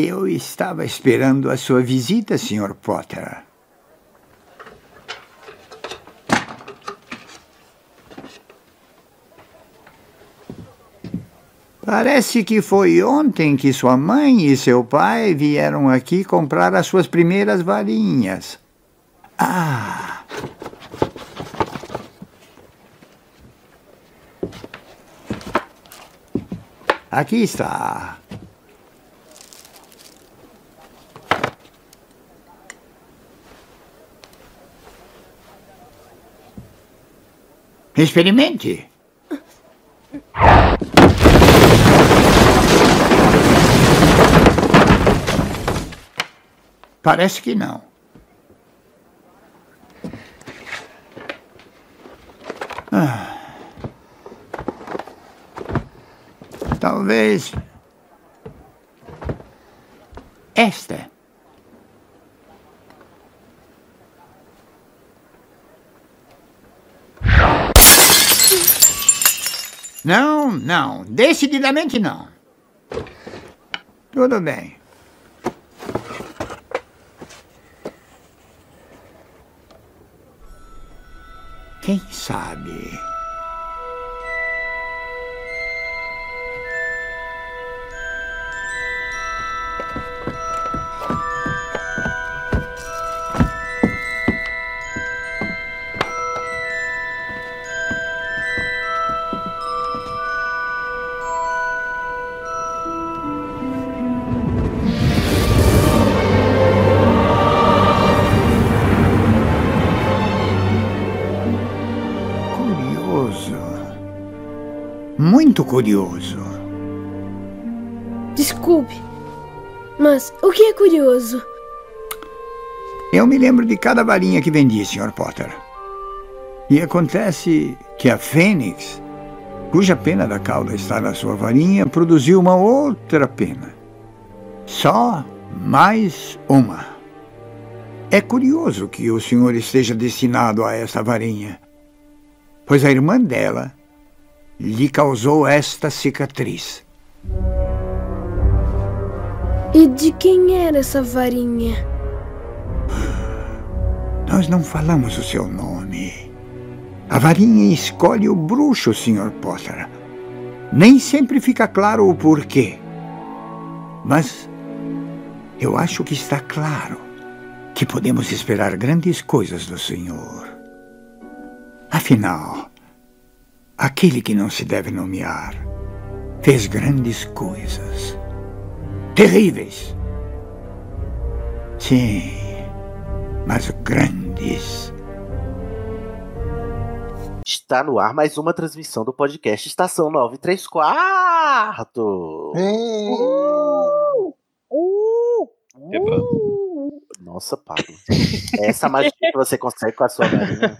Eu estava esperando a sua visita, Sr. Potter. Parece que foi ontem que sua mãe e seu pai vieram aqui comprar as suas primeiras varinhas. Ah! Aqui está. Experimente. Parece que não. Ah. Talvez. Esta. Não, não. Decididamente não. Tudo bem. Quem sabe? Curioso. Desculpe. Mas o que é curioso? Eu me lembro de cada varinha que vendi, Sr. Potter. E acontece que a Fênix, cuja pena da cauda está na sua varinha, produziu uma outra pena. Só mais uma. É curioso que o senhor esteja destinado a essa varinha, pois a irmã dela lhe causou esta cicatriz. E de quem era essa varinha? Nós não falamos o seu nome. A varinha escolhe o bruxo, Sr. Potter. Nem sempre fica claro o porquê. Mas eu acho que está claro que podemos esperar grandes coisas do Senhor. Afinal, aquele que não se deve nomear fez grandes coisas. Terríveis. Sim, mas grandes. Está no ar mais uma transmissão do podcast Estação 93 Quartos. Uh! Uh! Uh! Nossa, Pablo. É essa magia que você consegue com a sua varinha.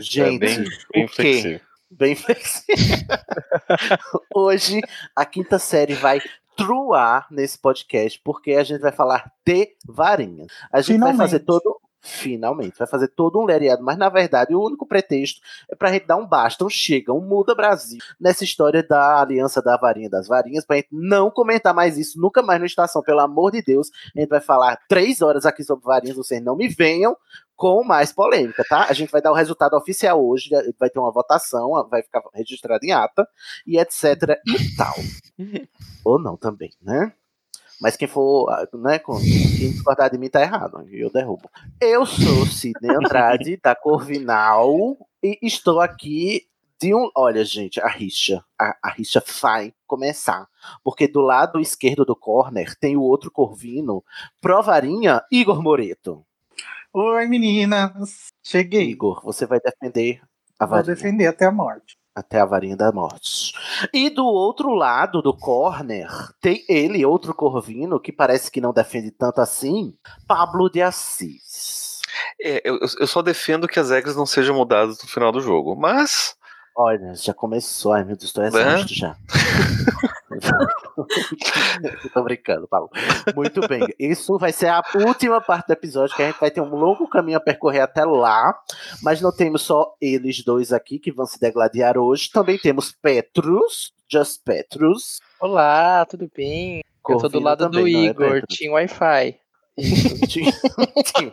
Gente, bem- bem o quê? flexível. Bem flexível. Hoje a quinta série vai truar nesse podcast, porque a gente vai falar de varinha. A gente vai Finalmente. fazer todo. Finalmente, vai fazer todo um lereado, mas na verdade o único pretexto é pra gente dar um basta, um chega, um muda Brasil nessa história da aliança da varinha das varinhas, pra gente não comentar mais isso nunca mais no Estação, pelo amor de Deus. A gente vai falar três horas aqui sobre varinhas, vocês não me venham com mais polêmica, tá? A gente vai dar o resultado oficial hoje, vai ter uma votação, vai ficar registrado em ata e etc e tal. Ou não também, né? Mas quem for, né, com- quem discordar de mim tá errado, eu derrubo. Eu sou Sidney Andrade, da Corvinal, e estou aqui de um. Olha, gente, a rixa. A, a rixa vai começar. Porque do lado esquerdo do corner tem o outro corvino, provarinha, Igor Moreto. Oi, meninas. Cheguei. Igor, você vai defender a Vou varinha. defender até a morte. Até a varinha da morte. E do outro lado do corner, tem ele, outro corvino, que parece que não defende tanto assim, Pablo de Assis. É, eu, eu- só defendo que as regras não sejam mudadas no final do jogo, mas Olha, já começou. Ai, meu Deus, tô Né? exausto já. tô brincando, Paulo. Muito bem. Isso vai ser a última parte do episódio, que a gente vai ter um longo caminho a percorrer até lá. Mas não temos só eles dois aqui que vão se degladiar hoje. Também temos Petrus, Just Petrus. Olá, tudo bem? eu tô do Corvino lado do também, não é, Igor, Petrus? Team Wi-Fi. Tinha- tinha-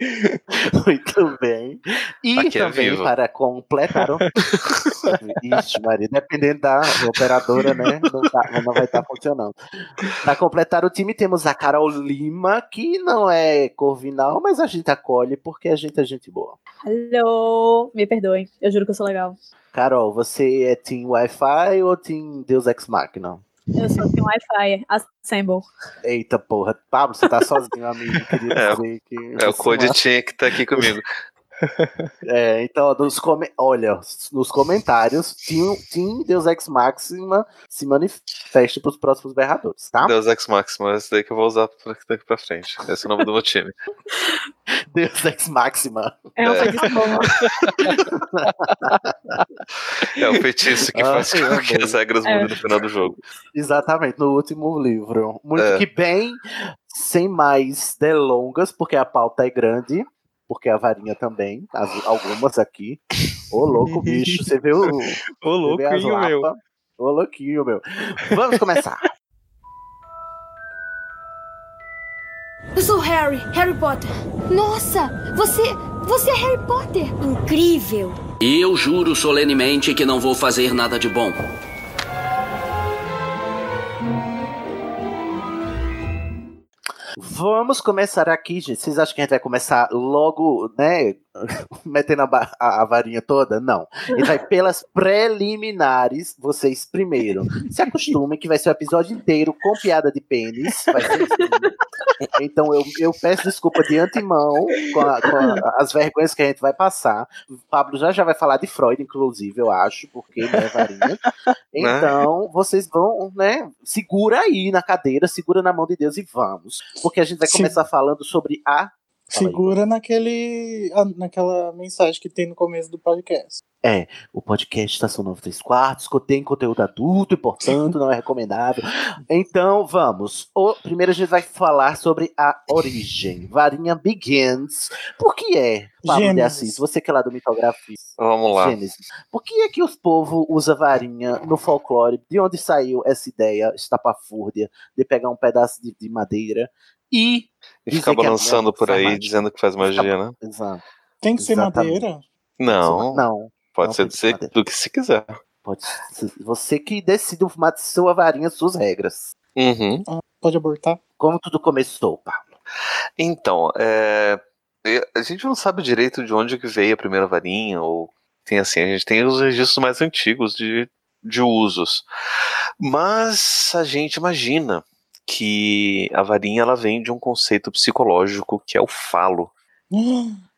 Muito bem. E Aqui é também vivo. para completar o. Ixi, Maria, dependendo da operadora, né? Não, tá- não vai estar funcionando. Para completar o time, temos a Carol Lima, que não é corvinal, mas a gente acolhe porque a gente é gente boa. Alô, me perdoem, eu juro que eu sou legal. Carol, você é Team Wi-Fi ou Team Deus Ex Machina? Eu sou Team Wi-Fi, Assemble. Eita porra, Pablo, você tá sozinho, amigo. Queria É, dizer que é, o Code tinha que estar aqui comigo. É, então, nos come... olha, nos comentários, Team, Team Deus Ex Maxima se manifeste pros próximos berradores, tá? Deus Ex Maxima, esse daí que eu vou usar pra- daqui pra frente. Esse é o nome do meu time. Deus Ex Maxima. É um É. É o feitiço que Ah, faz com que as regras É. mudem no final do jogo. Exatamente, no último livro. Muito É. que bem, sem mais delongas, porque a pauta é grande, porque a varinha também, as- algumas aqui. Ô, louco, bicho, você viu? Ô, louquinho, meu. Ô, louquinho, meu. Vamos começar. Eu sou Harry, Harry Potter. Nossa, você. Você é Harry Potter! Incrível. E eu juro solenemente que não vou fazer nada de bom. Vamos começar aqui, gente. Vocês acham que a gente vai começar logo, né? Metendo a, a- a varinha toda? Não. Gente vai pelas preliminares, vocês primeiro. Se acostumem que vai ser o episódio inteiro com piada de pênis. Assim. Então eu, eu peço desculpa de antemão com, a- com as vergonhas que a gente vai passar. O Pablo já já vai falar de Freud, inclusive, eu acho, porque né, varinha. Então, vocês vão, né? Segura aí na cadeira, segura na mão de Deus e vamos. Porque a gente vai Sim. começar falando sobre a. Fala aí. Segura naquele, naquela mensagem que tem no começo do podcast. É, o podcast Estação 93 Quartos contém conteúdo adulto e, portanto, não é recomendável. Então, vamos. O, primeiro a gente vai falar sobre a origem. Varinha Begins. Por que é, Pablo de Gênesis. Assis? Você que é lá do Mitografia. Vamos lá. Gênesis. Por que é que os povos usam varinha no folclore? De onde saiu essa ideia estapafúrdia de pegar um pedaço de, de madeira e. E ficar que é balançando por aí, mágica? dizendo que faz magia, né? Exato. Tem que ser Exatamente. madeira? Não, Não. pode não ser do que se quiser. Pode ser você que decide sua varinha, suas regras. Uhum. Pode abortar? Como tudo começou, Pablo? Então, é, a gente não sabe direito de onde que veio a primeira varinha, ou tem assim, a gente tem os registros mais antigos de, de usos. Mas a gente imagina que a varinha ela vem de um conceito psicológico que é o falo.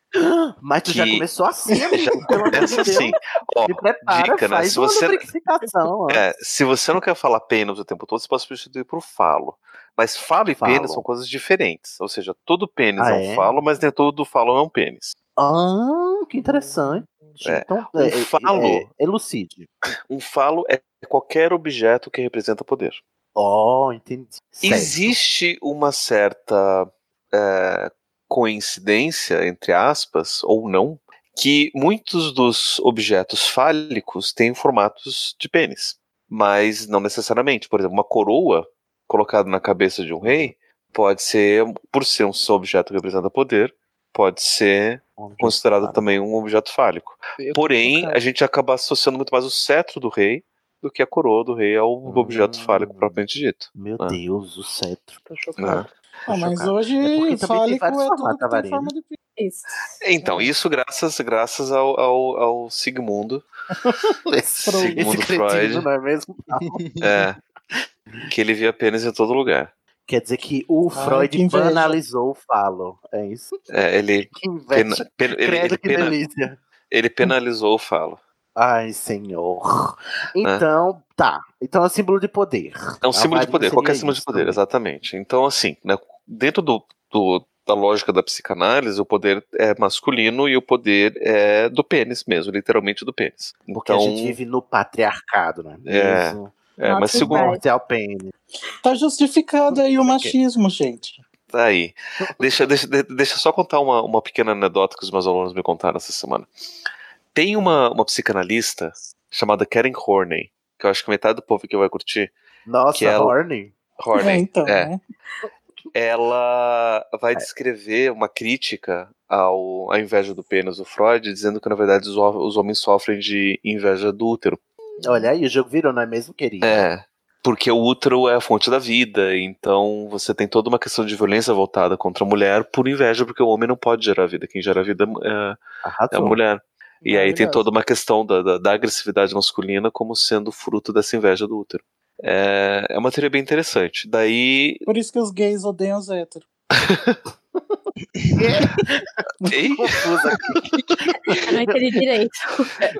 Mas tu já Que- começou assim, Já amigo. De começa assim. Ó, Se prepara, dica, né? Se você, é, se você não quer falar pênis o tempo todo, você pode substituir por falo. Mas falo e Falo. pênis são coisas diferentes. Ou seja, todo pênis Ah, é um é? falo, mas nem todo falo é um pênis. Ah, que interessante. É. Então, Um é, é, falo. é, elucide. Um falo é qualquer objeto que representa poder. Oh, entendi. Certo. Existe uma certa é, coincidência, entre aspas, ou não, que muitos dos objetos fálicos têm formatos de pênis. Mas não necessariamente. Por exemplo, uma coroa colocada na cabeça de um rei pode ser, por ser um objeto que representa poder, pode ser considerado também um objeto fálico. Porém, a gente acaba associando muito mais o cetro do rei do que a coroa do rei ao objeto fálico propriamente dito. Meu né? Deus, o cetro. Tô Né? Ah, mas chocado. hoje É fálico é tudo que tem forma de. Isso. Então, isso graças, graças ao, ao, ao Sigmundo. Sigmundo Freud. não é mesmo? É, que ele via pênis em todo lugar. Quer dizer que o Ai, Freud que banalizou o falo. É isso? É, ele, Que inveja. pena- pena- ele, Credo, ele que pena- ele penalizou o falo. Ai, senhor. Então, tá. Então é um símbolo de poder. É um símbolo de poder, qualquer símbolo de poder, também. exatamente. Então, assim, né, dentro do, do- da lógica da psicanálise, o poder é masculino e o poder é do pênis mesmo, literalmente do pênis. Porque Então, a gente vive no patriarcado, né? É. Mesmo. é, mas Nossa, segundo, ao pênis. Tá justificado aí o machismo, gente. Tá aí. Deixa, deixa, de- deixa eu só contar uma, uma pequena anedota que os meus alunos me contaram essa semana. Tem uma, uma psicanalista chamada Karen Horney, que eu acho que metade do povo aqui vai curtir. Nossa, Que ela- Horny. Horney. É, então, é. né? Ela vai descrever uma crítica ao, à inveja do pênis do Freud, dizendo que na verdade os, os homens sofrem de inveja do útero. Olha aí, o jogo virou, não é mesmo, querido? É. Porque o útero é a fonte da vida, então você tem toda uma questão de violência voltada contra a mulher por inveja, porque o homem não pode gerar vida. Quem gera vida é, é a mulher. E aí tem toda uma questão da, da, da agressividade masculina como sendo fruto dessa inveja do útero. É, é uma teoria bem interessante. Daí. Por isso que os gays odeiam os héteros. Ei, Confusa aqui. Eu não entendi direito.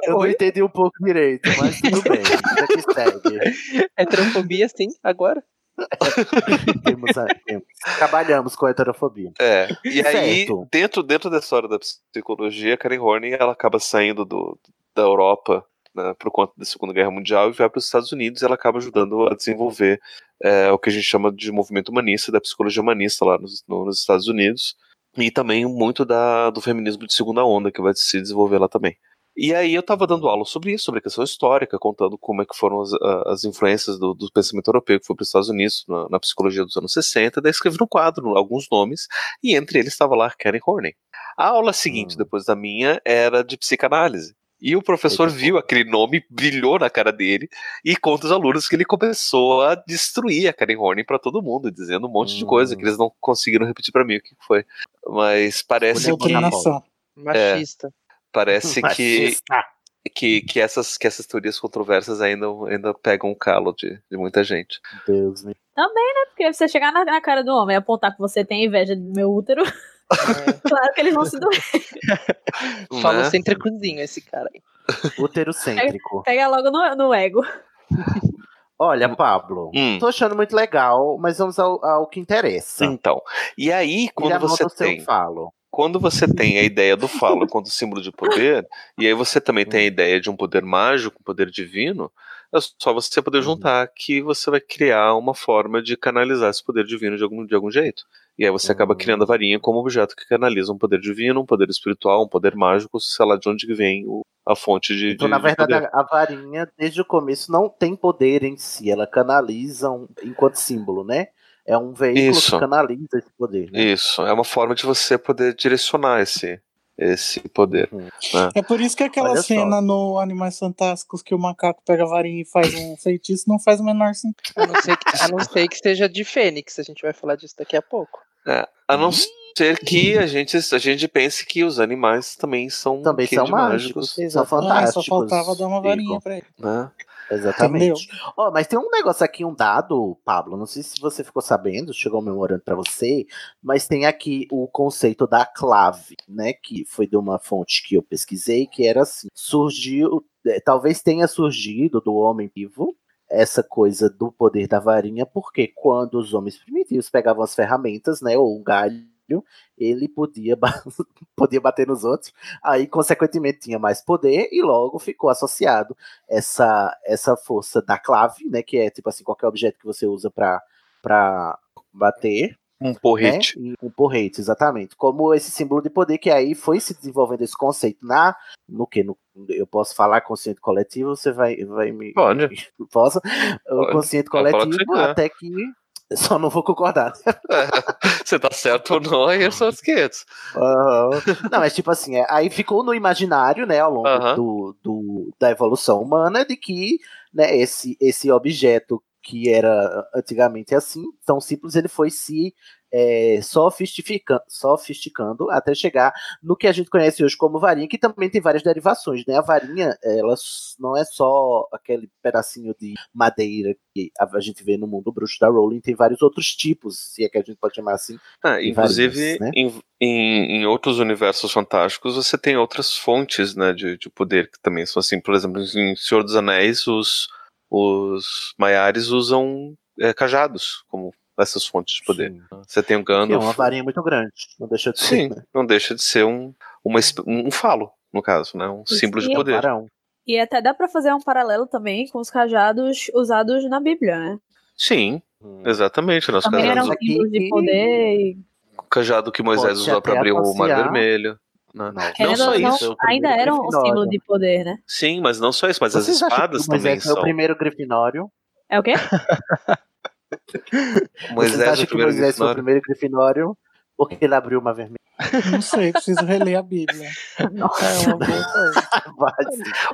Eu não entendi um pouco direito, mas tudo bem. Vida que segue. Heterofobia, sim, agora? Temos, a- temos. Trabalhamos com a heterofobia. É, e aí, Certo. dentro, dentro da história da psicologia, Karen Horney ela acaba saindo do, da Europa né, por conta da Segunda Guerra Mundial e vai para os Estados Unidos e ela acaba ajudando a desenvolver é, o que a gente chama de movimento humanista, da psicologia humanista lá nos, no- nos Estados Unidos e também muito da, do feminismo de segunda onda que vai se desenvolver lá também. E aí eu estava dando aula sobre isso, sobre a questão histórica, contando como é que foram as, as influências do, do pensamento europeu que foi para os Estados Unidos na, na psicologia dos anos 60, daí escrevi no quadro alguns nomes, e entre eles estava lá Karen Horney. A aula seguinte, depois da minha, era de psicanálise. E o professor viu aquele nome, brilhou na cara dele, e conta os alunos que ele começou a destruir a Karen Horney para todo mundo, dizendo um monte de coisa que eles não conseguiram repetir para mim o que foi. Mas parece que Doutrinação. Machista. Parece que, que, que, essas, que essas teorias controversas ainda, ainda pegam um calo de, de muita gente. Deus me. Também, né? Porque você chegar na, na cara do homem e apontar que você tem inveja do meu útero, claro que eles vão se doer. Falocêntricozinho esse cara aí. Uterocêntrico. Pega logo no, no ego. Olha, Pablo, Hum. tô achando muito legal, mas vamos ao, ao que interessa. Então, e aí quando mão você tem falo. Quando você tem a ideia do falo quanto símbolo de poder, e aí você também tem a ideia de um poder mágico, um poder divino, é só você poder Uhum. juntar que você vai criar uma forma de canalizar esse poder divino de algum, de algum jeito. E aí você acaba criando Hum. a varinha como objeto que canaliza um poder divino, um poder espiritual, um poder mágico, sei lá de onde vem o- a fonte de, Então, de- na de verdade, poder. a, a varinha, desde o começo, não tem poder em si. Ela canaliza um, enquanto símbolo, né? É um veículo Isso. que canaliza esse poder. Né? Isso, é uma forma de você poder direcionar esse, esse poder. Uhum. né? É por isso que aquela Olha só. cena no Animais Fantásticos que o macaco pega a varinha e faz um feitiço não faz o menor sentido. A não, ser que, a não ser que seja de Fênix, a gente vai falar disso daqui a pouco. É, a não ser que a gente, a gente pense que os animais também são Também são de mágicos, são Ah, só fantásticos. faltava dar uma varinha Igor. pra ele. né? Exatamente. Ó, mas tem um negócio aqui, um dado, Pablo. Não sei se você ficou sabendo, chegou memorando pra você, mas tem aqui o conceito da clave, né? Que foi de uma fonte que eu pesquisei, que era assim: surgiu, é, talvez tenha surgido do homem vivo essa coisa do poder da varinha, porque quando os homens primitivos pegavam as ferramentas, né, ou um galho, ele podia, podia bater nos outros, aí consequentemente tinha mais poder e logo ficou associado essa essa força da clave, né, que é tipo assim qualquer objeto que você usa para para bater, Um porrete. Né? Um porrete, exatamente. Como esse símbolo de poder que aí foi se desenvolvendo esse conceito na no que no, eu posso falar consciente coletivo, você vai vai me Pode. Posso? O consciente coletivo até que só não vou concordar. Você tá certo ou não, aí são os 500. Aham. Não, mas tipo assim, é, aí ficou no imaginário, né, ao longo Aham. do, do- da evolução humana, de que né, esse, esse objeto que era antigamente assim, tão simples, ele foi se é, sofistificando, sofisticando até chegar no que a gente conhece hoje como varinha, que também tem várias derivações, né? A varinha, ela não é só aquele pedacinho de madeira que a gente vê no mundo bruxo da Rowling, tem vários outros tipos, se é que a gente pode chamar assim. Ah, inclusive, varinhas, né? em, em, em outros universos fantásticos, você tem outras fontes né, de, de poder que também são assim. Por exemplo, em Senhor dos Anéis, os, os Maiares usam é, cajados como essas fontes de poder. Você tem o Que é Gandalf. uma varinha muito grande, não deixa de ser. Sim, não deixa de ser um, uma, um falo, no caso, né? Um símbolo de E- poder. E até dá pra fazer um paralelo também com os cajados usados na Bíblia, né? Sim, exatamente. Nós Também eram cajado, símbolos de poder e o cajado que Moisés Pode usou para abrir o Mar Vermelho. né? Não, Querendo só ou não, isso. ainda eram um símbolo de poder, né? Sim, mas não só isso, mas Vocês as acham espadas também são. o primeiro Grifinório? É o quê? Moisés Vocês é o acham que primeiro Moisés foi o Grifinório? primeiro Grifinório? Porque ele abriu uma vermelha. Não sei, preciso reler a Bíblia. É uma boa coisa.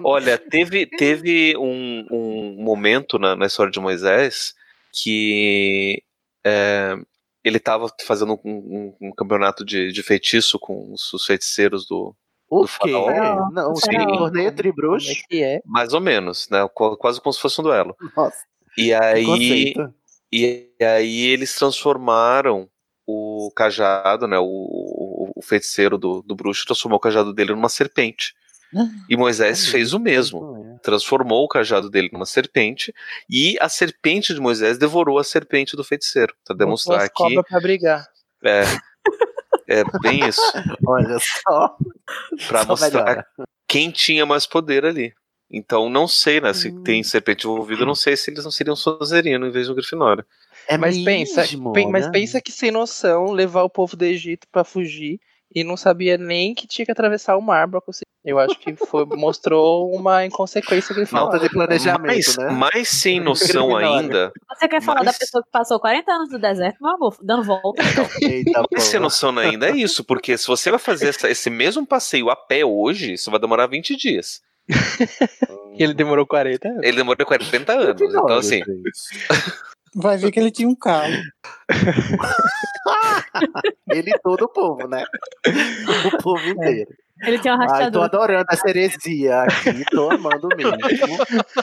Olha, teve, teve um, um momento na, na história de Moisés que é, ele estava fazendo um, um- um campeonato de, de feitiço com os, os feiticeiros do, O quê? faraó. Não, Sim, um torneio tribruxo? que é? mais ou menos, né? Qu- Quase como se fosse um duelo. Nossa. E aí, conceito. E aí eles transformaram o cajado, né? O, o, o feiticeiro do, do bruxo transformou o cajado dele numa serpente. E Moisés fez o mesmo. Transformou o cajado dele numa serpente e a serpente de Moisés devorou a serpente do feiticeiro. Para demonstrar Duas que cobras pra brigar. é, é bem isso. Olha só. Para mostrar melhora. quem tinha mais poder ali. Então não sei, né? Hum. Se tem serpente envolvida, eu não sei se eles não seriam Sonserino em vez de um Grifinório. É mas pensa, mesmo, pen- mas né? pensa que sem noção levar o povo do Egito pra fugir e não sabia nem que tinha que atravessar o mar pra conseguir. Eu acho que foi, mostrou uma inconsequência grifinória. Mas, mas sem noção ainda. Você quer falar Mas- da pessoa que passou 40 anos no deserto, meu amor, dando volta? Então. Mas sem noção ainda é isso, porque se você vai fazer essa- esse mesmo passeio a pé hoje, isso vai demorar 20 dias. Ele demorou 40 anos. Ele demorou 40 anos. Então, assim. Vai ver que ele tinha um carro. Ele e todo o povo, né? O povo inteiro. Ele tinha um Ai, tô rastreador. adorando essa heresia aqui, tô amando mesmo.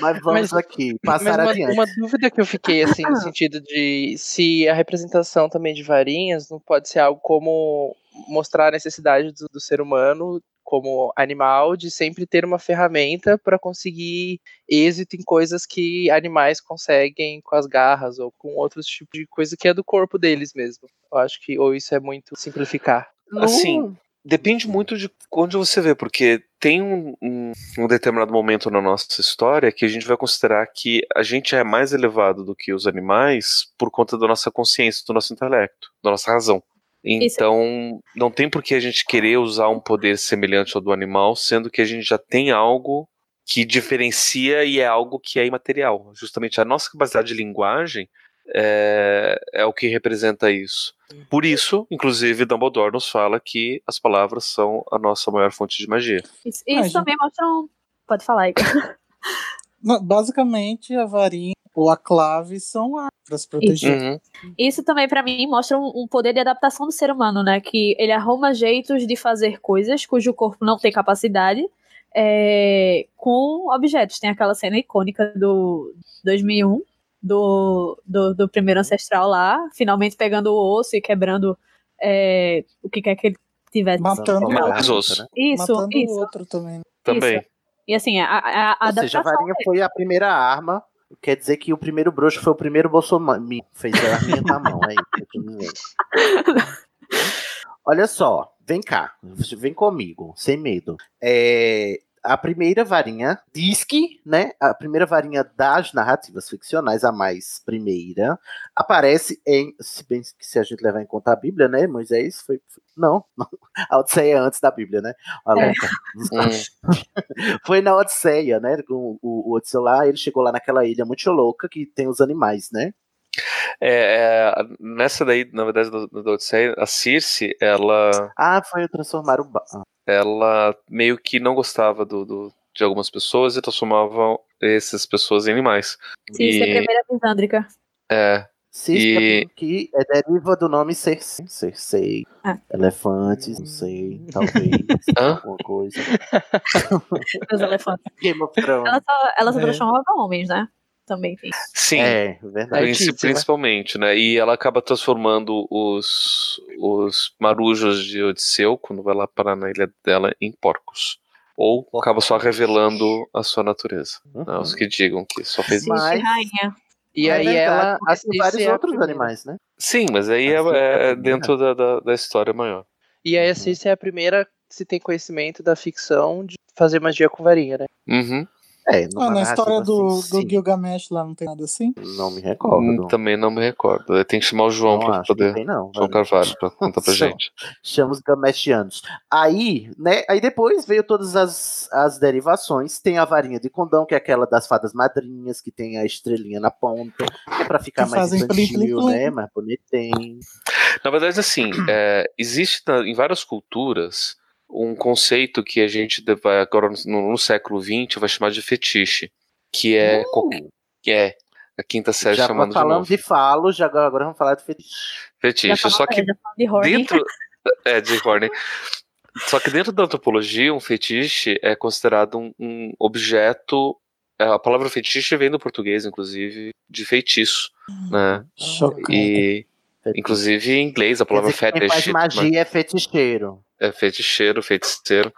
Mas vamos Mas- aqui, Mas passar uma, adiante. uma dúvida que eu fiquei, assim, no sentido de se a representação também de varinhas não pode ser algo como mostrar a necessidade do, do ser humano como animal de sempre ter uma ferramenta para conseguir êxito em coisas que animais conseguem com as garras ou com outros tipos de coisa que é do corpo deles mesmo. Eu acho que ou isso é muito simplificar. Assim, depende muito de onde você vê, porque tem um, um- um determinado momento na nossa história que a gente vai considerar que a gente é mais elevado do que os animais por conta da nossa consciência, do nosso intelecto, da nossa razão. Então, não tem por que a gente querer usar um poder semelhante ao do animal, sendo que a gente já tem algo que diferencia e é algo que é imaterial. Justamente a nossa capacidade de linguagem é, é o que representa isso. Por isso, inclusive, Dumbledore nos fala que as palavras são a nossa maior fonte de magia. Isso, isso também mostra um. Pode falar aí. Não, Basicamente, a varinha ou a clave são árvores protegidas. Uhum. Isso também, pra mim, mostra um, um poder de adaptação do ser humano, né? Que ele arruma jeitos de fazer coisas cujo corpo não tem capacidade é, com objetos. Tem aquela cena icônica do 2001, do, do, do primeiro ancestral lá, finalmente pegando o osso e quebrando é, o que quer que ele tivesse. Matando Mais osso. né? Isso, Matando isso. o outro também. Também. E assim, a, a, a Ou seja, a varinha foi a primeira arma. Quer dizer que o primeiro bruxo foi o primeiro Bolsonaro. Fez a arminha com a mão, é isso dizendo. Olha só, vem cá, vem comigo, sem medo. É, a primeira varinha diz que, né, a primeira varinha das narrativas ficcionais, a mais primeira, aparece em, se bem que se a gente levar em conta a Bíblia, né, Moisés foi, foi- não, não, a Odisseia é antes da Bíblia, né, É. foi na Odisseia, né, com o, o Odisseu lá, ele chegou lá naquela ilha muito louca que tem os animais, né, É, é, nessa daí, na verdade, do Odisseia, a Circe, ela, ah, foi o transformar o, ah, ela meio que não gostava do, do- de algumas pessoas e transformava essas pessoas em animais. Sim, isso é a E, primeira bisândrica. é, Circe, E- que é deriva do nome Cersei, Cersei, Ah. elefantes, não sei, talvez, Hã? alguma coisa. Os elefantes. Game of Thrones. Ela só, ela só É. transformava homens, né? Também tem. sim, É, verdade. princi- Artíssima. principalmente, né? E ela acaba transformando os, os marujos de Odisseu, quando vai lá parar na ilha dela, em porcos. Ou acaba só revelando a sua natureza. né? Os que digam que só fez Sim, Mas- rainha. E É aí ela assiste vários a outros primeira. animais, né? Sim, mas aí é, Assim, é é dentro da, da, da história maior. E aí a Circe é a primeira que se tem conhecimento da ficção de fazer magia com varinha, né? Uhum. É, Ah, na história do, assim, do. Gilgamesh lá não tem nada assim? Não me recordo. Hum, Também não me recordo. Tem que chamar o João Não pra não poder. tem não. João Carvalho pra contar pra gente. Chama os gamechianos. Aí, né? Aí depois veio todas as, as derivações. Tem a varinha de condão, que é aquela das fadas madrinhas, que tem a estrelinha na ponta, que é pra ficar Que mais plim, infantil, plim. né? Mais bonitinho. Na verdade, assim, é, existe na- em várias culturas um conceito que a gente vai agora no, no século XX vai chamar de fetiche, que é qual- que é a quinta série Uh! Já chamando de novo. de falo, já agora, agora vamos falar de fetiche. Fetiche, só que falando de dentro é de horny. Só que dentro da antropologia, um fetiche é considerado um, um objeto. é, A palavra fetiche vem do português, inclusive, de feitiço, né? Chocado. E inclusive em inglês a palavra quem faz fetish magia é feticheiro. é feticheiro, feiticeiro.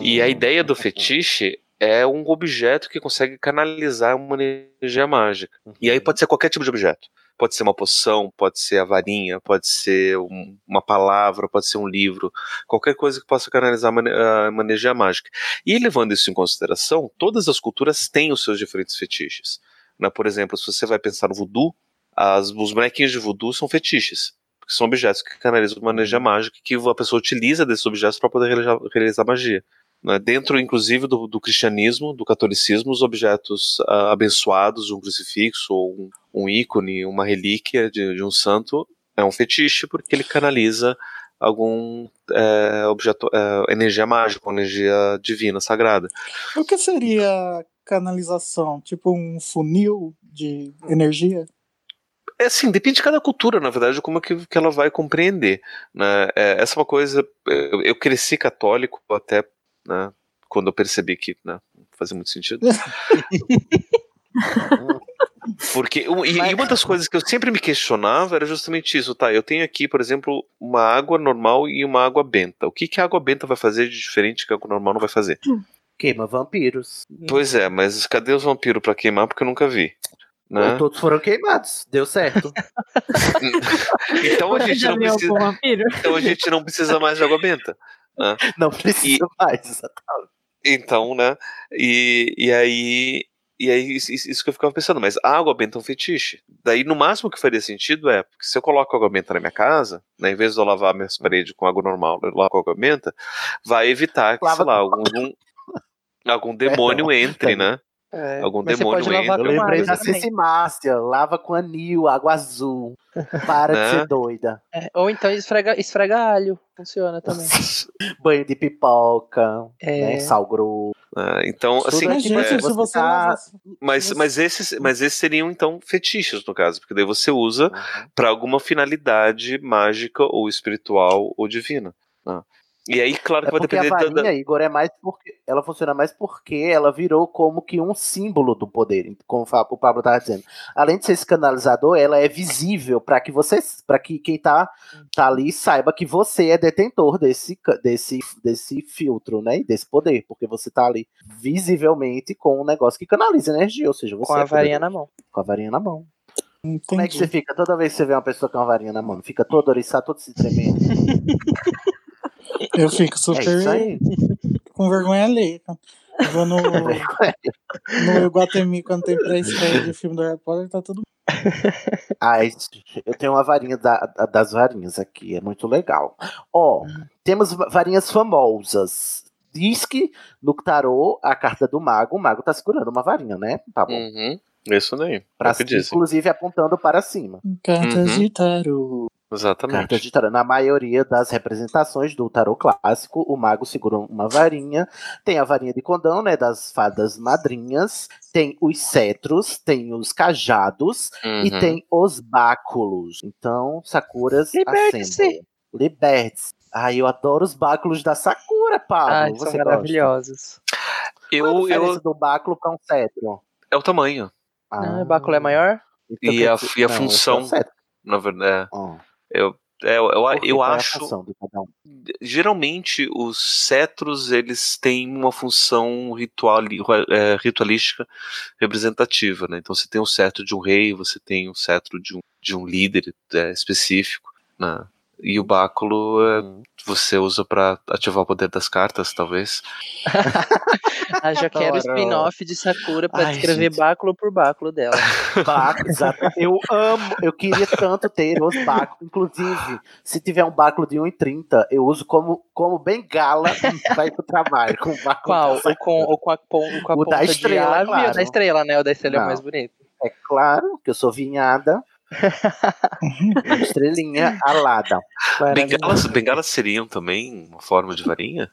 E Hum. a ideia do fetiche é um objeto que consegue canalizar uma energia mágica. E aí pode ser qualquer tipo de objeto. Pode ser uma poção, pode ser a varinha, pode ser um- uma palavra, pode ser um livro, qualquer coisa que possa canalizar uma, a- uma energia mágica. E levando isso em consideração, todas as culturas têm os seus diferentes fetiches. né? Por exemplo, se você vai pensar no voodoo, as, os bonequinhos de voodoo são fetiches. São objetos que canalizam uma energia mágica que a pessoa utiliza desses objetos para poder realizar, realizar magia. né? Dentro, inclusive, do, do cristianismo, do catolicismo, os objetos ah, abençoados, um crucifixo, ou um, um ícone, uma relíquia de, de um santo, é um fetiche porque ele canaliza algum é, objeto, é, energia mágica, energia divina, sagrada. O que seria canalização? Tipo um funil de energia? É assim, depende de cada cultura, na verdade, como é que, que ela vai compreender. Né? É, essa é uma coisa. Eu, eu cresci católico até né, quando eu percebi que né, não fazia muito sentido. Porque e, e uma das coisas que eu sempre me questionava era justamente isso, tá? Eu tenho aqui, por exemplo, uma água normal e uma água benta. O que, que a água benta vai fazer de diferente que a água normal não vai fazer? Queima vampiros. Pois é, mas cadê os vampiros pra queimar? Porque eu nunca vi. Né? Todos foram queimados. Deu certo. Então a gente não precisa. Então a gente não precisa mais de água benta. né? Não precisa mais, exatamente. Então, né? E, e aí. E aí, isso, que eu ficava pensando, mas a água benta é um fetiche. Daí, no máximo que faria sentido é, porque se eu coloco água benta na minha casa, né, em vez de eu lavar minhas paredes com água normal, eu lavo com água benta, vai evitar que, Lava sei lá, algum, algum, algum demônio entre, né? É, Algum mas você demônio pode lavar Eu com lembrei da. Cici Márcia, lava com anil, água azul. Para de Né? ser doida. É, ou então esfrega, esfrega alho. Funciona também. Banho de pipoca, É. né, sal grosso. Ah, então, Tudo assim, Mas, é, gente, é, se você tá- lavasse- mas, você- mas, esses, mas esses seriam, então, fetiches, no caso, porque daí você usa para alguma finalidade mágica ou espiritual ou divina. né? E aí, claro que É vai porque a depender da- varinha, Igor, é mais porque ela funciona mais porque ela virou como que um símbolo do poder, como o Pablo estava dizendo. Além de ser esse canalizador, ela é visível para que você, para que quem tá, tá ali saiba que você é detentor desse, desse, desse filtro, né? e Desse poder, porque você tá ali visivelmente com um negócio que canaliza energia, ou seja, você Com é a varinha poderoso. na mão. com a varinha na mão. Entendi. Como é que você fica toda vez que você vê uma pessoa com uma varinha na mão? Fica todo oriçado, todo se tremendo. Eu fico É super aí. com vergonha alheia. Eu vou no, no Iguatemi quando tem pré-estreia de filme do Harry Potter, tá tudo. Ah, esse- eu tenho uma varinha da- da- das varinhas aqui, é muito legal. Ó, temos va- varinhas famosas. Diz que no tarô, a carta do mago, o mago tá segurando uma varinha, né? Tá bom. Uhum. Isso daí. Pra é o que cima, dizem. inclusive apontando para cima. Cartas Uhum. de tarô. Exatamente. Cartas de tarô. Na maioria das representações do tarô clássico, o mago segura uma varinha. Tem a varinha de condão, né? Das fadas madrinhas. Tem os cetros, tem os cajados e Uhum. tem os báculos. Então, Sakuras Liberte-se. Liberte-se. Ai, eu adoro os báculos da Sakura, Pablo. Ai, Você são gosta? maravilhosos. Qual a Eu, diferença eu, do báculo para um cetro? é o tamanho. Ah, o báculo é maior? então E a, e a não, é função, cetro. na verdade, Ó, eu, é, eu, eu, eu Qual é acho, um? geralmente os cetros eles têm uma função ritual, é, ritualística representativa, né? Então você tem o cetro de um rei, você tem o cetro de um, de um líder é, específico, né? E o báculo é, Uhum. você usa pra ativar o poder das cartas, talvez. Ah, já quero o spin-off de Sakura pra Ai, descrever gente. báculo por báculo dela. Báculo, exato. Eu amo, eu queria tanto ter os báculos. Inclusive, se tiver um báculo de 1,30, eu uso como, como bengala pra ir pro trabalho. Com o báculo Qual? Ou com, ou com a, com a O da ponta estrela, de ave claro. ou da estrela, né? O da estrela é o Não. mais bonito. É claro que eu sou vinhada. Estrelinha alada. Bengalas, bengalas seriam também uma forma de varinha?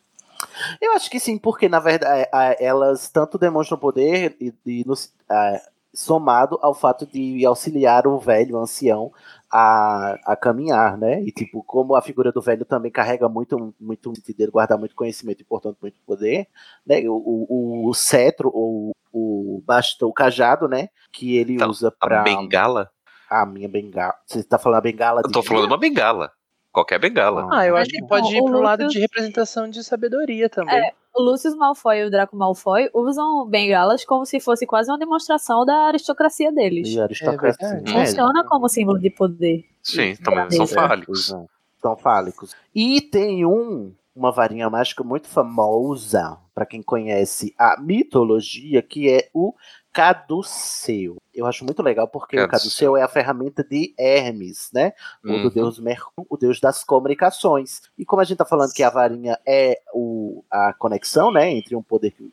Eu acho que sim, porque na verdade elas tanto demonstram poder e, e nos- a- somado ao fato de auxiliar o velho, o ancião, a, a caminhar, né? E tipo, como a figura do velho também carrega muito, muito dele, guarda muito conhecimento e, portanto, muito poder, né? O, o, o cetro ou o bastão, o cajado, né? Que ele usa pra. A bengala? A minha bengala. Você tá falando a bengala Eu tô falando uma bengala. Qualquer bengala. Ah, eu acho que pode ir o pro lado de representação de sabedoria também. É, o Lucius Malfoy e o Draco Malfoy usam bengalas como se fosse quase uma demonstração da aristocracia deles. E aristocracia. É verdade. né? Funciona como símbolo de poder. Sim, também são Beleza. fálicos. Exato. São fálicos. E tem um, uma varinha mágica muito famosa, para quem conhece a mitologia, que é o caduceu. Eu acho muito legal porque o Caduceu. caduceu é a ferramenta de Hermes, né? O Uhum. do deus Mercúrio, o deus das comunicações. E como a gente tá falando que a varinha é o, a conexão, né, entre um poder que-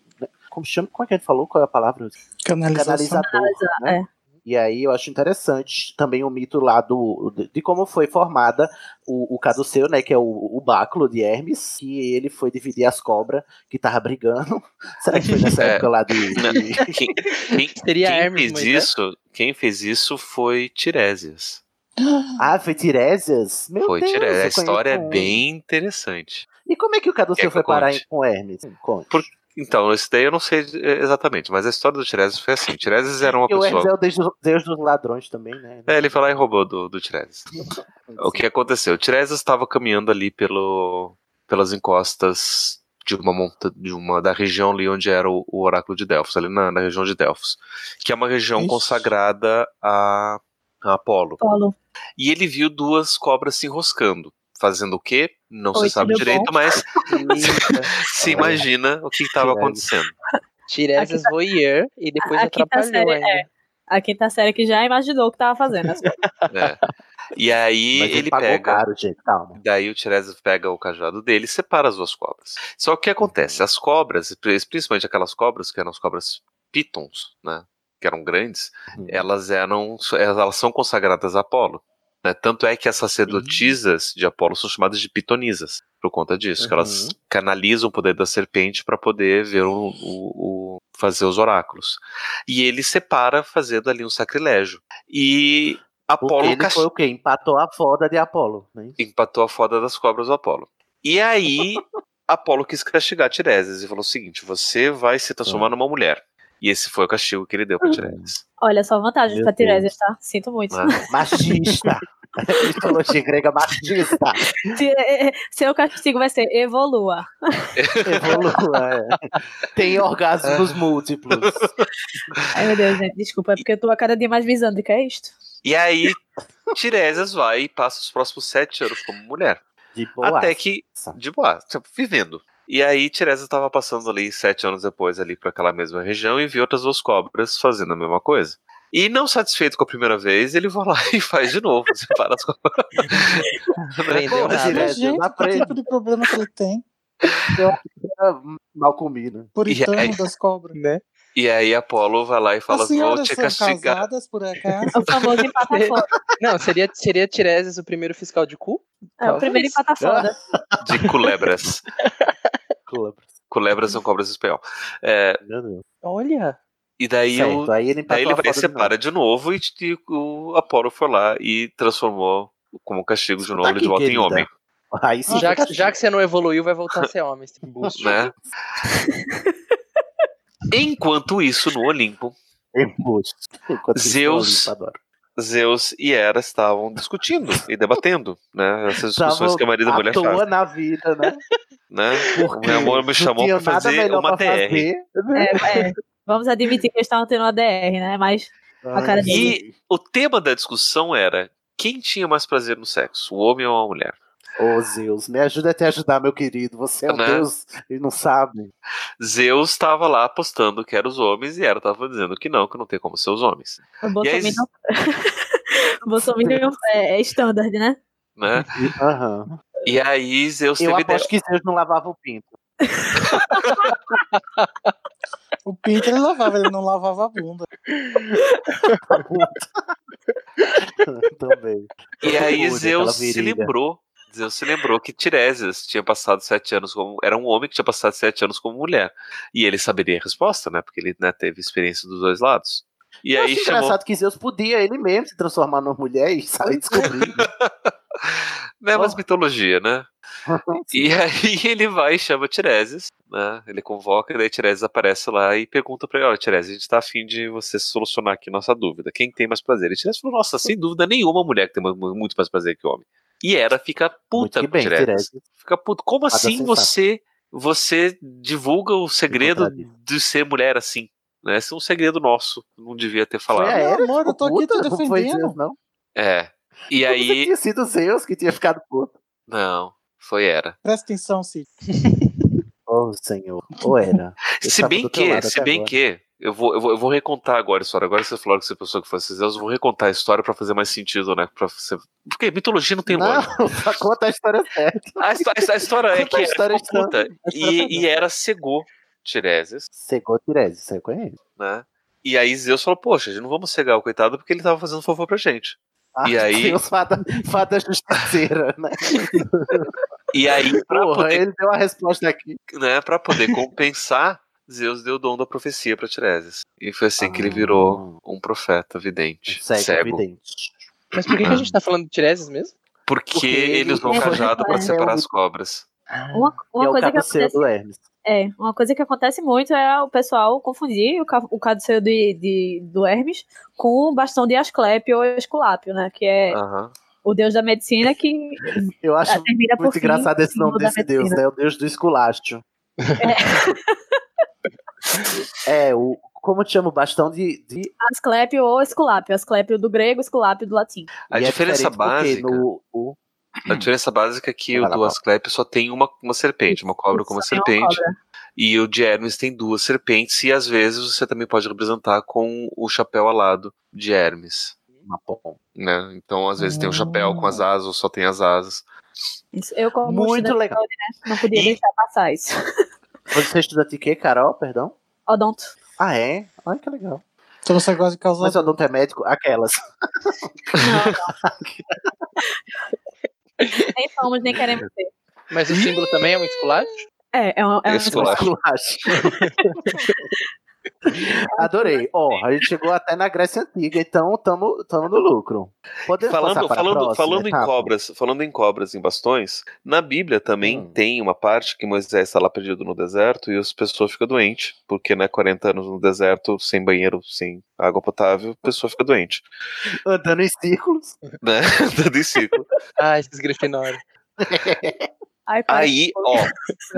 como chama, como é que a gente falou? Qual é a palavra? Canalização. Canalizador, né? É. E aí eu acho interessante também o mito lá do, de, de como foi formada o, o caduceu, né? Que é o, o báculo de Hermes, que ele foi dividir as cobras que tava brigando. Será que foi nessa É. época lá de. Não, de- Quem, quem- Seria quem Hermes, fez né? isso? Quem fez isso foi Tiresias. Ah, foi Tiresias? Meu Foi Deus, Tiresias. A história é bem interessante. E como é que o caduceu foi parar em- com Hermes? Conte. Por- Então, esse daí eu não sei eh, exatamente, mas a história do Tiresias foi assim. Tiresias era uma E o é pessoa. o deus, do- deus dos ladrões também, né? É, ele foi lá e roubou do, do Tiresias. O que aconteceu? Tiresias estava caminhando ali pelo, pelas encostas de uma monta, de uma da região ali onde era o, o oráculo de Delfos, ali na, na região de Delfos, que é uma região Ixi. consagrada a, a Apolo. Polo. E ele viu duas cobras se enroscando. Fazendo o quê? Não Oi, se sabe direito, bom? mas se imagina o que estava acontecendo. Tiresias voyeur e depois a quinta atrapalhou série, ainda. é. A quinta série que já imaginou o que tava fazendo. É. E aí Mas ele, ele pagou pega. caro, gente, calma. Daí o Tiresias pega o cajado dele e separa as duas cobras. Só que o que acontece? As cobras, principalmente aquelas cobras que eram as cobras pitons, né? Que eram grandes, Uhum. elas eram. Elas são consagradas a Apolo. Né? Tanto é que as sacerdotisas de Apolo são chamadas de pitonisas, por conta disso, que elas Uhum. canalizam o poder da serpente para poder ver o, o- o- fazer os oráculos. E ele separa fazendo ali um sacrilégio. E Apolo ele cas- foi o quê? Empatou a foda de Apolo. Né? empatou a foda das cobras do Apolo. E aí, Apolo quis castigar Tiresias e falou o seguinte: você vai se transformar numa mulher. E esse foi o castigo que ele deu pra Tiresias. Olha, só vantagens Meu pra Tiresias, tá? Sinto muito. Né? Machista. Mitologia grega machista. Se- Seu castigo vai ser evolua. Evolua. é. Tem orgasmos múltiplos. Ai, meu Deus, gente, desculpa, é porque eu tô a cada dia mais visando o que é isto. E aí, Tiresias vai e passa os próximos sete anos como mulher. De boa. Até que, de boa, tipo, vivendo. E aí Tiresias estava passando ali sete anos depois ali por aquela mesma região e viu outras duas cobras fazendo a mesma coisa. E não satisfeito com a primeira vez, ele vai lá e faz de novo. Separa as cobras. Aprendeu Porra, nada. Tiresias, Gente, não que aprende. tipo de problema que ele tem? Mal comido. Puritano aí- das cobras. Né? E aí Apolo vai lá e fala: Vou te castigar. casadas, por acaso? O famoso empata foda. Não, seria, seria Tiresias o primeiro fiscal de cu? É o primeiro empata foda. De culebras. Culebras são cobras em espanhol. É, Meu Deus. Olha. e daí, Certo, o, aí ele daí ele vai e separa de novo, e, e o Apolo foi lá e transformou como castigo de novo tá ele de volta em querida. homem. Aí sim. Já que, já que você não evoluiu, vai voltar a ser homem. esse embuste. Né? Enquanto isso, no Olimpo. Enquanto Zeus-. Zeus e Hera estavam discutindo e debatendo, né? Essas discussões que a marido e a mulher toa fazem, na vida, né? né? Porque O meu amor me chamou nada fazer uma pra DR. fazer? É, é. Vamos admitir que eles estavam tendo uma DR, né? Mas a cara dele. E o tema da discussão era quem tinha mais prazer no sexo, o homem ou a mulher? Ô Zeus, me ajuda a te ajudar, meu querido. Você é um Né? Deus e não sabe. Zeus estava lá apostando que eram os homens e Hera estava dizendo que não, que não tem como ser os homens. O E aí, Bolsonaro. o Bolsonaro é, é standard, né? né? Aham. E aí Zeus Eu teve ideia. aposto que Zeus não lavava o pinto. O pinto ele lavava, ele não lavava a bunda. Também. E aí Zeus se lembrou. Zeus se lembrou que Tiresias tinha passado sete anos como. Era um homem que tinha passado sete anos como mulher. E ele saberia a resposta, né? Porque ele né, teve experiência dos dois lados. E Eu aí chamou. engraçado que Zeus podia ele mesmo se transformar numa mulher e sair descobrindo. Né, mas mitologia, né? E aí ele vai e chama Tiresias, né? Ele convoca, e daí Tiresias aparece lá e pergunta pra ele: Olha, Tiresias, a gente tá afim de você solucionar aqui nossa dúvida. Quem tem mais prazer? E Tiresias falou: Nossa, sem dúvida nenhuma mulher que tem mu- muito mais prazer que homem. E Hera fica puta que com bem, Tiresias. Fica puta. Como Fada assim você você divulga o segredo de ser mulher assim? Né? Esse é um segredo nosso. Não devia ter falado. Hera amor, eu tô aqui te puta, não foi defendendo. Zeus, não. É. E que aí. tinha sido Zeus que tinha ficado puto. Não, foi Hera. Presta atenção, Cid. Oh, senhor. Ou era. Eu Se bem que, se bem agora. que, eu vou, eu, vou, eu vou recontar agora a história. Agora você falou que você pensou que fosse Zeus, eu vou recontar a história pra fazer mais sentido, né? Pra você... Porque mitologia não tem lógica. Não, só conta a história certa. A, histó- a história é que a história ficou puta. A e, e Hera cegou Tiresias, Secou Tiresias, você conhece? né? E aí Zeus falou, poxa, a gente não vamos cegar o coitado porque ele tava fazendo favor pra gente. Ah, E aí- Zeus fada, fada justiceira, né? E aí, pra Porra, poder, ele deu a resposta aqui. né, pra poder compensar, Zeus deu o dom da profecia pra Tiresias. E foi assim que ele virou um profeta vidente. Ah. Cego, cego. vidente. Mas por que, que a gente tá falando de Tiresias mesmo? Porque, Porque ele usou o É, cajado pra é. separar as cobras. Uma, uma e é o coisa que caduceu acontece. do Hermes. É, uma coisa que acontece muito é o pessoal confundir o, ca- o caduceu de, de, do Hermes com o bastão de Asclepio ou Esculápio, né? Que é o deus da medicina que Eu acho Ah, muito fim engraçado esse símbolo nome desse deus, né? O deus do esculástio. É, o. Como te chama o bastão de. de Asclepio ou Esculápio. Asclepio do grego, Esculápio do latim. A e é diferença porque básica. No, o, A diferença básica é que Vai o do. Asclepio só tem uma, uma serpente, uma cobra com uma uma serpente. E o de Hermes tem duas serpentes, e às vezes você também pode representar com o chapéu alado de Hermes. uma. Né? Então, às vezes tem um chapéu com as asas, ou só tem as asas. Isso, Eu, como Muito legal. saúde, né, não podia E- deixar passar isso. Você estuda de quê, Carol? Perdão? Odonto. Ah, é? Ai, que legal. Então você gosta de causar. Mas o odonto é médico? Aquelas. Nem somos, nem queremos ser. Mas o símbolo também é um esculacho? É, é um, é um Esculacho. Esculacho. Adorei. Ó, a gente chegou até na Grécia Antiga, então tamo, tamo no lucro. Podemos Falando, falando, próxima falando em cobras, falando em cobras em bastões, na Bíblia também Hum. tem uma parte que Moisés está lá perdido no deserto e as pessoas ficam doentes, porque né, 40 anos no deserto, sem banheiro, sem água potável, a pessoa fica doente. Andando em círculos. Né? Dando em ciclo. Ah, esses pai, Aí, ó,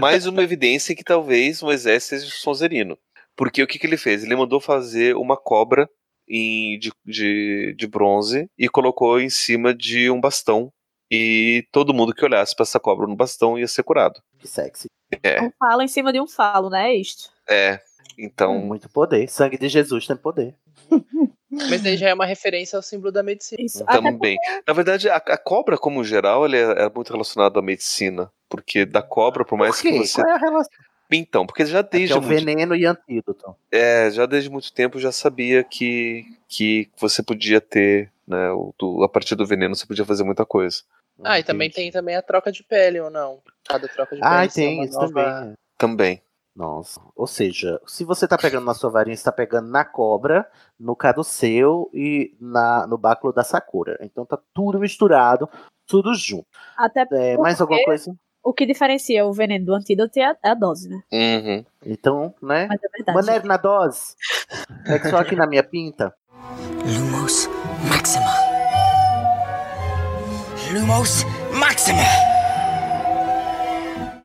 mais uma evidência que talvez Moisés seja sonzerino. Porque o que, que ele fez? Ele mandou fazer uma cobra em- de, de, de bronze e colocou em cima de um bastão. E todo mundo que olhasse para essa cobra no bastão ia ser curado. Que sexy. É, Um falo em cima de um falo, né? É isto. é. Então. Muito poder. Sangue de Jesus tem poder. Mas daí já é uma referência ao símbolo da medicina. Também. Na verdade, a, a cobra, como geral, ele é, é muito relacionado à medicina. Porque da cobra, por mais Por que você. Qual é a relação? Então, porque já Que desde é o muito veneno e antídoto. É, já desde muito tempo já sabia que, que você podia ter, né, o, do- a partir do veneno você podia fazer muita coisa. Ah, e também tem também a troca de pele, ou não? Cada troca de pele Ah, tem isso nova- também. Também. Nossa. Ou seja, se você tá pegando na sua varinha, você tá pegando na cobra, no caduceu e na, no báculo da Sakura. Então tá tudo misturado, tudo junto. Até É, mais alguma porque coisa? O que diferencia o veneno do antídoto é a, é a dose, né? Uhum. Então, né? Mas é verdade. Maneiro na dose. É que só aqui na minha pinta. Lumos Maxima. Lumos Maxima.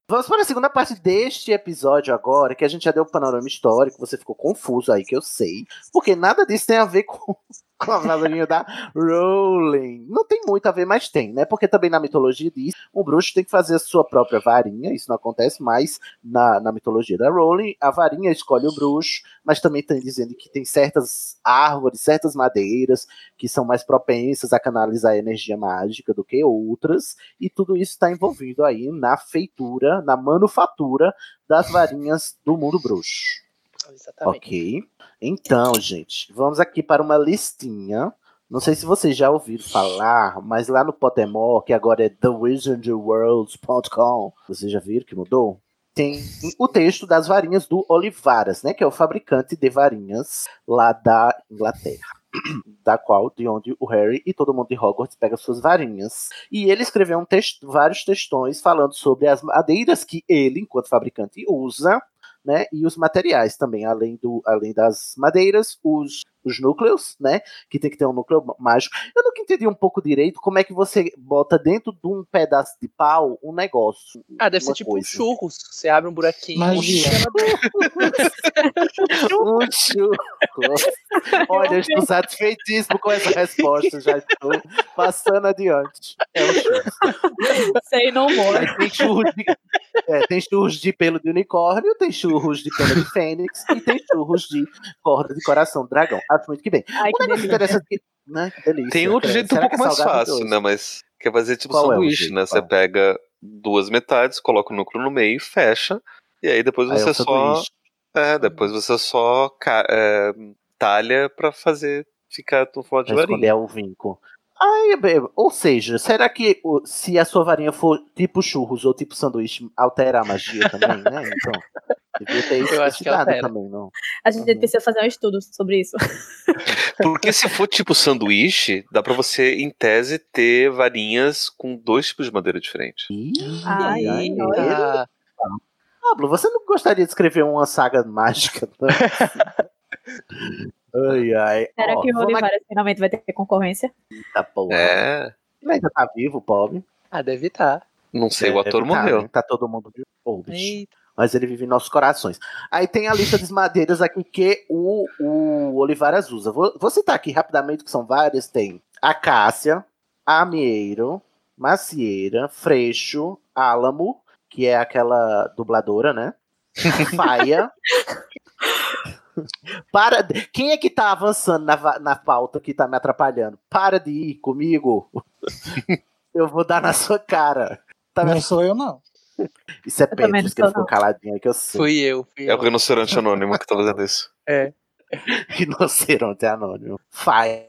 Vamos para a segunda parte deste episódio agora, que a gente já deu um panorama histórico, você ficou confuso aí, que eu sei, porque nada disso tem a ver com, com a varinha da Rowling. Não tem muito a ver, mas tem, né? Porque também na mitologia diz, um bruxo tem que fazer a sua própria varinha, isso não acontece mais na, na mitologia da Rowling, a varinha escolhe o bruxo, mas também tem dizendo que tem certas árvores, certas madeiras que são mais propensas a canalizar a energia mágica do que outras, e tudo isso está envolvido aí na feitura, na manufatura das varinhas do mundo bruxo. Exatamente. Ok? Então, gente, vamos aqui para uma listinha. Não sei se vocês já ouviram falar, mas lá no Pottermore, que agora é thewizardworld.com, vocês já viram que mudou? Tem o texto das varinhas do Olivaras, né? Que é o fabricante de varinhas lá da Inglaterra. Da qual, de onde o Harry e todo mundo de Hogwarts pega suas varinhas. E ele escreveu um texto, vários textões falando sobre as madeiras que ele, enquanto fabricante, usa né? E os materiais também, além, do, além das madeiras, os, os núcleos, né? Que tem que ter um núcleo mágico. Eu nunca entendi um pouco direito como é que você bota dentro de um pedaço de pau um negócio. Ah, deve ser tipo coisa. um churros. Você abre um buraquinho. Magia. Um churro. Olha, eu estou satisfeitíssimo com essa resposta. Já estou passando adiante. É um churro. Sei não more. Aí tem churros de, é, tem churros de pelo de unicórnio, tem churros de pelo de fênix e tem churros de corda de coração dragão. Acho muito que bem. Ai, um que negócio interessante que, né? que delícia. Tem outro É, jeito um pouco que é mais fácil, né? Mas quer fazer tipo Qual é sanduíche, jeito? né? Você pega duas metades, coloca o núcleo no meio, fecha, e aí depois Aí é você o só. sanduíche. É, depois você só é, talha pra fazer ficar no formato de varinha. o vinco. Ai, bem, ou seja, será que se a sua varinha for tipo churros ou tipo sanduíche, altera a magia também, né? Então, devia ter Eu acho que especificado altera. também, não? A gente precisa fazer um estudo sobre isso. Porque se for tipo sanduíche, dá pra você, em tese, ter varinhas com dois tipos de madeira diferentes. Ai, ai, Ah, Pablo, você não gostaria de escrever uma saga mágica? não? ai, ai. Será Ó, que o Olivares finalmente vai ter concorrência? tá, porra. É. Ele ainda tá vivo, pobre. ah, deve estar. Não sei, o ator tá, morreu. né? Tá todo mundo vivo. Pô, bicho. Eita. Mas ele vive em nossos corações. Aí tem a lista das madeiras aqui que o, o Olivares usa. Vou, vou citar aqui rapidamente, que são várias. Tem acácia, amieiro, macieira, freixo, álamo, que é aquela dubladora, né? Faia. Para. de- Quem é que tá avançando na, na pauta que tá me atrapalhando? Para de ir comigo. Eu vou dar na sua cara. Tá Não sou eu, não. Isso é não que ele ficou caladinho aí que eu sei. Fui eu, fui É eu. o rinoceronte anônimo que tá fazendo isso. É. Rinoceronte anônimo. Faia,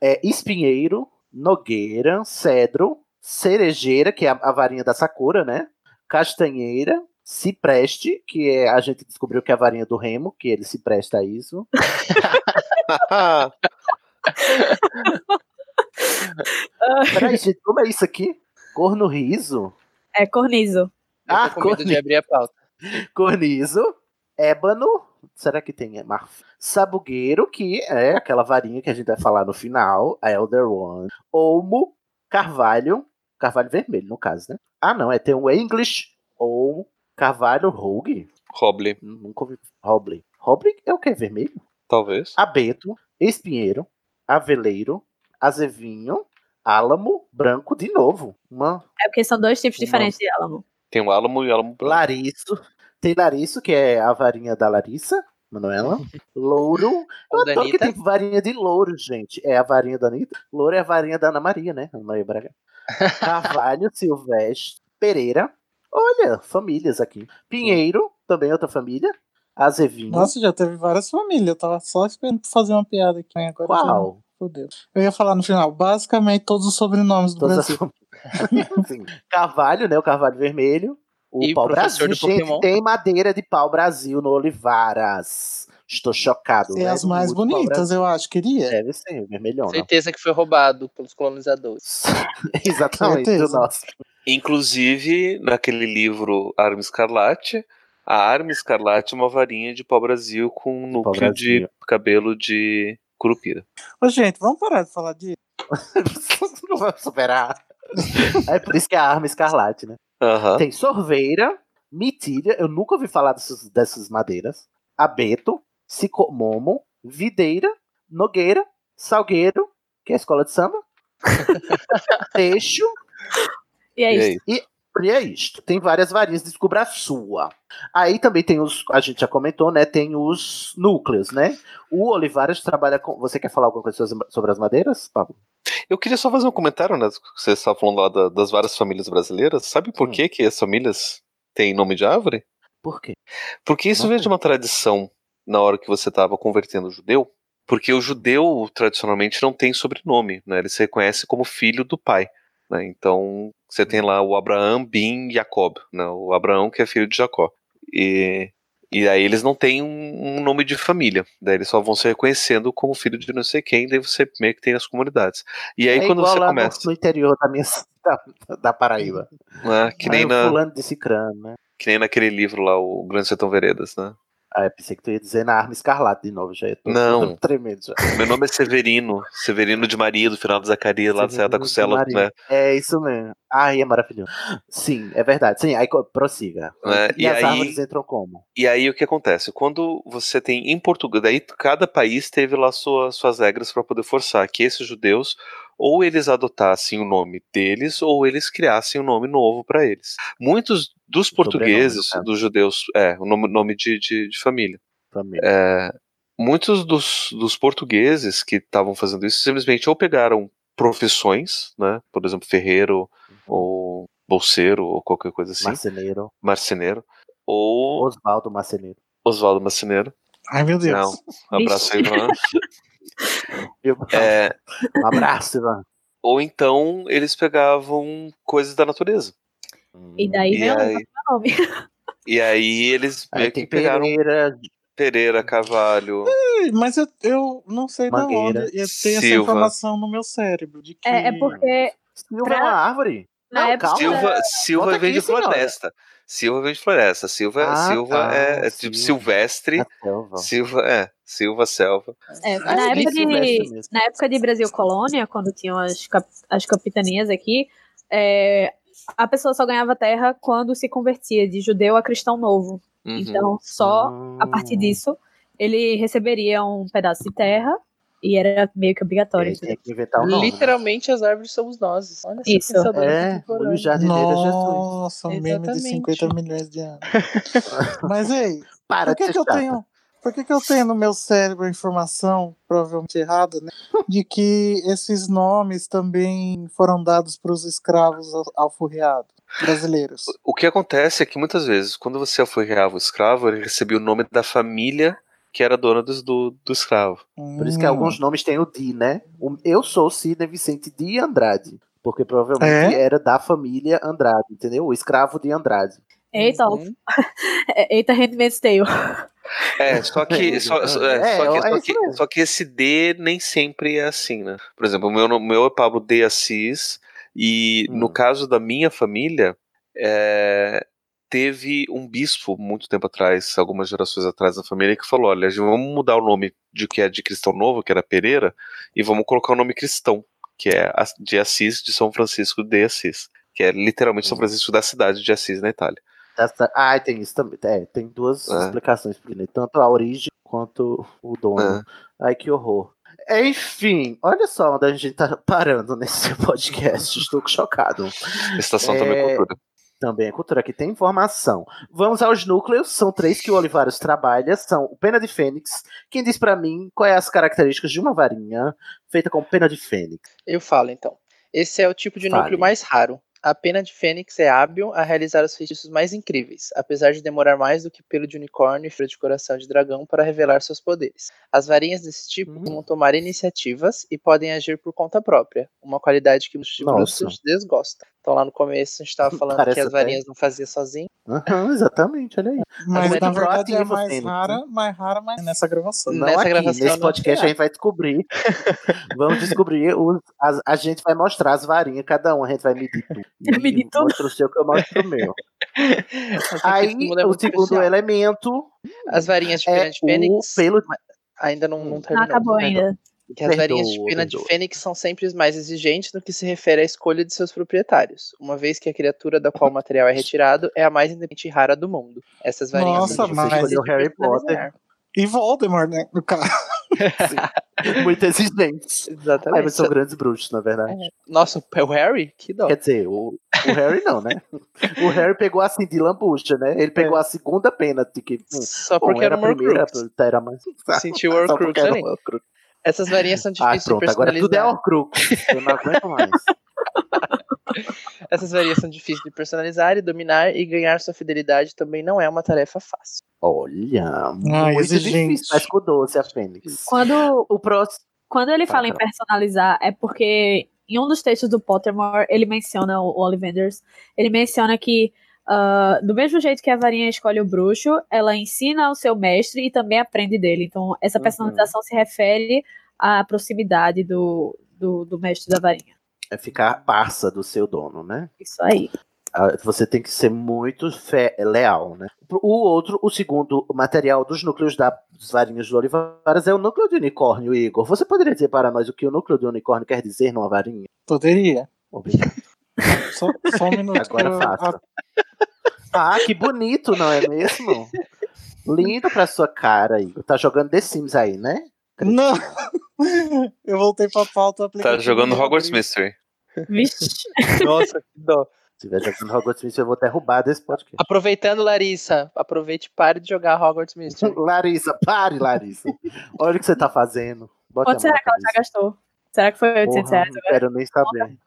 é, espinheiro, nogueira, cedro, cerejeira, que é a, a varinha da Sakura, né? Castanheira, cipreste, que é a gente descobriu que é a varinha do Remo, que ele se presta a isso. Peraí, gente, como é isso aqui? Corno riso? É cornizo. Ah, com medo de abrir a pauta. Cornizo, ébano, será que tem marfim? Sabugueiro, que é aquela varinha que a gente vai falar no final, a Elder One. Olmo, carvalho, carvalho vermelho no caso, né? Ah, não, é tem o English ou carvalho rogue. Roble, Nunca ouvi. Roble. Roble é o que? Vermelho? talvez. Abeto, espinheiro, aveleiro, azevinho, álamo, branco de novo. Uma É porque são dois tipos Uma- diferentes de álamo. Tem o Álamo e o Álamo branco. Larisso. Tem Larisso, que é a varinha da Larissa, Manuela. Louro. Eu adoro que tem varinha de louro, gente. É a varinha da Anitta. Louro é a varinha da Ana Maria, né? Ana Maria Braga. Carvalho, Silvestre, Pereira. Olha, famílias aqui. Pinheiro, também outra família. Azevinho. Nossa, já teve várias famílias. Eu tava só esperando pra fazer uma piada aqui. Agora Qual? Fodeu. Eu ia falar no final, basicamente todos os sobrenomes do Todas as Brasil. Sim. Carvalho, né? O Carvalho Vermelho. O E pau Brasil. Gente, Pokémon. tem madeira de pau Brasil no Olivaras. Estou chocado. E as velho, mais bonitas, eu acho, queria. Deve ser, vermelhona. Certeza que foi roubado pelos colonizadores. Exatamente, Certeza. o nosso. Inclusive, naquele livro Arma Escarlate, a Arma Escarlate é uma varinha de pau-brasil com um núcleo de cabelo de curupira. Ô, gente, vamos parar de falar disso. Não vamos superar. É por isso que é a arma escarlate, né? Aham. Tem sorveira, mitilha, eu nunca ouvi falar dessas, dessas madeiras. Abeto, sicomomo, videira, nogueira, salgueiro, que é a escola de samba. Teixo. E é E isso. aí? E, e é isto. Tem várias varinhas, descubra a sua. Aí também tem os, a gente já comentou, né? Tem os núcleos, né? O Olivares trabalha com. Você quer falar alguma coisa sobre- as madeiras, Pablo? Eu queria só fazer um comentário, né? Você estava falando lá da- das várias famílias brasileiras. Sabe por Hum. que, que as famílias têm nome de árvore? Por quê? Porque isso veio de uma tradição na hora que você estava convertendo o judeu. Porque o judeu, tradicionalmente, não tem sobrenome, né? Ele se reconhece como filho do pai. Né? Então, você tem lá o Abraão bin Jacob, né? o Abraão que é filho de Jacó. E, e aí eles não têm um, um nome de família. Daí eles só vão se reconhecendo como filho de não sei quem, daí você meio que tem as comunidades. E aí é quando você começa. No, no interior da minha da, da Paraíba. né, que, nem Aí o na, fulano de cicrano, né? que nem naquele livro lá, o Grande Sertão Veredas, né? Ah, eu pensei que tu ia dizer na arma escarlate de novo, já ia tô Não. tremendo já. Meu nome é Severino, Severino de Maria, do final de Zacarias, lá de Serra da Costela, né? É isso mesmo. Ai, é maravilhoso. Sim, é verdade. Sim, aí prossiga. Né, E, e as aí- árvores entram como? E aí o que acontece? Quando você tem em Portugal, daí cada país teve lá sua, suas regras para poder forçar que esses judeus ou eles adotassem o nome deles ou eles criassem um nome novo para eles. Muitos dos portugueses, caso. dos judeus, é, o nome, nome de, de, de família. Família. É, muitos dos, dos portugueses que estavam fazendo isso simplesmente ou pegaram profissões, né? Por exemplo, ferreiro ou bolseiro ou qualquer coisa assim, Marceneiro. marceneiro, ou Osvaldo Marceneiro. Oswaldo Marceneiro. Ai, meu Deus. Não, um abraço aí? É, Um abraço, Ivan. ou então eles pegavam coisas da natureza. E daí E aí- nome. E aí eles Aí meio tem que pegaram Pereira, Pereira, Carvalho. Ih, Mas eu, eu não sei da Mangueira. onde. Eu tenho essa informação no meu cérebro. De que... É, é porque Silva Pra- é uma árvore? na Não, época. calma. Silva, Silva vem aqui, de senhora. Silva vem de floresta. Silva, Ah, Silva tá, é, é tipo silvestre. Selva. Silva é. Silva, selva. É, Ah, na, é época de, mesmo. na época de Brasil Colônia, quando tinham as, cap- as capitanias aqui, é, a pessoa só ganhava terra quando se convertia de judeu a cristão novo. Uhum. Então, só a partir disso, ele receberia um pedaço de terra e era meio que obrigatório. Ele que inventar um nome. né? Literalmente as árvores somos nós. Olha Isso. É, o jardineiro Jesus. Nossa, um meme de Exatamente. 50 milhões de anos. Mas ei, Para por que, que eu tenho. Por que, que eu tenho no meu cérebro a informação, provavelmente errada, né? De que esses nomes também foram dados para os escravos al- alforriados brasileiros. O que acontece é que muitas vezes, quando você alforreava o escravo, ele recebia o nome da família que era dona do, do, do escravo. Por isso que Hum. alguns nomes têm o Di, né? O- Eu sou Sidney Vicente de Andrade. Porque provavelmente É? era da família Andrade, entendeu? O escravo de Andrade. Eita, Uhum. eita, Handmaid's Tale. É, só que, só, só- é, É, só, que, é só, que, só que esse D nem sempre é assim, né? Por exemplo, o meu, meu é Pablo D. Assis, e Hum. no caso da minha família, é, teve um bispo muito tempo atrás, algumas gerações atrás da família, que falou: olha, vamos mudar o nome de que é de cristão novo, que era Pereira, e vamos colocar o nome cristão, que é de Assis, de São Francisco de Assis, que é literalmente. São Francisco da cidade de Assis, na Itália. Essa- Ah, tem isso também. É, tem duas É. explicações pra ele, tanto a origem quanto o dono. É. Ai, que horror. Enfim, olha só onde a gente tá parando nesse podcast. Estou chocado. Estação É, também cultura. Também é cultura, aqui tem informação. Vamos aos núcleos, são três que o Olivares trabalha, são o pena de fênix. Quem diz pra mim quais as características de uma varinha feita com pena de fênix? Eu falo então. Esse é o tipo de Fale. núcleo mais raro. A pena de fênix é hábil a realizar os feitiços mais incríveis, apesar de demorar mais do que pelo de unicórnio e folha de coração de dragão para revelar seus poderes. As varinhas desse tipo Hum. costumam tomar iniciativas e podem agir por conta própria, uma qualidade que muitos bruxos desgostam. Então lá no começo a gente estava falando Parece que as até- varinhas não fazia sozinho. Aham, exatamente, olha aí. Mas na verdade é mais Fênix, rara, mais rara, mas nessa gravação. Não Nessa aqui, gravação nesse podcast a gente vai descobrir. Vamos descobrir. os- as- a gente vai mostrar as varinhas, cada um, a gente vai medir tudo. Medir E Mostra o seu que eu mostro o meu. Aí, é o segundo elemento As varinhas de é pena de fênix o pelo. ainda não, não Não terminou. acabou ainda. Que as varinhas de Perdoa, pena de perdoa. fênix são sempre mais exigentes no que se refere à escolha de seus proprietários, uma vez que a criatura da qual o material é retirado é a mais independente e rara do mundo. Essas varinhas Nossa, são Você mas- escolheu de Harry. Potter. E Voldemort, né? No caso. Muito exigentes. Exatamente. mas são grandes bruxos, na verdade. Nossa, é o Harry? Que dó. Quer dizer, o, o Harry não, né? O Harry pegou assim de lambucha, né? Ele pegou a segunda pena de que. hum, Só bom, porque era a um primeira, era mais. Sentiu o Horcrux era ali. Essas varinhas são Ah, difíceis de pronto, agora tudo é personalizar. Horcrux. Eu não aguento mais. Essas varinhas são difíceis de personalizar e dominar e ganhar sua fidelidade também não é uma tarefa fácil. Olha, Ah, muito exigente. difícil, mas com doce a Fênix. Quando, O próximo. quando ele fala em personalizar, é porque em um dos textos do Pottermore, ele menciona, o Ollivanders, ele menciona que ah, do mesmo jeito que a varinha escolhe o bruxo, ela ensina ao seu mestre e também aprende dele. Então, essa Uhum. personalização se refere à proximidade do, do, do mestre da varinha. É ficar parça do seu dono, né? Isso aí. Ah, Você tem que ser muito fé- leal, né? O outro, o segundo material dos núcleos das varinhas do Olivares é o núcleo de unicórnio, Igor. Você poderia dizer para nós o que o núcleo de unicórnio quer dizer numa varinha? Poderia. Obrigado. Só, só um minuto. Agora eu- faça. Ah, que bonito, não é mesmo? Lindo pra sua cara, Igor. Tá jogando The Sims aí, né? Não! Eu voltei pra pauta. Tá jogando Hogwarts. Mystery. Vixe. Nossa, que dó. Se estiver jogando Hogwarts Mystery, eu vou derrubar desse podcast. Aproveitando, Larissa, aproveite e pare de jogar Hogwarts Mystery. Larissa, pare, Larissa. Olha o que você tá fazendo. Bota Quanto será que ela já gastou? Será que foi 800 Porra, reais não quero nem saber.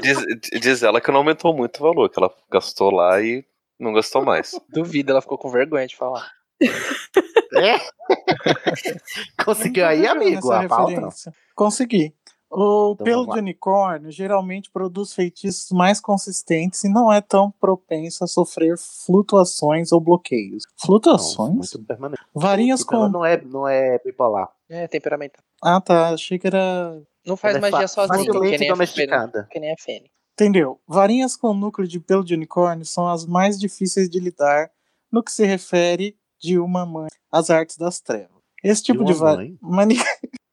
Diz, diz ela que não aumentou muito o valor, que ela gastou lá e não gastou mais. Duvido, ela ficou com vergonha de falar. É? Conseguiu aí, amigo, a pauta? Consegui. O Então pelo de unicórnio geralmente produz feitiços mais consistentes e não é tão propenso a sofrer flutuações ou bloqueios. Flutuações? Muito permanente. Varinhas Então, com. não, é, não é bipolar. É, temperamental. Ah, tá. Achei que era. Não faz Ela é magia fa- sozinho, que nem, domesticada. Fênix, que nem a Fênix. Entendeu? Varinhas com núcleo de pelo de unicórnio são as mais difíceis de lidar no que se refere de uma mãe às artes das trevas. Esse tipo De de, varinha. mãe?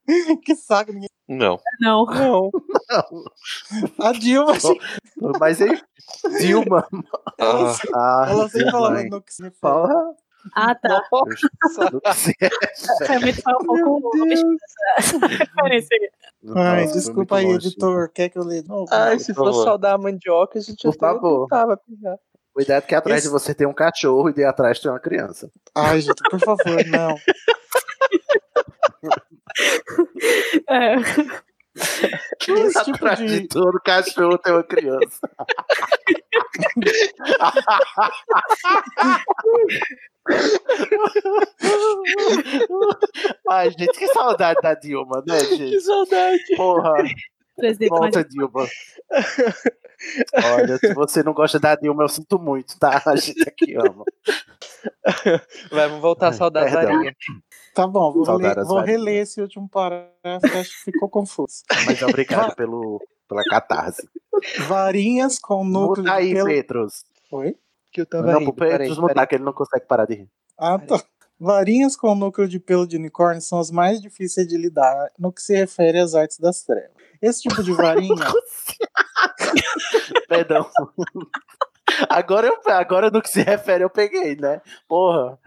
que saco, ninguém. Não. Não. Não. A Dilma. Mas aí, Dilma. Ela, Ah, ela sempre falava mãe. no que se. Porra. Ah, tá. Se Realmente foi um pouco. Ai, desculpa aí, editor. Quer que eu leia de novo? Ai, se fosse favor. saudar a mandioca, a gente Por até favor. tentava pegar. Cuidado que atrás Esse- de você tem um cachorro e de atrás tem uma criança. Ai, gente, por favor, não. É. Esse tipo atrás de... de. todo cachorro tem uma criança. Ai, gente, que saudade da Dilma, né, Que gente? saudade. Porra, Presidente volta, Dilma. Olha, se você não gosta da Dilma, eu sinto muito, tá? A gente aqui ama. Vai, vamos voltar a saudar a Perdão. varinha. Tá bom, vou, ler- vou reler esse último parágrafo que acho que ficou confuso. Mas obrigado pelo, pela catarse. Varinhas com núcleo Muda aí, de pelo. Petros. Oi? Que eu tava Não, rindo, Petros peraí, mudar, peraí. que ele não consegue parar de rir. Ah, tá. Varinhas com núcleo de pelo de unicórnio são as mais difíceis de lidar no que se refere às artes das trevas. Esse tipo de varinha. Perdão. Agora, eu, agora no que se refere eu peguei, né? Porra,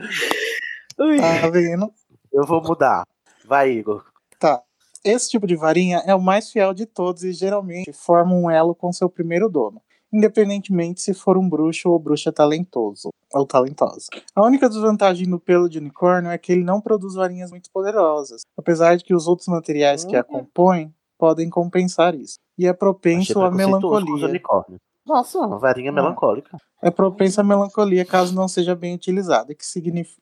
tá vendo? eu vou mudar. Vai, Igor. Tá. Esse tipo de varinha é o mais fiel de todos e geralmente forma um elo com seu primeiro dono. independentemente se for um bruxo ou bruxa talentoso ou talentosa. A única desvantagem do pelo de unicórnio é que ele não produz varinhas muito poderosas, apesar de que os outros materiais que a compõem podem compensar isso. E é propenso à melancolia. Nossa, uma varinha melancólica. É propenso à melancolia caso não seja bem utilizado, que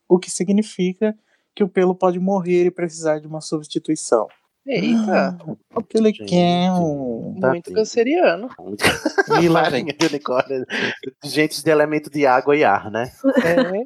o que significa que o pelo pode morrer e precisar de uma substituição. Eita. O que ele quer. Muito canceriano. E de unicórnio. Gente de elemento de água e ar, né? É.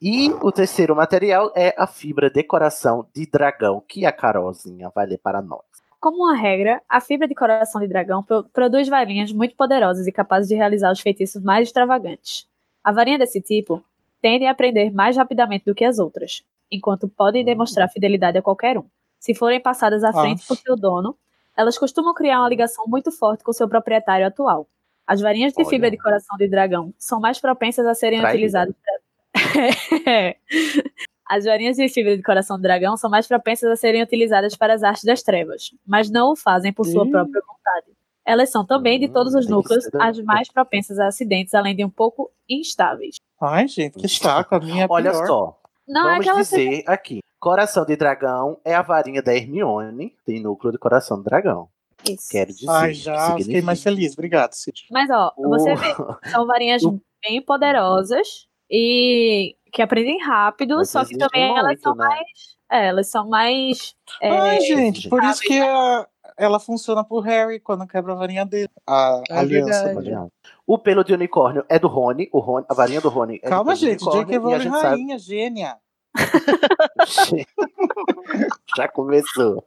E o terceiro material é a fibra decoração de dragão, que a Carolzinha vai ler para nós. Como uma regra, a fibra de coração de dragão pro- produz varinhas muito poderosas e capazes de realizar os feitiços mais extravagantes. A varinha desse tipo tende a aprender mais rapidamente do que as outras, enquanto podem demonstrar fidelidade a qualquer um. Se forem passadas à frente por seu dono, elas costumam criar uma ligação muito forte com seu proprietário atual. As varinhas de fibra de coração de dragão são mais propensas a serem Traíra. utilizadas para... As varinhas de fibra de coração de dragão são mais propensas a serem utilizadas para as artes das trevas, mas não o fazem por sua própria vontade. Elas são também, de todos os que núcleos, da- as mais propensas a acidentes, além de um pouco instáveis. Ai, gente, que saco. A minha é Olha pior. só, Não, é vamos que ela dizer aqui. Coração de dragão é a varinha da Hermione, tem núcleo de coração de dragão. Isso. Quero dizer. Ai, que já fiquei significa. mais feliz. Obrigado, Cid. Mas, ó, você O- vê, são varinhas bem poderosas e que aprendem rápido, Mas só que também elas muito, são né? mais. É, elas são mais. é, Ai, gente, por isso que a- ela funciona pro Harry quando quebra a varinha dele. A É aliança. verdade. O pelo de unicórnio é do Rony, o Rony, a varinha do Rony é Calma, do gente. J.K. a Rowling sabe- rainha, gênia. Já começou.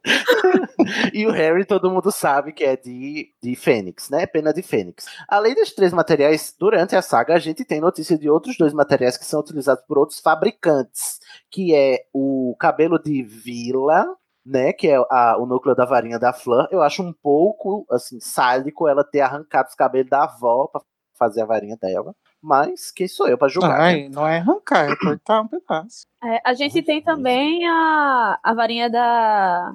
e o Harry, todo mundo sabe que é de, de Fênix, né? Pena de Fênix. Além dos três materiais, durante a saga, a gente tem notícia de outros dois materiais que são utilizados por outros fabricantes, que é o cabelo de Vila, né? Que é a- o núcleo da varinha da Fleur. Eu acho um pouco, assim, sádico ela ter arrancado os cabelos da avó pra fazer a varinha dela. Mas quem sou eu pra julgar? Ai, né? não é arrancar, é cortar um pedaço. É, a gente tem também a, a varinha da,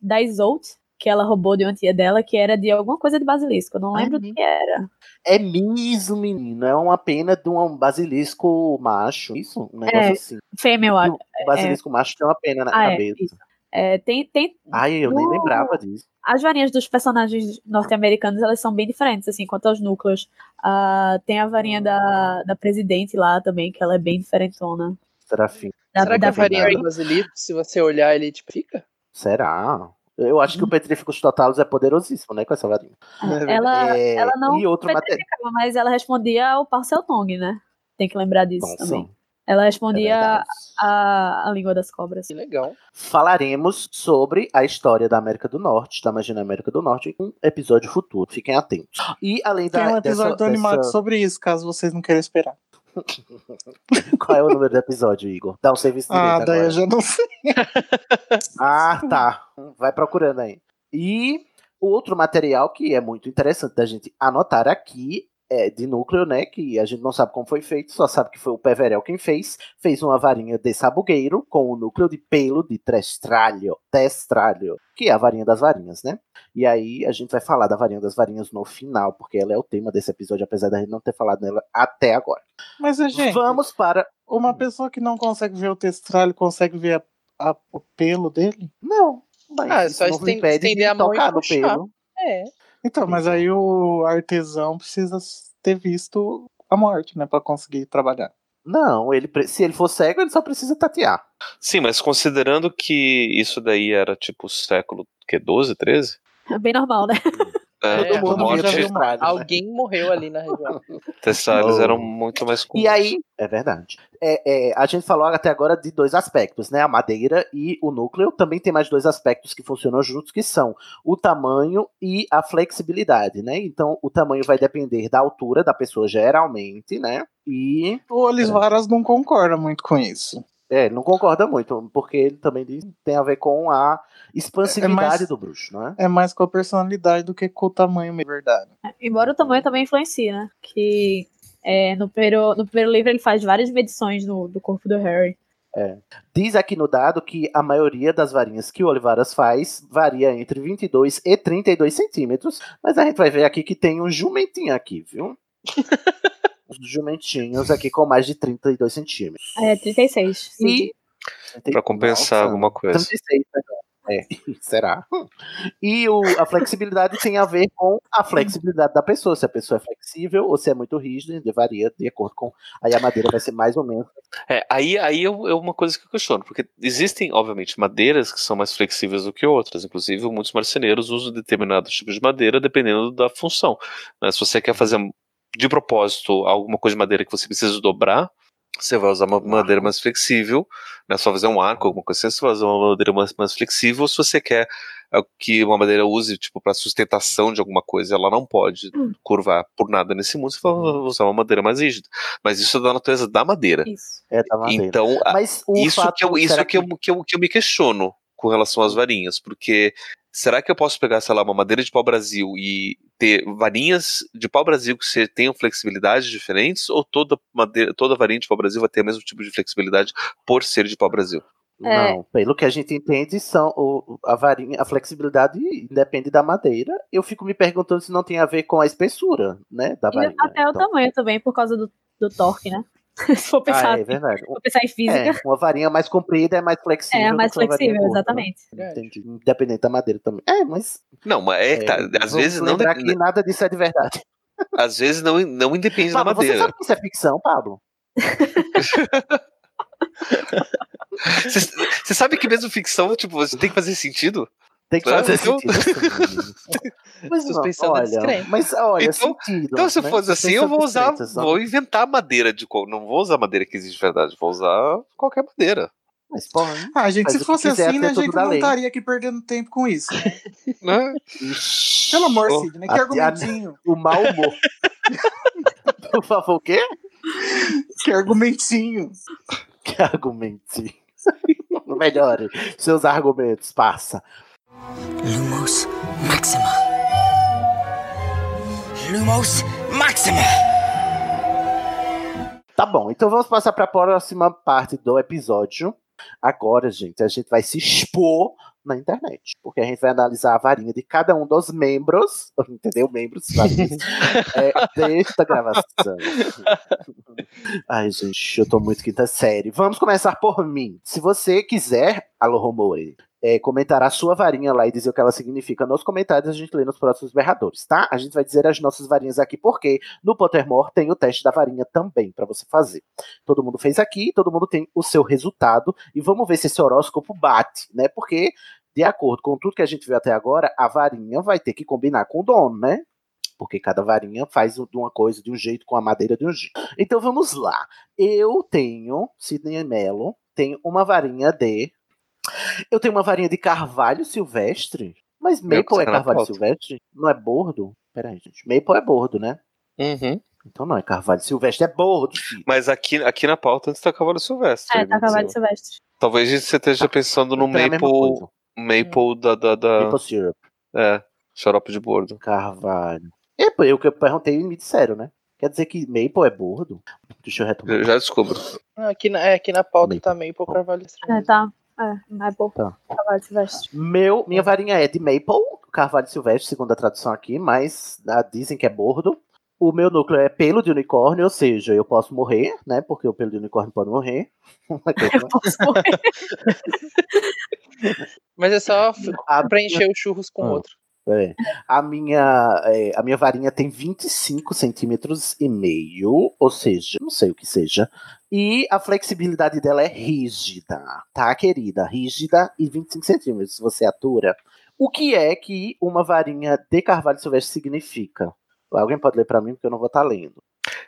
da Isolt, que ela roubou de uma tia dela, que era de alguma coisa de basilisco. Eu não lembro do que era. É mesmo, menino. É uma pena de um basilisco macho. Isso? Um negócio É, assim. Fêmea, eu acho. O basilisco macho tem uma pena na Ah, é, cabeça. isso. É, tem, tem, Ai, eu nem No- lembrava disso. As varinhas dos personagens norte-americanos, elas são bem diferentes, assim, quanto aos núcleos. Ah, tem a varinha da, da presidente lá também, que ela é bem diferentona. Serafim. Da- Será que da a varinha do basilisco, se você olhar, ele tipo, fica? Será? Eu acho que Uhum. o Petrificus Totalus é poderosíssimo, né? Com essa varinha. Ela, É, ela não e outro petrificava, mas ela respondia ao Parcel Tongue, né? Tem que lembrar disso Bom, também. Ela É respondia verdade. a, a língua das cobras. Que legal. Falaremos sobre a história da América do Norte, da Magia na América do Norte, em um episódio futuro. Fiquem atentos. E além da. Tem um episódio dessa, do animado dessa- sobre isso, caso vocês não queiram esperar. Qual é o número do episódio, Igor? Dá um serviço direito Ah, daí agora. eu já não sei. Ah, tá. Vai procurando aí. E o outro material que é muito interessante da gente anotar aqui é de núcleo, né? Que a gente não sabe como foi feito, só sabe que foi o Peverel quem fez. Fez uma varinha de sabugueiro com o núcleo de pelo de testralho, testralho, que é a varinha das varinhas, né? E aí a gente vai falar da varinha das varinhas no final, porque ela é o tema desse episódio, apesar da gente não ter falado nela até agora. Mas, gente, Vamos para. uma pessoa que não consegue ver o testralho consegue ver a- a- o pelo dele? Não. Mas Ah, é isso só estender a mão e tocar no puxar. pelo. É. Então, mas aí o artesão precisa ter visto a morte, né? Pra conseguir trabalhar. Não, ele, se ele for cego, ele só precisa tatear. Sim, mas considerando que isso daí era tipo século que 12, 13? É bem normal, né? É, Todo a mundo morte, já viu né? Alguém morreu ali na região. Oh. eram muito mais comuns. E aí, é verdade. É, é, a gente falou até agora de dois aspectos, né? A madeira e o núcleo. Também tem mais dois aspectos que funcionam juntos, que são o tamanho e a flexibilidade, né? Então, o tamanho vai depender da altura da pessoa, geralmente, né? E. O Olisvaras não concorda muito com isso. É, não concorda muito, porque ele também diz que tem a ver com a expansividade É mais- do bruxo, não é? É mais com a personalidade do que com o tamanho, mesmo, verdade. Embora o tamanho também influencie, né? Que é, no, primeiro, no primeiro livro ele faz várias medições no, do corpo do Harry. É. Diz aqui no dado que a maioria das varinhas que o Olivaras faz varia entre 22 e 32 centímetros, mas a gente vai ver aqui que tem um jumentinho aqui, viu? Os jumentinhos aqui com mais de 32 centímetros. É, 36. Sim. Pra compensar alguma coisa. 36, perdão. É, será? E o, a flexibilidade tem a ver com a flexibilidade da pessoa. Se a pessoa é flexível ou se é muito rígida, varia de acordo com. Aí a madeira vai ser mais ou menos. É, aí, aí é uma coisa que eu questiono, porque existem, obviamente, madeiras que são mais flexíveis do que outras. Inclusive, muitos marceneiros usam determinados tipos de madeira dependendo da função. Né? Se você quer fazer de propósito alguma coisa de madeira que você precisa dobrar, você vai usar uma madeira mais flexível, né? Só fazer um arco, alguma coisa assim, você vai usar uma madeira mais, mais flexível. Se você quer é, que uma madeira use, tipo, para sustentação de alguma coisa, ela não pode curvar por nada nesse mundo, você vai usar uma madeira mais rígida. Mas isso é da natureza da madeira. Isso. É da madeira. Então, a- Mas o isso, fato- que, eu, isso será que, eu, que, eu, que eu me questiono com relação às varinhas, porque será que eu posso pegar, sei lá, uma madeira de pau-brasil e ter varinhas de pau-brasil que se- tenham flexibilidades diferentes, ou toda, madeira, toda varinha de pau-brasil vai ter o mesmo tipo de flexibilidade por ser de pau-brasil? É. Não, pelo que a gente entende, são o, a varinha, a flexibilidade depende da madeira. Eu fico me perguntando se não tem a ver com a espessura, né, da E varinha. até o Então, tamanho também, por causa do, do torque, né? Se for pensar, ah, é assim, verdade. se for pensar em física. É, uma varinha mais comprida é mais flexível. É, mais flexível, curta, né? exatamente. Entendi. Independente da madeira também. É, mas. Não, mas é, tá, às vamos vezes não, lembrar que nada disso é de verdade. às vezes não, não independe da Pablo, você madeira. sabe que isso é ficção, Pablo? Você você sabe que mesmo ficção, tipo, você tem que fazer sentido? Tem que Né? fazer Então- sentido. Mas não, Suspensão olha, mas olha, Então- sentido. Então, se né? fosse assim, Suspensão eu vou usar, vou inventar madeira de não vou usar madeira que existe de verdade, vou usar qualquer madeira. Mas, pô, Ah, gente, Faz se fosse quiser, assim, né, a gente não lei. estaria aqui perdendo tempo com isso. né? Né? Pelo amor, Oh, Sidney, que a- a- argumentinho. O mau humor. Por favor, o quê? Que argumentinho. Que argumentinho. Melhore. Seus argumentos, passa. Lumos Maxima. Lumos Maxima. Tá bom, então vamos passar para a próxima parte do episódio. Agora, gente, a gente vai se expor na internet, porque a gente vai analisar a varinha de cada um dos membros, entendeu? Membros varinhas, é, desta gravação. Ai, gente, eu tô muito quinta série. Vamos começar por mim. Se você quiser, alô Romore, é, comentar a sua varinha lá e dizer o que ela significa nos comentários, a gente lê nos próximos berradores, tá? A gente vai dizer as nossas varinhas aqui, porque no Pottermore tem o teste da varinha também para você fazer. Todo mundo fez aqui, todo mundo tem o seu resultado e vamos ver se esse horóscopo bate, né? Porque de acordo com tudo que a gente viu até agora, a varinha vai ter que combinar com o dono, né? Porque cada varinha faz de uma coisa de um jeito, com a madeira de um jeito. Então vamos lá. Eu tenho, Sidney Mello, tenho uma varinha de. Eu tenho uma varinha de carvalho silvestre. Mas Maple é tá carvalho silvestre? Não é bordo? Peraí, gente. Maple é bordo, né? Uhum. Então não é carvalho silvestre, é bordo, filho. Mas aqui, aqui na pauta antes tá Cavalo Silvestre. É, tá cavalo silvestre. Talvez você esteja pensando no Então é Maple, coisa. Maple da, da, da- Maple syrup. É, xarope de bordo. Carvalho. É, eu que eu perguntei e me disseram, né? Quer dizer que Maple é bordo? Deixa eu retomar. Já, já descubro. Aqui na, é, aqui na pauta tá meio pouco carvalho É, estranho. tá. É, é bom. Tá. Cavalo silvestre. Meu, minha varinha é de Maple, carvalho silvestre, segundo a tradução aqui, mas ah, dizem que é bordo. O meu núcleo é pelo de unicórnio, ou seja, eu posso morrer, né? Porque o pelo de unicórnio pode morrer. Eu posso morrer. Mas é só preencher os churros com Ah. outro. É. A, minha, é, a minha varinha tem 25 centímetros e meio, ou seja, não sei o que seja. E a flexibilidade dela é rígida, tá, querida? Rígida e 25 centímetros, você atura. O que é que uma varinha de carvalho silvestre significa? Alguém pode ler pra mim, porque eu não vou estar lendo.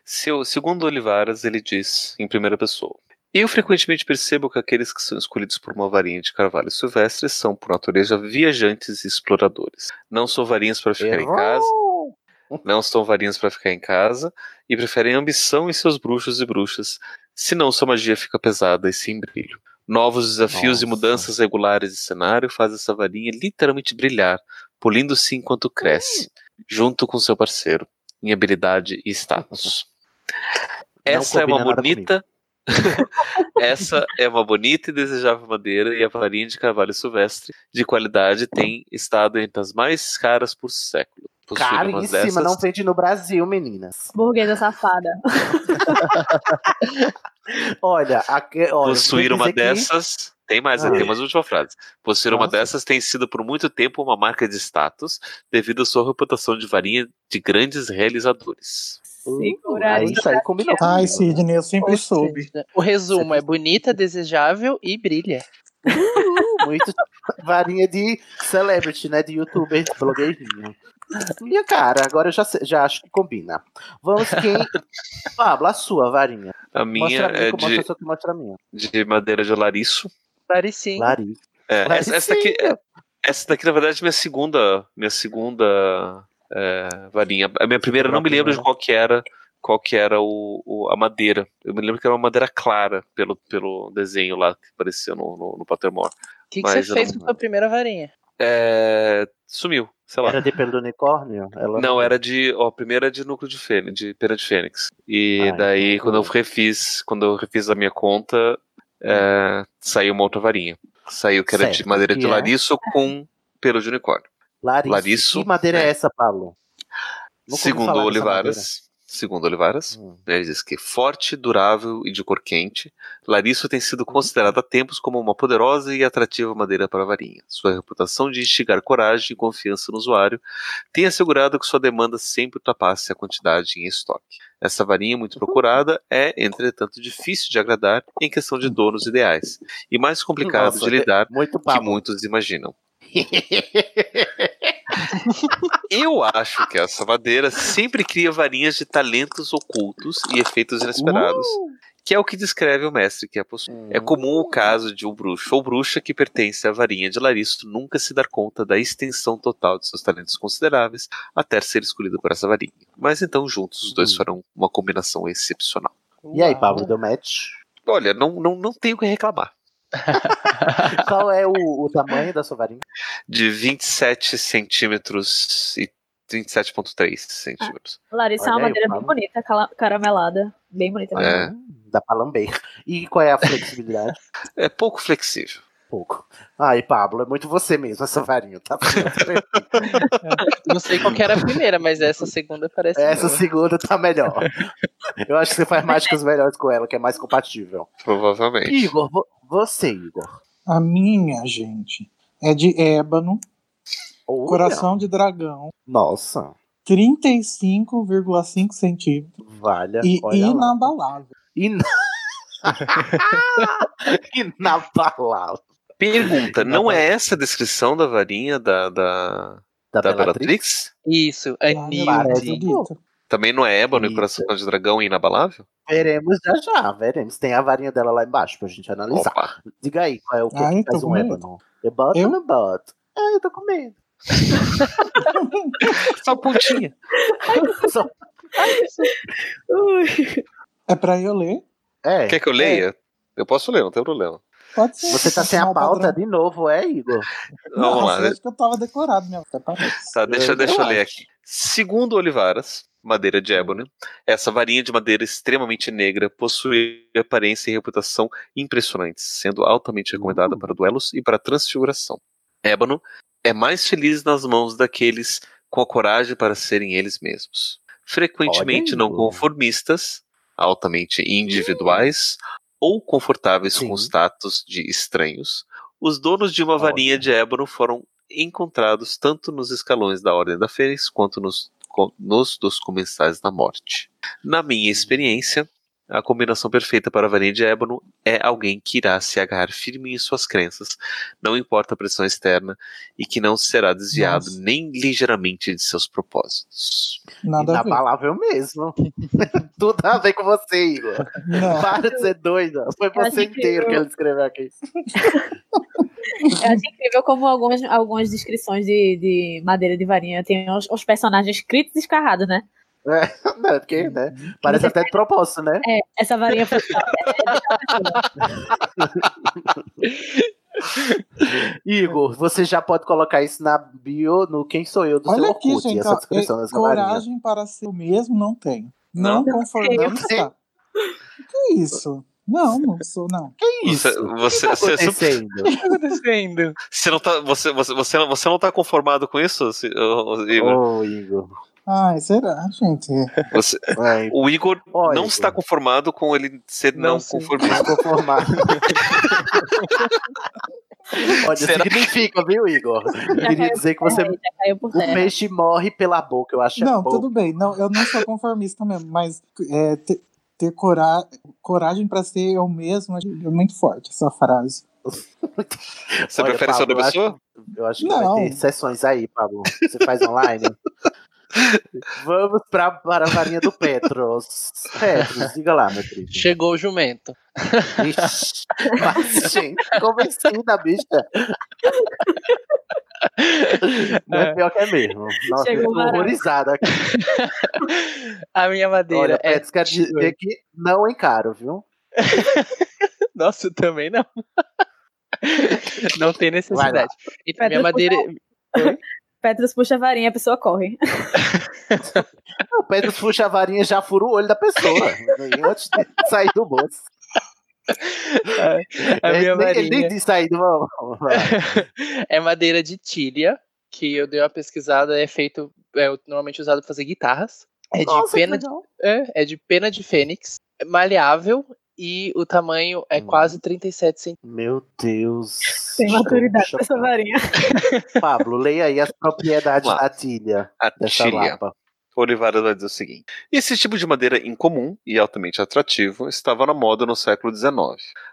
Seu, segundo Olivaras, ele diz, em primeira pessoa: Eu frequentemente percebo que aqueles que são escolhidos por uma varinha de carvalho silvestre são, por natureza, viajantes e exploradores. Não são varinhas para ficar em casa, não são varinhas para ficar em casa e preferem ambição em seus bruxos e bruxas, senão sua magia fica pesada e sem brilho. Novos desafios e Nossa. mudanças regulares de cenário fazem essa varinha literalmente brilhar, polindo-se enquanto cresce, junto com seu parceiro, em habilidade e status. Não Essa é uma bonita. Essa é uma bonita e desejável madeira e a varinha de carvalho silvestre de qualidade tem estado entre as mais caras por século. Caríssima, dessas- não vende no Brasil, meninas. Burguesa safada. Olha, aqui, olha Possuir uma dessas. Tem mais, Ah. tem umas última frase. Possuir uma Nossa. dessas tem sido por muito tempo uma marca de status, devido à sua reputação de varinha de grandes realizadores. Segura isso aí combinou. Ai, Sidney, eu sempre Ou soube. seja, O resumo é bonita, desejável e brilha. Muito varinha de celebrity, né? De youtuber, blogueirinho. Minha cara, agora eu já, já acho que combina. Vamos quem. Pablo, a sua varinha. A minha mostra a minha, é mostra de, a sua que mostra a minha. de madeira de lariço. Laricinho. Larissa. É, essa, essa daqui, essa daqui, na verdade, é minha segunda, minha segunda é, varinha. A minha primeira, não me lembro de qual que era, qual que era o, o- a madeira. Eu me lembro que era uma madeira clara pelo, pelo desenho lá que apareceu no, no, no Pottermore. O que, que você fez não- com sua primeira varinha? É, sumiu, sei lá. Era de pelo do unicórnio? Ela... Não, era de. Ó, a primeira é de núcleo de fênix, de pena de fênix. E Ah, daí, então quando eu foi. refiz, quando eu refiz a minha conta, é, saiu uma outra varinha. Saiu que era de Certo, madeira que de é? lariço com pelo de unicórnio. Larissa. Lariço, Que madeira é, é. essa, Paulo? Segundo Olivaras, segundo Olivaras, Hum. ele diz que forte, durável e de cor quente, Lariço tem sido considerado há tempos como uma poderosa e atrativa madeira para varinha. Sua reputação de instigar coragem e confiança no usuário tem assegurado que sua demanda sempre ultrapasse a quantidade em estoque. Essa varinha muito procurada é, entretanto, difícil de agradar em questão de donos ideais e mais complicado Nossa, de lidar muito que muitos imaginam. Eu acho que essa madeira sempre cria varinhas de talentos ocultos e efeitos inesperados, que é o que descreve o mestre que a possui. É comum o caso de um bruxo ou bruxa que pertence à varinha de Laristo nunca se dar conta da extensão total de seus talentos consideráveis até ser escolhido por essa varinha. Mas então juntos os dois farão uma combinação excepcional. E aí, Pablo, deu match? Olha, não, não, não tenho o que reclamar. Qual é o, o tamanho da sua varinha? De 27 centímetros e 27,3 centímetros. Larissa é uma Olha aí, madeira bem bonita, caramelada. Bem bonita mesmo. É. Dá pra lamber. E qual é a flexibilidade? É pouco flexível. Pouco. Ai, Pablo, é muito você mesmo, essa varinha, tá? Não sei qual que era a primeira, mas essa segunda parece. Essa boa. segunda tá melhor. Eu acho que você faz mágicas melhores com ela, que é mais compatível. Provavelmente. Igor, vo- você, Igor. A minha, gente, é de ébano, Olha. coração de dragão, Nossa, 35,5 centímetros valha. e inabalável. Ina... Inabalável. Pergunta: não é essa a descrição da varinha da, da, Da da Bellatrix? Bellatrix? Isso, Parece Anilde. Também não é ébano e coração de dragão e inabalável? Veremos já já, veremos. Tem a varinha dela lá embaixo pra gente analisar. Opa. Diga aí, qual é o que, Ai, que tô faz um medo. ébano? Eu boto Eu? ou não boto? Ah, eu tô com medo. Só pontinha. Só- É pra eu ler? É, Quer que eu leia? Eu posso ler, não tem problema. Pode ser. você tá sem a o pauta padrão. de novo, é, Igor? Vamos lá. Nossa, né? acho que eu tava decorado, minha parece. Tá, deixa, Eu deixa eu ler acho. aqui. Segundo Olivaras, madeira de ébano, essa varinha de madeira extremamente negra possui aparência e reputação impressionantes, sendo altamente recomendada Uh. para duelos e para transfiguração. Ébano é mais feliz nas mãos daqueles com a coragem para serem eles mesmos. Frequentemente não conformistas, altamente individuais ou confortáveis Sim. com os status de estranhos, os donos de uma varinha de ébano foram encontrados tanto nos escalões da Ordem da Fênix quanto nos, nos dos comensais da morte. Na minha experiência, a combinação perfeita para a varinha de ébano é alguém que irá se agarrar firme em suas crenças, não importa a pressão externa, e que não será desviado Nossa. nem ligeiramente de seus propósitos. Nada a ver. Inabalável mesmo. Tudo a ver com você, Igor. Não. Para de ser doida. Foi você inteiro que ele escreveu aqui. Eu acho incrível como algumas, algumas descrições de, de madeira de varinha tem os, os personagens escritos e escarrados, né? É, não, é porque, né? Parece até de propósito, né? É, essa varinha foi. Igor, você já pode colocar isso na bio, no Quem Sou Eu do seu Olha aqui, Orkut, gente. essa ó, descrição é, dessa varinha. coragem para ser o mesmo não tem. Não, Não? conformista. Que isso? Não, não sou, não. Que Você, você, tá você, acontecendo? O que tá acontecendo? você não tá, você, você, você, não- você não tá conformado com isso, ô, ô, Igor? Ai, será, gente? Você- o Igor Ó, não Igor. está conformado com ele ser não, Não, conformista. Conformado. Olha, Será significa, viu, Igor? Eu queria dizer que você. O peixe morre pela boca, eu acho. é Não, bom. tudo bem. Não, eu não sou conformista mesmo, mas é, ter, ter cora coragem pra ser eu mesmo é muito forte essa frase. Você Olha, prefere ser Pablo, outra eu acho- pessoa? Eu acho que Não. vai ter sessões aí, Pablo. Você faz online? Vamos pra, para a varinha do Petros. Petros, diga lá, meu querido. Chegou o jumento. Ixi, Mas, gente, como assim da bicha? Não é pior que é mesmo. Nossa, Chegou eu tô barato. horrorizado aqui. A minha madeira Olha, é. Petros, quero dizer que não encaro, viu? Nossa, eu também não. Não tem necessidade. Então, minha madeira. Petros puxa a varinha, a pessoa corre. O Petros puxa a varinha e já fura o olho da pessoa. antes de sair do bolso. A Ele minha nem- ele nem varinha disse sair do é madeira de tilha, que eu dei uma pesquisada, é feito, é normalmente usado para fazer guitarras. É de Nossa, pena de, legal. é, é de pena de fênix, é maleável e o tamanho Hum. é quase 37 centímetros. Meu Deus. Tem maturidade essa varinha. Pablo, leia aí as propriedades da tilha. A Dessa tilha. lapa. Olivares vai dizer o seguinte: esse tipo de madeira incomum e altamente atrativo estava na moda no século XIX.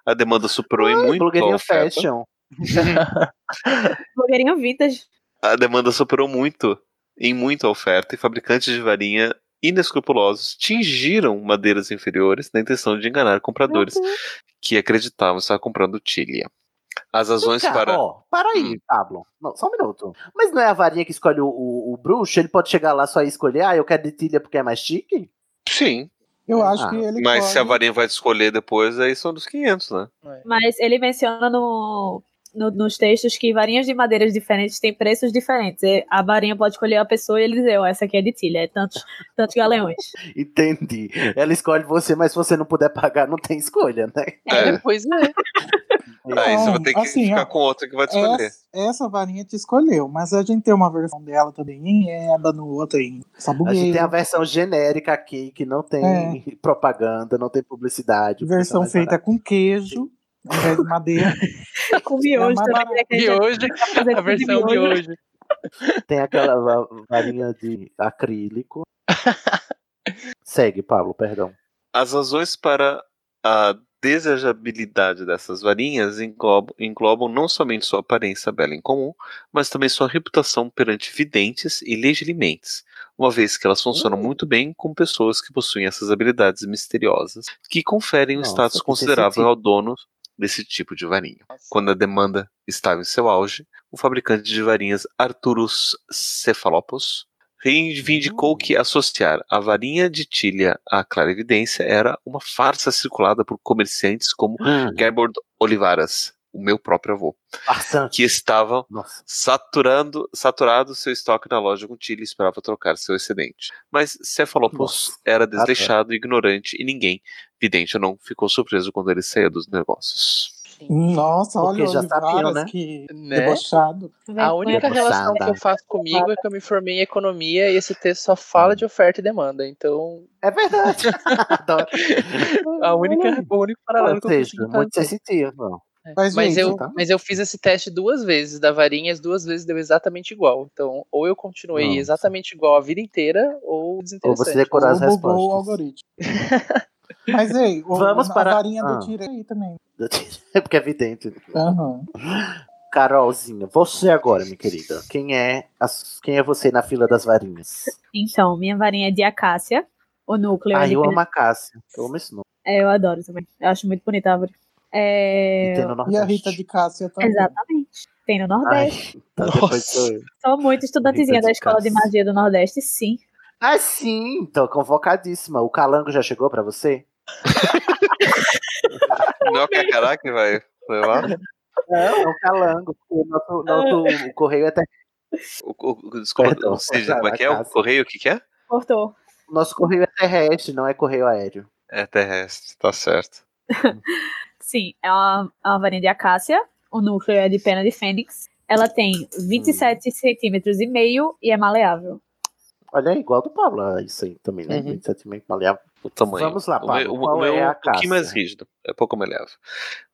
A demanda superou em muito a Blogueirinho oferta. fashion. Blogueirinho vintage. A demanda superou muito em muito a oferta e fabricantes de varinha inescrupulosos tingiram madeiras inferiores na intenção de enganar compradores que acreditavam estar comprando tilha. As razões cá, para. Ó, para aí, Hum. Pablo. Não, só um minuto. Mas não é a varinha que escolhe o, o, o bruxo? Ele pode chegar lá só e escolher, ah, eu quero de tilha porque é mais chique? Sim, Eu acho Ah, que ele mas se a varinha vai escolher depois, aí são dos 500, né? Mas ele menciona no, no- nos textos que varinhas de madeiras diferentes têm preços diferentes. A varinha pode escolher a pessoa e ele dizer, ó, essa aqui é de tilha, é tantos, tantos galeões. Entendi. Ela escolhe você, mas se você não puder pagar, não tem escolha, né? É. Pois é. Aí você vai ter que assim, ficar ó, com outra que vai te escolher. Essa, essa varinha te escolheu, mas a gente tem uma versão dela também em ébano, outra em A gente sabugueiro. tem a versão genérica aqui, que não tem É. propaganda, não tem publicidade. Versão mais feita com queijo, ao invés de madeira. Com miojo É também. Miojo, a de versão miojo. Tem aquela va- varinha de acrílico. Segue, Pablo, perdão. As razões para a desejabilidade dessas varinhas englobam, englobam não somente sua aparência bela em comum, mas também sua reputação perante videntes e legilimentes, uma vez que elas funcionam muito bem com pessoas que possuem essas habilidades misteriosas, que conferem um Nossa, status considerável ao dono desse tipo de varinha. Quando a demanda estava em seu auge, o fabricante de varinhas Arturus Cephalopoulos reivindicou que associar a varinha de tilha à clarividência era uma farsa circulada por comerciantes como Hum. Gerbord Olivaras, o meu próprio avô, que estavam Nossa. saturando, saturado seu estoque na loja com e esperava trocar seu excedente. Mas Cephalopoulos Nossa. era desleixado, ignorante e ninguém, vidente ou não, ficou surpreso quando ele saía dos negócios. Nossa, Porque olha já sabiam, Olivares, né? que Né? debochado. A única Debochada. relação que eu faço comigo é que eu me formei em economia e esse texto só fala de oferta e demanda. Então, É verdade. Adoro. a única, o único paralelo Ou que eu seja, muito sensitivo. Mas, Mas gente, eu, tá. mas eu fiz esse teste duas vezes da varinha, as duas vezes deu exatamente igual. Então, ou eu continuei Nossa. exatamente igual a vida inteira, ou Ou desinteressante. você decorar as ou bugou o respostas. algoritmo. Mas ei, o, Vamos a para- varinha Ah. do tiro aí também. É porque é evidente. Aham. Carolzinha, você agora, minha querida. Quem é, as- quem é você na fila das varinhas? Então, minha varinha é de acácia. O núcleo é Ah, eu amo a Cássia. Eu amo esse nome. É, eu adoro também. Eu acho muito bonita a árvore. É... E tem no E a Nordeste. Rita de Cássia também. Exatamente. Tem no Nordeste. Ai, depois sou muito estudantezinha Rita da de Escola de Cássia. Magia do Nordeste, sim. Ah, sim, tô convocadíssima. O calango já chegou pra você? Não é o que vai levar? Não, é o calango. O nosso, nosso correio é até. O, o, desculpa, Perdão, Cid, como é que é? O correio, o que, que é? Cortou. Nosso correio é terrestre, não é correio aéreo. É terrestre, tá certo. Sim, é uma, é uma varinha de acácia. O núcleo é de pena de fênix. Ela tem 27 centímetros e meio e é maleável. Olha, é igual do Pablo, ah, isso aí também, né? 27 meio maleável. O tamanho. Vamos lá, o Pablo. meu, o qual meu é é a um pouquinho mais rígido, é pouco maleável.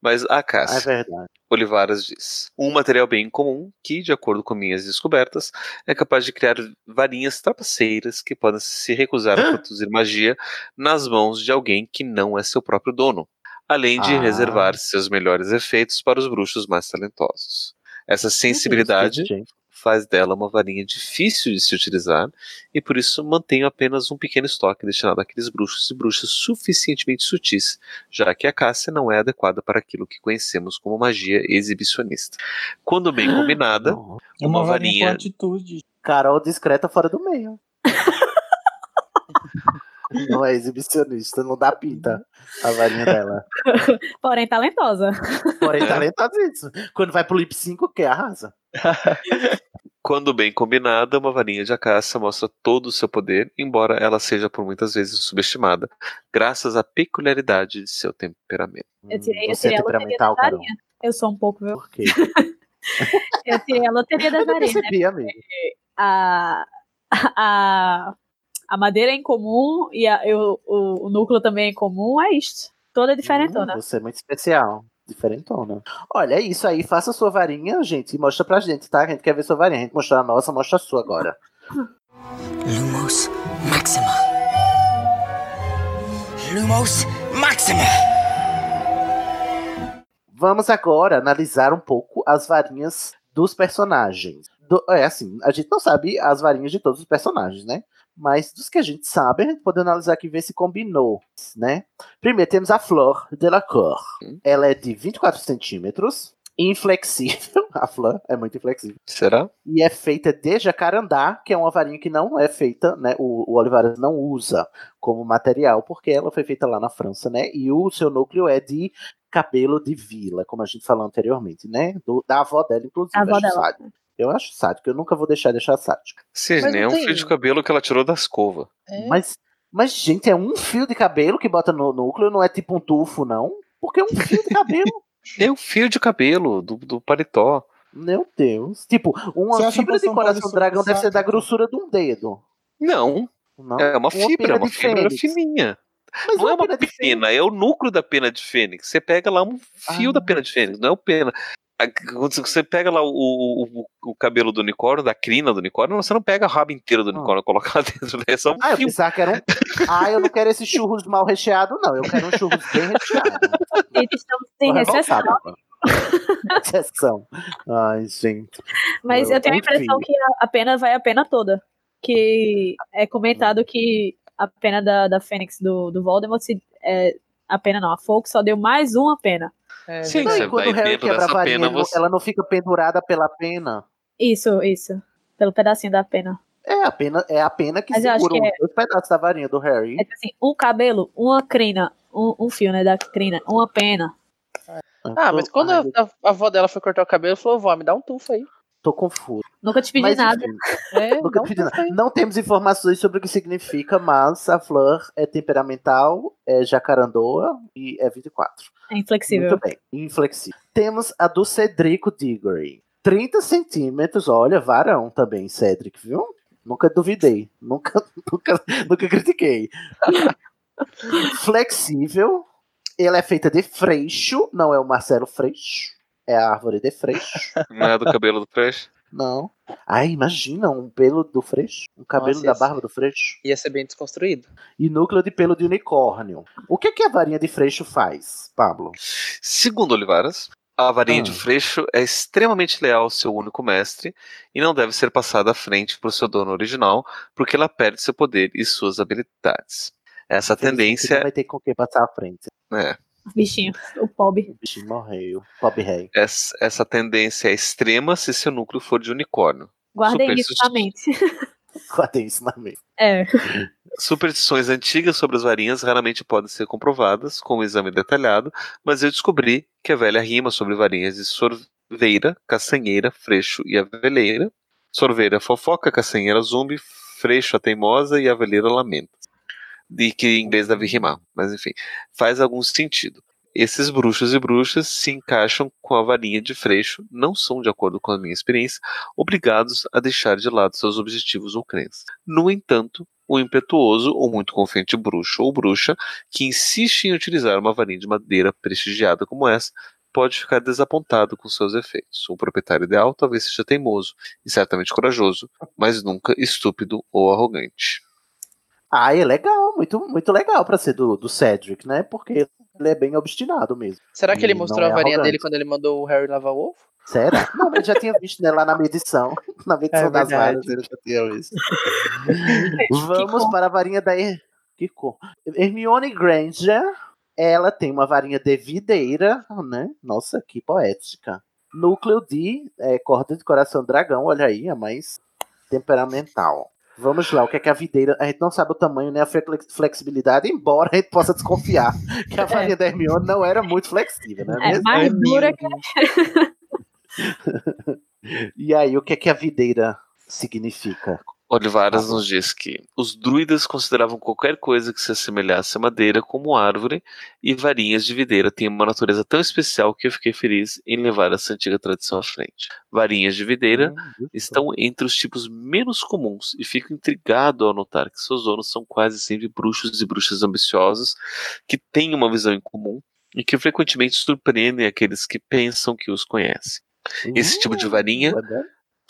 Mas a É Cássia, verdade. Olivaras diz: um material bem comum que, de acordo com minhas descobertas, é capaz de criar varinhas trapaceiras que podem se recusar a produzir magia nas mãos de alguém que não é seu próprio dono, além de Ah. reservar seus melhores efeitos para os bruxos mais talentosos. Essa sensibilidade faz dela uma varinha difícil de se utilizar e por isso mantenho apenas um pequeno estoque destinado àqueles bruxos e bruxas suficientemente sutis, já que a Cássia não é adequada para aquilo que conhecemos como magia exibicionista. Quando bem combinada, uma, uma varinha com varinha atitude. Carol discreta fora do meio. não é exibicionista, não dá pinta a varinha dela. Porém, talentosa. Porém, talentosíssimo. Quando vai pro lip sync, o que? Arrasa. Quando bem combinada, uma varinha de acácia mostra todo o seu poder, embora ela seja por muitas vezes subestimada, graças à peculiaridade de seu temperamento. Eu tirei, eu Você é tirei a loteria da temperamental, Carol? varinha. Eu sou um pouco, viu? Por quê? Eu tirei a loteria da Eu não varinha. né? percebi, amigo. A, a, a madeira é em comum e a- eu- o, o núcleo também é em comum, é isto. Toda diferentona. Hum, você é muito especial. Diferentona. Olha, é isso aí. Faça sua varinha, gente, e mostra pra gente, tá? A gente quer ver sua varinha. A gente mostrar a nossa, mostra a sua agora. Lumos Maxima. Lumos Maxima. Vamos agora analisar um pouco as varinhas dos personagens. Do- é assim, a gente não sabe as varinhas de todos os personagens, né? Mas dos que a gente sabe, a gente pode analisar aqui e ver se combinou, né? Primeiro temos a Flor Delacour. Ela é de 24 centímetros, inflexível. A Flor é muito inflexível. Será? E é feita de jacarandá, que é uma varinha que não é feita, né? O, o Olivares não usa como material, porque ela foi feita lá na França, né? E o seu núcleo é de cabelo de vila, como a gente falou anteriormente, né? Do- da avó dela, inclusive. A avó dela. sádico. Eu acho sádico, eu nunca vou deixar deixar sádico. Sidney é um fio de cabelo que ela tirou da escova. Mas, mas, gente, é um fio de cabelo que bota no núcleo, não é tipo um tufo, não? Porque é um fio de cabelo. É um fio de cabelo do, do paletó. Meu Deus. Tipo, uma fibra de coração dragão deve ser da grossura de um dedo. Não. Não? É uma fibra, pena é uma de fibra fênix. fininha. Mas não é uma pena pena, é o núcleo da pena de fênix. Você pega lá um fio Ah. da pena de fênix, não é o pena. A- Quando você pega lá o, o, o- cabelo do unicórnio, da crina do unicórnio, você não pega a rabo inteiro do unicórnio e coloca lá dentro, né? É só um Ah, eu fio. pensava que era um. Ah, eu não quero esses churros mal recheados, não. Eu quero um churros bem recheado. Eles estão sem recessão. agora. Recessão. Ai, gente. Mas eu tenho a impressão que a- pena vai a pena toda. Que é comentado que a pena da, da Fênix do, do Voldemort, se, é, a pena não, a Folk só deu mais uma pena. É, Sim, Não, você e quando vai o Harry quebra a varinha, pena, você... ela não fica pendurada pela pena. Isso, isso. Pelo pedacinho da pena. É a pena, é a pena que Mas segura que os é- dois pedaços da varinha do Harry. É tipo assim, um cabelo, uma crina, um, um fio, né, da crina, uma pena. Ah, mas quando a, a- a avó dela foi cortar o cabelo, falou, vó, me dá um tufo aí. Tô confuso. Nunca te pedi Mas, nada. É, nunca um pedi nada. Não temos informações sobre o que significa, mas a Fleur é temperamental, é jacarandoa e é 24. É inflexível. Muito bem, inflexível. Temos a do Cedrico Diggory. 30 centímetros, olha, varão também, Cedric, viu? Nunca duvidei, nunca, nunca, nunca critiquei. Flexível, ela é feita de freixo, não é o Marcelo Freixo, é a árvore de freixo. Não é do cabelo do Fresh? Não. Ai, imagina um pelo do freixo, um cabelo Nossa, da barba ser- do freixo Ia ser bem desconstruído. e núcleo de pelo de unicórnio. O que, que a varinha de freixo faz, Pablo? Segundo Olivaras, a varinha de Ah. Freixo é extremamente leal ao seu único mestre e não deve ser passada à frente por seu dono original, porque ela perde seu poder e suas habilidades. Essa tendência vai ter com quem passar à frente. é, Bichinho, o pobre. O bichinho morreu. Pobre rei. essa, essa tendência é extrema se seu núcleo for de unicórnio. Guardem Super isso na mente. Guardei isso na mente. É. Superstições antigas sobre as varinhas raramente podem ser comprovadas com um exame detalhado, mas eu descobri que a velha rima sobre varinhas de sorveira, caçanheira, freixo e aveleira. Sorveira fofoca, caçanheira zumbi, freixo a teimosa e aveleira lamenta. De que em inglês deve rimar, mas enfim, faz algum sentido. esses bruxos e bruxas se encaixam com a varinha de freixo, não são, de acordo com a minha experiência, obrigados a deixar de lado seus objetivos ou crenças. No entanto, o impetuoso ou muito confiante bruxo ou bruxa que insiste em utilizar uma varinha de madeira prestigiada como essa pode ficar desapontado com seus efeitos. O proprietário ideal talvez seja teimoso e certamente corajoso, mas nunca estúpido ou arrogante. Ah, é legal, muito, muito legal pra ser do, do Cedric, né? Porque ele é bem obstinado mesmo. Será que ele mostrou não a é varinha arrogante. dele quando ele mandou o Harry lavar o ovo? Será? Não, mas já tinha visto né, lá na medição. Na medição É das varas, ele já tinha visto. Vamos para a varinha da Her... que cor? Hermione Granger. Ela tem uma varinha de videira, né? Nossa, que poética. Núcleo de é, corda de coração dragão, olha aí, a mais temperamental. Vamos lá, o que é que a videira. A gente não sabe o tamanho nem a flex- flexibilidade, embora a gente possa desconfiar que a varinha da Hermione não era muito flexível, né? É mesmo? mais dura que. E aí, o que é que a videira significa? Olivaras nos diz que os druidas consideravam qualquer coisa que se assemelhasse a madeira como árvore, e varinhas de videira têm uma natureza tão especial que eu fiquei feliz em levar essa antiga tradição à frente. Varinhas de videira estão entre os tipos menos comuns, e fico intrigado ao notar que seus donos são quase sempre bruxos e bruxas ambiciosos, que têm uma visão em comum e que frequentemente surpreendem aqueles que pensam que os conhecem. Esse tipo de varinha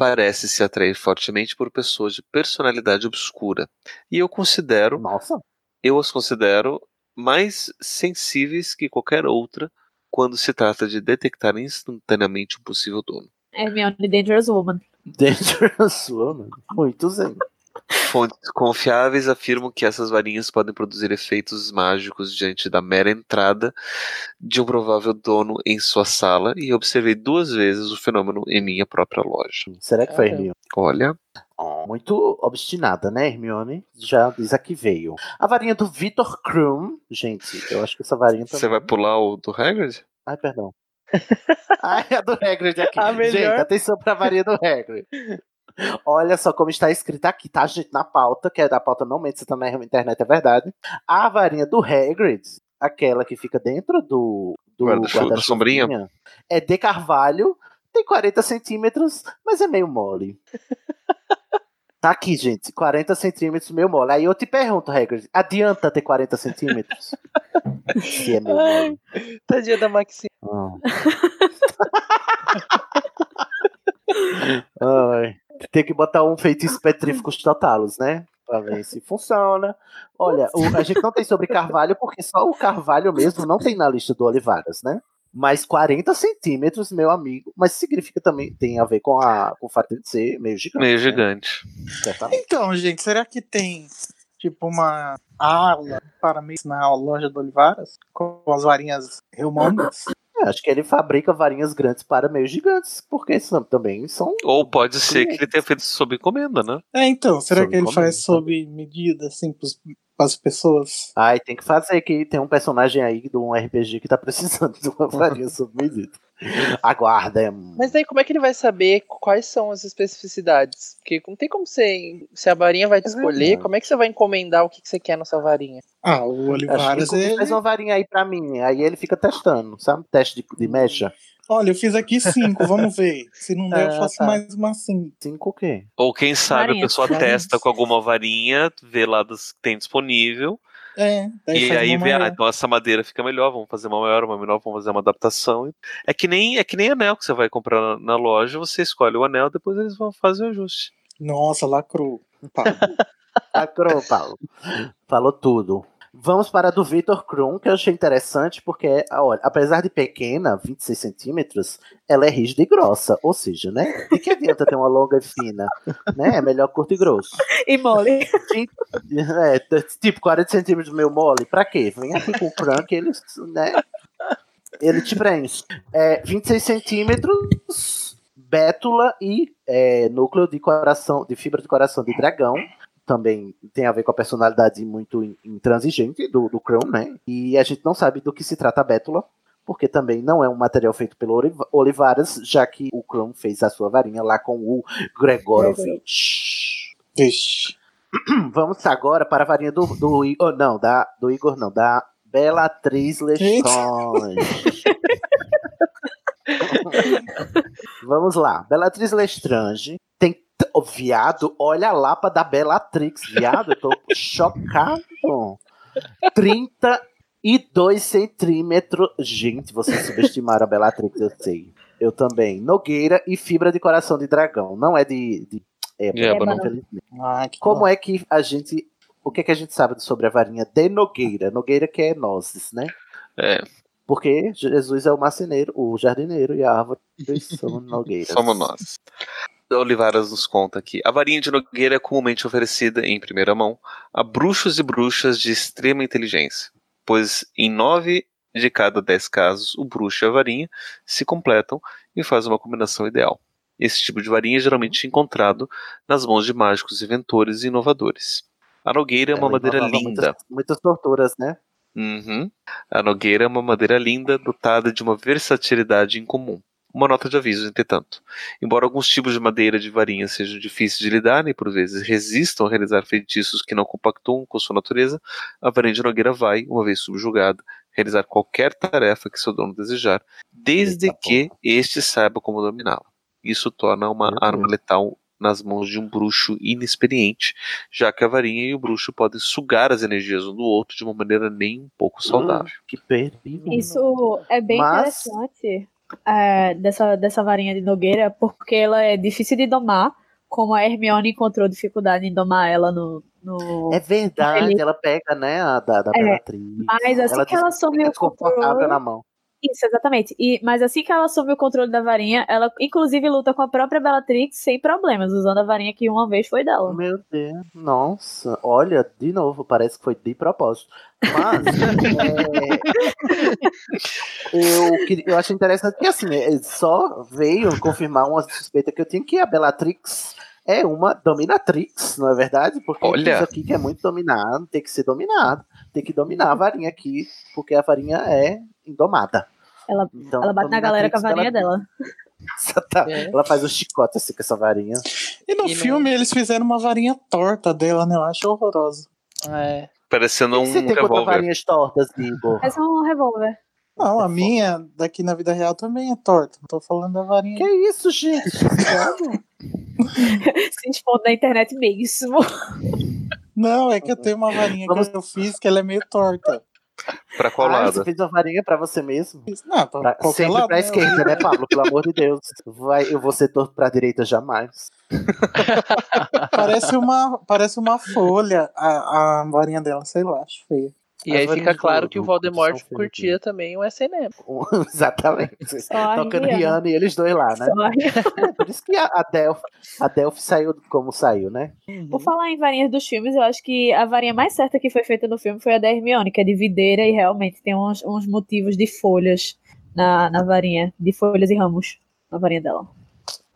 parece se atrair fortemente por pessoas de personalidade obscura. E eu considero. Nossa! Eu as considero mais sensíveis que qualquer outra quando se trata de detectar instantaneamente um possível dono. Hermione Dangerous Woman. Dangerous Woman. Muito zen. Fontes confiáveis afirmam que essas varinhas podem produzir efeitos mágicos diante da mera entrada de um provável dono em sua sala e observei duas vezes o fenômeno em minha própria loja. Será que foi Hermione? Olha, muito obstinada, né, Hermione? Já diz a que veio. A varinha do Victor Krum. Gente, eu acho que essa varinha também. você vai pular o do Hagrid? Ai, perdão. Ai, a do Hagrid aqui. A melhor. Gente, atenção pra varinha do Hagrid. Olha só como está escrito aqui, tá, gente? Na pauta, que é da pauta não mente, você tá na internet, é verdade. A varinha do Hagrid, aquela que fica dentro do, do sombrinha? é de carvalho, tem 40 centímetros, mas é meio mole. Tá aqui, gente, 40 centímetros, meio mole. Aí eu te pergunto, Hagrid, adianta ter 40 centímetros? Se é meio mole. Tadinha da Maxine. Ai, tem que botar um feitiço petríficos totalos, né? Pra ver se funciona. Olha, o- a gente não tem sobre carvalho, porque só o carvalho mesmo não tem na lista do Olivaras, né? Mas 40 centímetros, meu amigo. Mas significa também, tem a ver com, a, com o fato de ser meio gigante. Meio né? gigante. Certamente. Então, gente, será que tem tipo uma ala para mim na loja do Olivaras? Com as varinhas Helmondas? Acho que ele fabrica varinhas grandes para meio gigantes, porque são, também são. Ou pode ser que ele tenha feito sob encomenda, né? É, então, será Sob que ele encomenda. faz sob medida, assim, pros, pras pessoas? Ai, tem que fazer que tem um personagem aí de um RPG que tá precisando de uma varinha sob medida. Aguarda. é- Mas daí como é que ele vai saber quais são as especificidades? Porque não tem como você. Se a varinha vai te escolher, verdade. como é que você vai encomendar o que que você quer na sua varinha? Ah, o Olivaras, ele faz uma varinha aí pra mim. Aí ele fica testando, sabe? Teste de, de mecha. Olha, eu fiz aqui cinco, vamos ver. Se não der, eu Ah, faço tá. mais uma cinco. Cinco o quê? Ou quem sabe Varinhas. a pessoa testa com alguma varinha, vê lá das que tem disponível, É, daí e aí vê, ah, então essa madeira fica melhor, vamos fazer uma maior, uma menor, vamos fazer uma adaptação. É que nem é que nem anel que você vai comprar na, na loja, você escolhe o anel, depois eles vão fazer o ajuste. Nossa, lacrou. Lacrou, Paulo. Falou tudo. Vamos para a do Victor Krum, que eu achei interessante, porque, olha, apesar de pequena, 26 centímetros, ela é rígida e grossa. Ou seja, né? De que adianta ter uma longa e fina? Né? É melhor curto e grosso. E mole. É, tipo, 40 centímetros meio mole, pra quê? Vem aqui com o Krum que ele, né? Ele te preenche. É, 26 centímetros, bétula e é, núcleo de coração, de fibra de coração de dragão. Também tem a ver com a personalidade muito in- intransigente do, do Krum, né? E a gente não sabe do que se trata a bétula, porque também não é um material feito pelo Oliv- Olivares, já que o Krum fez a sua varinha lá com o Gregorovich. Vixe. Vamos agora para a varinha do, do Igor. Não, da, do Igor não, da Bellatriz Lestrange. Vamos lá. Bellatriz Lestrange tem. Oh, viado, olha a lapa da Bellatrix, viado. Eu tô chocado. 32 centímetros. Gente, vocês subestimaram a Bellatrix, eu sei. Eu também. Nogueira e fibra de coração de dragão. Não é de. de ébano, De ébano. infelizmente. Ah, Como é que a gente. O que, é que a gente sabe sobre a varinha de Nogueira? Nogueira que é nozes, né? É, Porque Jesus é o marceneiro, o jardineiro e a árvore são nogueiras. somos nós. Olivaras nos conta aqui. A varinha de Nogueira é comumente oferecida em primeira mão a bruxos e bruxas de extrema inteligência, pois em nove de cada dez casos, o bruxo e a varinha se completam e fazem uma combinação ideal. Esse tipo de varinha é geralmente encontrado nas mãos de mágicos inventores e inovadores. A Nogueira é uma Ela madeira linda. Muitas, muitas torturas, né? Uhum. A nogueira é uma madeira linda, dotada de uma versatilidade incomum. Uma nota de aviso, entretanto. Embora alguns tipos de madeira de varinha sejam difíceis de lidar e por vezes resistam a realizar feitiços que não compactuam com sua natureza, a varinha de nogueira vai, uma vez subjugada, realizar qualquer tarefa que seu dono desejar, desde que este saiba como dominá-la. Isso torna uma arma letal nas mãos de um bruxo inexperiente, já que a varinha e o bruxo podem sugar as energias um do outro de uma maneira nem um pouco saudável. que perigo. Isso é bem Mas- interessante é, dessa, dessa varinha de Nogueira, porque ela é difícil de domar, como a Hermione encontrou dificuldade em domar ela no. no É verdade, ela pega, né, a da, da É, Bellatrix. mas assim que ela assume fica o desconfortável controle- na mão. Isso, exatamente. E, mas assim que ela assume o controle da varinha, ela inclusive luta com a própria Bellatrix sem problemas, usando a varinha que uma vez foi dela. Meu Deus, nossa, olha, de novo, parece que foi de propósito. Mas é, eu, eu acho interessante que assim, é, só veio confirmar uma suspeita que eu tinha que a Bellatrix é uma dominatrix, não é verdade? Porque Olha. isso aqui que é muito dominado, tem que ser dominado, tem que dominar a varinha aqui, porque a varinha é indomada. Ela, Então, ela bate na galera com a varinha Bellatrix, dela. Tá, Ela faz o chicote assim com essa varinha. E no filme eles fizeram uma varinha torta dela, né? Eu acho horrorosa. É. Parecendo um Você tem revólver. varinhas tortas, Igor? Essa é um revólver. Não, a minha daqui na vida real também é torta. Não tô falando da varinha. Que isso, gente? Se expondo na internet mesmo. Não, é que eu tenho uma varinha que eu fiz que ela é meio torta. Pra qual ah, lado? Você fez uma varinha pra você mesmo? Não, pra Pra- qualquer sempre lado, pra né? esquerda, né, Pablo? Pelo amor de Deus. Vai, eu vou ser torto pra direita jamais. Parece uma, parece uma folha a, a varinha dela, sei lá, acho feia. E aí fica claro que o Voldemort curtia também o SNM. Exatamente. a Tocando Rihanna. E eles dois lá, né? Só a É, por isso que a, a, Delphi, a Delphi saiu como saiu, né? Por falar em varinhas dos filmes, eu acho que a varinha mais certa que foi feita no filme foi a da Hermione, que é de videira e realmente tem uns, uns motivos de folhas na, na varinha, de folhas e ramos na varinha dela.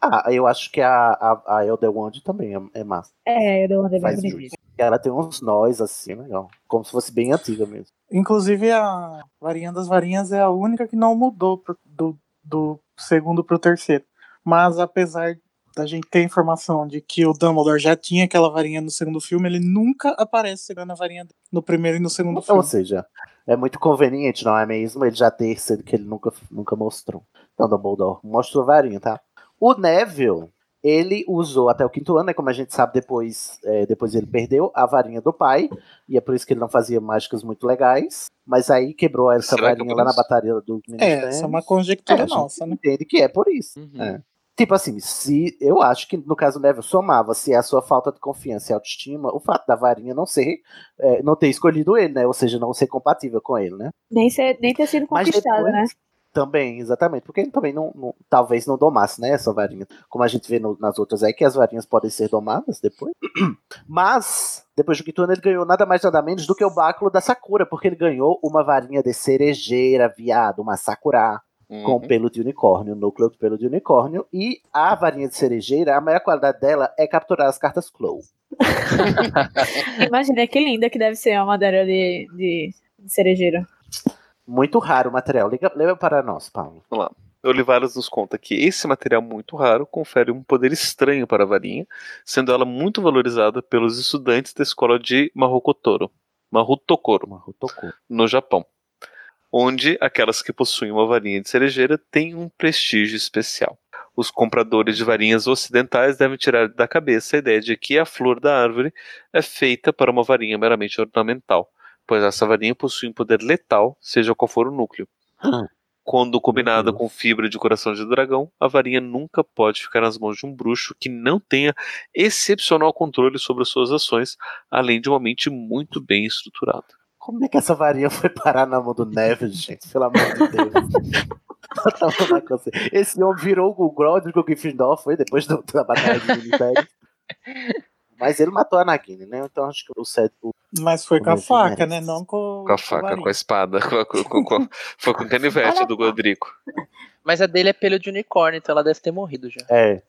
Ah, eu acho que a, a, a Elderwand também é, é massa. É, eu dou uma bem Faz bonita. Ela tem uns nós assim, legal. Como se fosse bem antiga mesmo. Inclusive, a varinha das varinhas é a única que não mudou pro- do, do segundo pro terceiro. Mas apesar da gente ter informação de que o Dumbledore já tinha aquela varinha no segundo filme, ele nunca aparece segurando a varinha no primeiro e no segundo Ou filme. seja, é muito conveniente, não é mesmo? Ele já ter sido que ele nunca, nunca mostrou. Então, Dumbledore, mostra a varinha, tá? O Neville, ele usou até o quinto ano, né? Como a gente sabe, depois, é, depois ele perdeu a varinha do pai, e é por isso que ele não fazia mágicas muito legais. Mas aí quebrou essa Será é varinha lá na batalha do É, essa é uma conjectura É, a gente nossa, né? entende que é por isso. é. Tipo assim, se eu acho que no caso do Neville somava se é a sua falta de confiança e autoestima, o fato da varinha não ser, é, não ter escolhido ele, né? Ou seja, não ser compatível com ele, né? Nem, ser, nem ter sido Mas conquistada, depois- né? Também, exatamente, porque ele também não, não- talvez não domasse, né, essa varinha. Como a gente vê no- nas outras aí, que as varinhas podem ser domadas depois. Mas, depois do quinto ano, ele ganhou nada mais nada menos do que o báculo da Sakura, porque ele ganhou uma varinha de cerejeira, viado, uma Sakura, com Uhum. pelo de unicórnio, núcleo de pelo de unicórnio. E a varinha de cerejeira, a maior qualidade dela é capturar as cartas Clow. Imagina que linda que deve ser uma madeira de, de, de cerejeira. Muito raro o material. Liga, leva para nós, Paulo. Vamos lá. Olivares nos conta que esse material muito raro confere um poder estranho para a varinha, sendo ela muito valorizada pelos estudantes da escola de Marrocotoro. Mahutokoro. no Japão, onde aquelas que possuem uma varinha de cerejeira têm um prestígio especial. Os compradores de varinhas ocidentais devem tirar da cabeça a ideia de que a flor da árvore é feita para uma varinha meramente ornamental, pois essa varinha possui um poder letal, seja qual for o núcleo. Quando combinada com fibra de coração de dragão, a varinha nunca pode ficar nas mãos de um bruxo que não tenha excepcional controle sobre as suas ações, além de uma mente muito bem estruturada. Como é que essa varinha foi parar na mão do Neves, gente? Pelo amor de Deus. Esse homem virou o Grodrick, o Gryffindor, foi depois do- da batalha de. Mas ele matou a Anakin, né? Então acho que o Seth... o- Mas foi o com a faca, merece. né? Não com, Com a faca, com a espada, com com- com- com- foi com o canivete do Godrico. Mas a dele é pelo de unicórnio, então ela deve ter morrido já. É.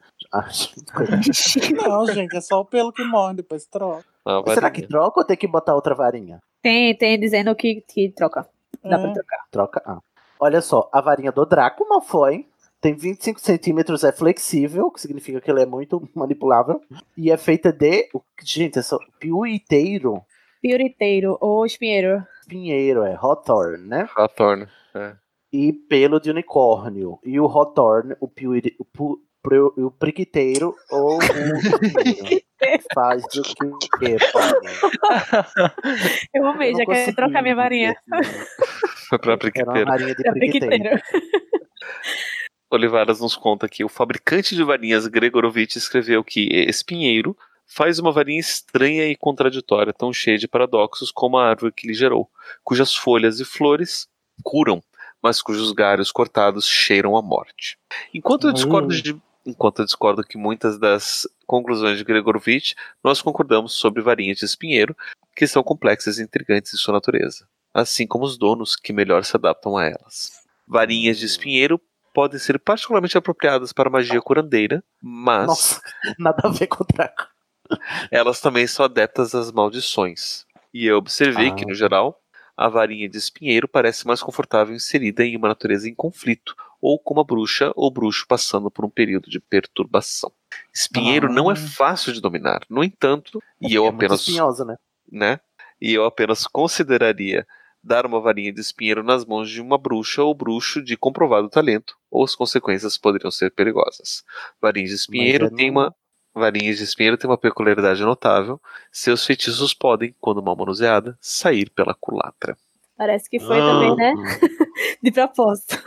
Não, gente, é só o pelo que morre, depois troca. Não, será que troca ou tem que botar outra varinha? Tem, tem dizendo que, que troca. Dá É. pra trocar. Troca. Ah. Olha só, a varinha do Draco Malfoy tem 25 centímetros, é flexível, que significa que ele é muito manipulável. E é feita de. o- Gente, é só piuiteiro. Pioriteiro ou espinheiro. Pinheiro, é Hawthorne, né? Hawthorne, é. E pelo de unicórnio. E o Hawthorne, o, piuiri, o, pu, pro- o priquiteiro ou o. Faz o que podem. Eu amei, já quero trocar minha varinha. Foi pra Era uma priquiteiro. varinha de Pra priquiteiro. Olivaras nos conta que o fabricante de varinhas Gregorovitch escreveu que Espinheiro faz uma varinha estranha e contraditória, tão cheia de paradoxos como a árvore que lhe gerou, cujas folhas e flores curam, mas cujos galhos cortados cheiram a morte. Enquanto eu discordo Hum. de Enquanto eu discordo que muitas das conclusões de Gregorovitch, nós concordamos sobre varinhas de espinheiro, que são complexas e intrigantes em sua natureza, assim como os donos que melhor se adaptam a elas. Varinhas de espinheiro podem ser particularmente apropriadas para magia curandeira, mas Nossa, nada a ver com o Draco. elas também são adeptas às maldições. E eu observei Ah. que, no geral, a varinha de espinheiro parece mais confortável inserida em uma natureza em conflito, ou com uma bruxa ou bruxo passando por um período de perturbação. Espinheiro Ah. não é fácil de dominar. No entanto, e eu É apenas espinhosa, né? né? E eu apenas consideraria dar uma varinha de espinheiro nas mãos de uma bruxa ou bruxo de comprovado talento, ou as consequências poderiam ser perigosas. Varinhas de espinheiro é tem uma varinhas de espinheiro tem uma peculiaridade notável. Seus feitiços podem, quando mal manuseada, sair pela culatra. Parece que foi também, né? De propósito.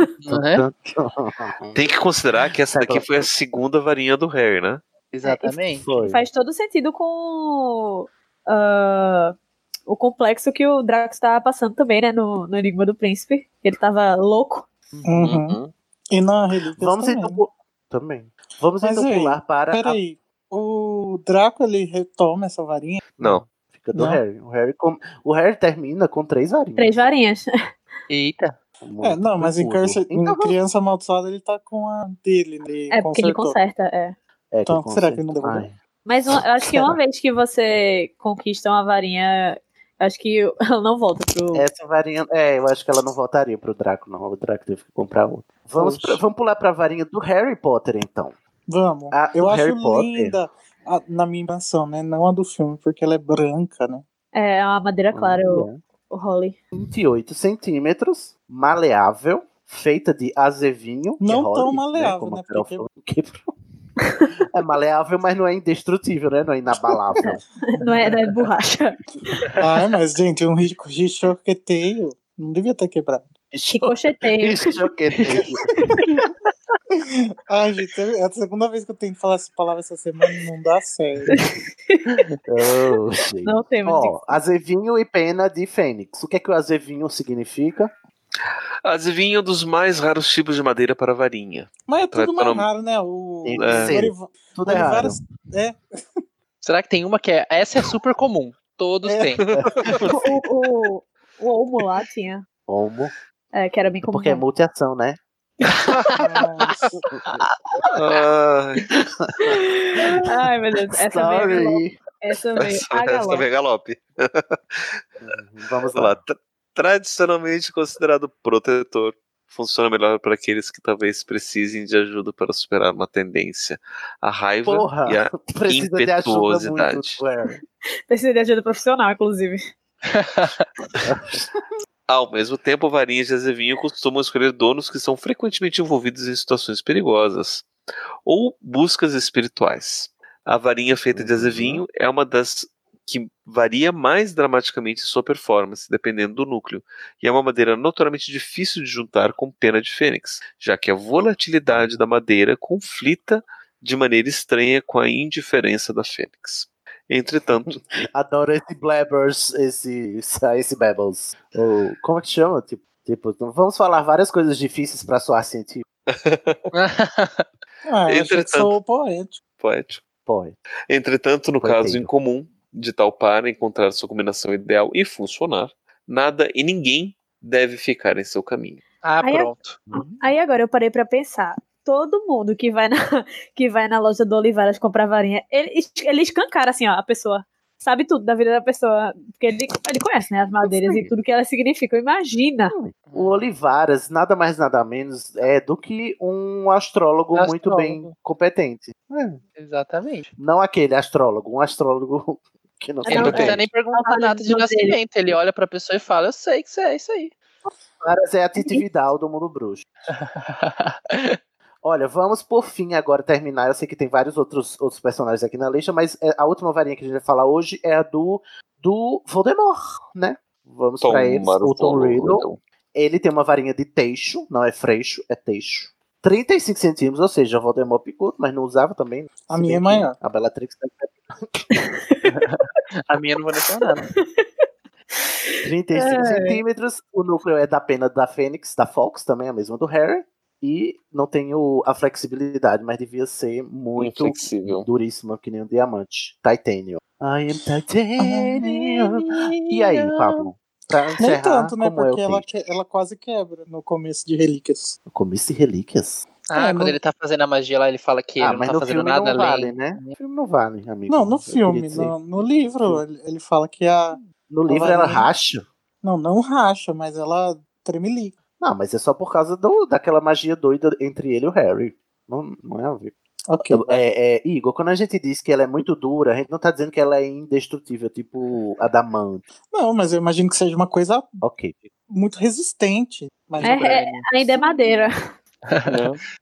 Tem que considerar que essa daqui foi a segunda varinha do Harry, né? Exatamente. Faz todo sentido com ah, o complexo que o Draco estava passando também, né? No, no Enigma do Príncipe. Ele tava louco. Uhum. E na Relíquias Vamos também. então também. Vamos Mas então aí, pular para a- Peraí, o Draco ele retoma essa varinha? Não. fica do Não. Harry. O Harry, com- o Harry termina com três varinhas. Três varinhas. Eita. É, não, mas em, Muito Curse, Então em Criança Amaldiçoada ele tá com a dele. Ele É, porque ele conserta, é. É, Então, que será que ele não devolveu? Mas uma- eu acho que uma vez que você conquista uma varinha, acho que ela não volta pro. Essa varinha. É, eu acho que ela não voltaria pro Draco, não. O Draco teve que comprar outra. Vamos, pra- vamos pular pra varinha do Harry Potter, então. Vamos. A eu acho Harry Potter. linda a- na minha mansão, né? Não a do filme, porque ela é branca, né? É a madeira clara, o, Olha. o Holly. 28 centímetros, maleável, feita de azevinho. Não é tão Holly, maleável, né, Carol porque-. É maleável, mas não é indestrutível, né? Não é inabalável. Não é, não é borracha. Ah, mas, gente, um ri- richoqueteio não devia ter quebrado. Ricocheteio. Richoqueteio. Ai, gente, é a segunda vez que eu tento falar essa palavra essa semana e não dá certo. Oh, gente. Não temos. Ó, azevinho e pena de fênix. O que é que o azevinho significa? É um dos mais raros tipos de madeira para varinha. Mas é tudo mais raro, né? O. Oriva- Tudo é raro. É, Será que tem uma que é. Essa é super comum. Todos É. têm. O, o, o Olmo lá tinha. Homo. É, que era bem comum. Porque é multiação, né? Ai, Ai, meu Deus. Essa. Sorry. Essa veio. essa, essa galope. vem galope. Vamos Vamos lá. lá. Tra- Tradicionalmente considerado protetor, funciona melhor para aqueles que talvez precisem de ajuda para superar uma tendência, a raiva Porra, e a precisa de ajuda muito impetuosidade. Harry. Precisa de ajuda profissional, inclusive. Ao mesmo tempo, varinhas de azevinho costumam escolher donos que são frequentemente envolvidos em situações perigosas ou buscas espirituais. A varinha feita de azevinho é uma das que varia mais dramaticamente sua performance, dependendo do núcleo, e é uma madeira notoriamente difícil de juntar com pena de fênix, já que a volatilidade da madeira conflita de maneira estranha com a indiferença da fênix. Entretanto, Adoro esse Blabbers, esse, esse Babbles. Ou, como é que chama? Tipo, tipo, vamos falar várias coisas difíceis pra soar científico. Ah, eu achei que sou poético. Poético. Poético. Entretanto, no Poeteiro. caso incomum de tal par encontrar sua combinação ideal e funcionar, nada e ninguém deve ficar em seu caminho. Ah, Aí, pronto. Aí agora eu parei pra pensar. Todo mundo que vai na, que vai na loja do Olivaras comprar varinha, ele, ele escancara assim, ó, a pessoa. Sabe tudo da vida da pessoa. Porque ele, ele conhece, né, as madeiras e tudo que elas significam. Imagina. O Olivaras, nada mais nada menos, é do que um astrólogo, muito bem Astrólogo. competente. Exatamente. Não aquele astrólogo, um astrólogo que não Ele não precisa nem perguntar data de nascimento. Ele olha pra pessoa e fala: Eu sei que isso é isso aí. Olivaras é a Titi Vidal do mundo bruxo. Olha, vamos por fim agora terminar. Eu sei que tem vários outros, outros personagens aqui na lista, mas é, a última varinha que a gente vai falar hoje é a do, do Voldemort, né? Vamos pra eles. O Tom Riddle. Riddle. Ele tem uma varinha de teixo, não é freixo, é teixo. 35 centímetros, ou seja, o Voldemort picudo, mas não usava também. A Se minha é maior. A Bellatrix tá A minha não vou nem falar nada. 35 É. centímetros. O núcleo é da pena da Fênix, da Fox, também a mesma do Harry. E não tem o- a flexibilidade, mas devia ser muito Inflexível. duríssima, que nem um diamante. Titanium. I am titanium. E aí, Pablo? Pra Nem encerrar, tanto, né? é Porque ela, que- ela quase quebra no começo de Relíquias. Começo de relíquias? Ah, É, quando no- ele tá fazendo a magia lá, ele fala que ah, ele não mas tá no fazendo filme nada não além. vale, né? No filme não vale, amigo. Não, no filme, no, no livro, ele, ele fala que a. No livro ela racha? Não, não racha, mas ela tremelica. Não, mas é só por causa do, daquela magia doida entre ele e o Harry. Não, não é a ver. Ok. É, é, Igor, quando a gente diz que ela é muito dura, a gente não tá dizendo que ela é indestrutível, tipo adamante. Não, mas eu imagino que seja uma coisa Ok. muito resistente. Mas É, é, ainda é madeira.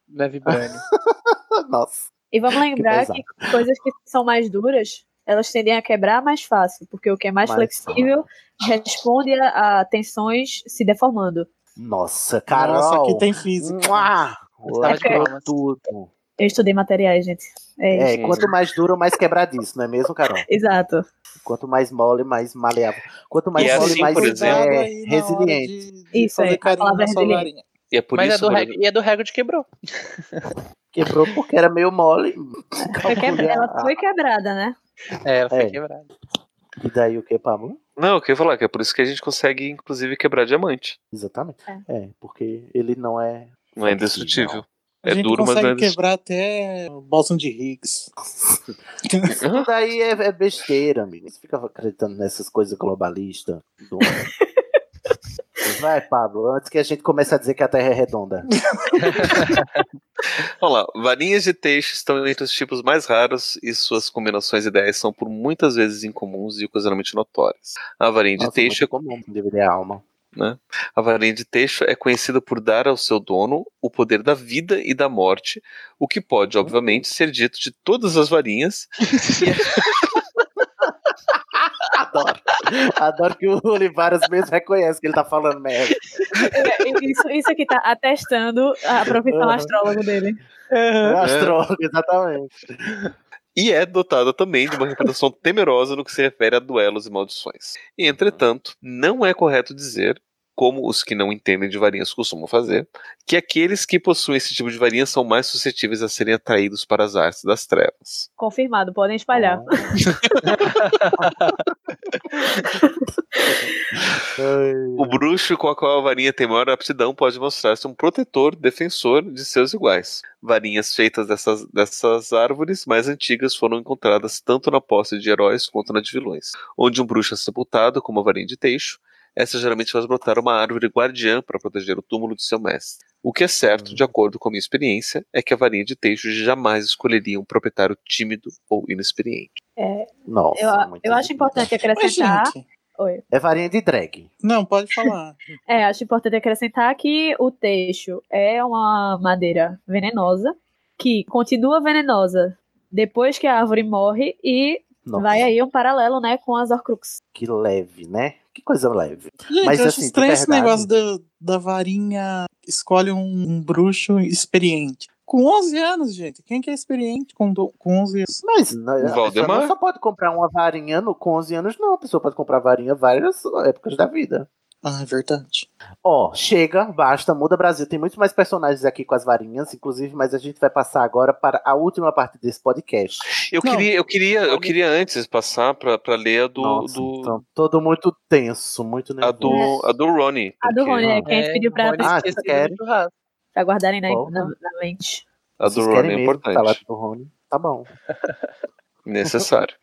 Não é vibrânio. Nossa. E vamos lembrar pesado. que coisas que são mais duras, elas tendem a quebrar mais fácil, porque o que é mais, Mais flexível responde a, a tensões se deformando. Nossa, Carol. Nossa, aqui tem física. Mua! De Lascou palmas. tudo. Eu estudei materiais, gente. É, É, quanto mais duro, mais quebradiço, não é mesmo, Carol? Exato. Quanto mais mole, mais maleável. Quanto mais E é mole, assim, mais por exemplo- é, resiliente. de, de Isso aí, a palavra resiliente. E é por Mas é isso, do, Bruno, Hag- e é do Hagrid quebrou. Quebrou porque era meio mole. Foi quebra- Ela foi quebrada, né? É, ela foi É. quebrada. E daí o que, Pablo? Não, eu queria falar que é por isso que a gente consegue, inclusive, quebrar diamante. Exatamente. É. É, porque ele não é. Não é indestrutível. A É gente duro, mas consegue não é quebrar até o Boston de Higgs. Tudo daí é, é besteira, amigo. Você fica acreditando nessas coisas globalistas. do- Vai, Pablo, antes que a gente comece a dizer que a Terra é redonda. Vamos lá, varinhas de teixe estão entre os tipos mais raros e suas combinações ideais são por muitas vezes incomuns e ocasionalmente notórias. A varinha de Nossa, teixe muito comum dividir a alma. Né? A varinha de teixo é conhecida por dar ao seu dono o poder da vida e da morte, o que pode, obviamente, ser dito de todas as varinhas. Adoro. Adoro que o Olivares mesmo reconhece que ele tá falando merda. É, Isso, isso aqui tá atestando a profissão Uhum. astrólogo dele. É astrólogo, exatamente. E é dotada também de uma reputação temerosa no que se refere a duelos e maldições. E, entretanto, não é correto dizer, como os que não entendem de varinhas costumam fazer, que aqueles que possuem esse tipo de varinha são mais suscetíveis a serem atraídos para as artes das trevas. Confirmado, podem espalhar. O bruxo com a qual a varinha tem maior aptidão pode mostrar-se um protetor, defensor de seus iguais. Varinhas feitas dessas, dessas árvores mais antigas foram encontradas tanto na posse de heróis quanto na de vilões. Onde um bruxo é sepultado com uma varinha de teixo, essa geralmente faz brotar uma árvore guardiã para proteger o túmulo de seu mestre. O que é certo, de acordo com a minha experiência, é que a varinha de teixo jamais escolheria um proprietário tímido ou inexperiente. É, Nossa, eu, eu acho importante Mas, acrescentar. gente, Oi. É varinha de drag. Não, pode falar. É, acho importante acrescentar que o teixo é uma madeira venenosa, que continua venenosa depois que a árvore morre e Nossa. vai aí um paralelo, né, com as Horcrux. Que leve, né? Que coisa leve. Gente, Mas eu acho assim, estranho esse negócio da, da varinha. Escolhe um, um bruxo experiente. Com 11 anos, gente. Quem que é experiente com, do- com 11 anos? Mas não, a pessoa Valdemar? não só pode comprar uma varinha no, com 11 anos, não. A pessoa pode comprar varinha várias épocas da vida. Ah, é verdade. Ó, chega, basta, muda Brasil. Tem muitos mais personagens aqui com as varinhas, inclusive, mas a gente vai passar agora para a última parte desse podcast. Eu queria, eu queria, eu queria antes passar pra, pra ler a do, Nossa, do então, todo muito tenso, muito a nervoso. do, a do Ronnie. A do porque- Rony, é, que a gente É, pediu pra, Rony Ah, querem? pra guardarem na, na, na mente. A do Vocês Ronnie querem é importante. falar do Rony? Tá bom. Necessário.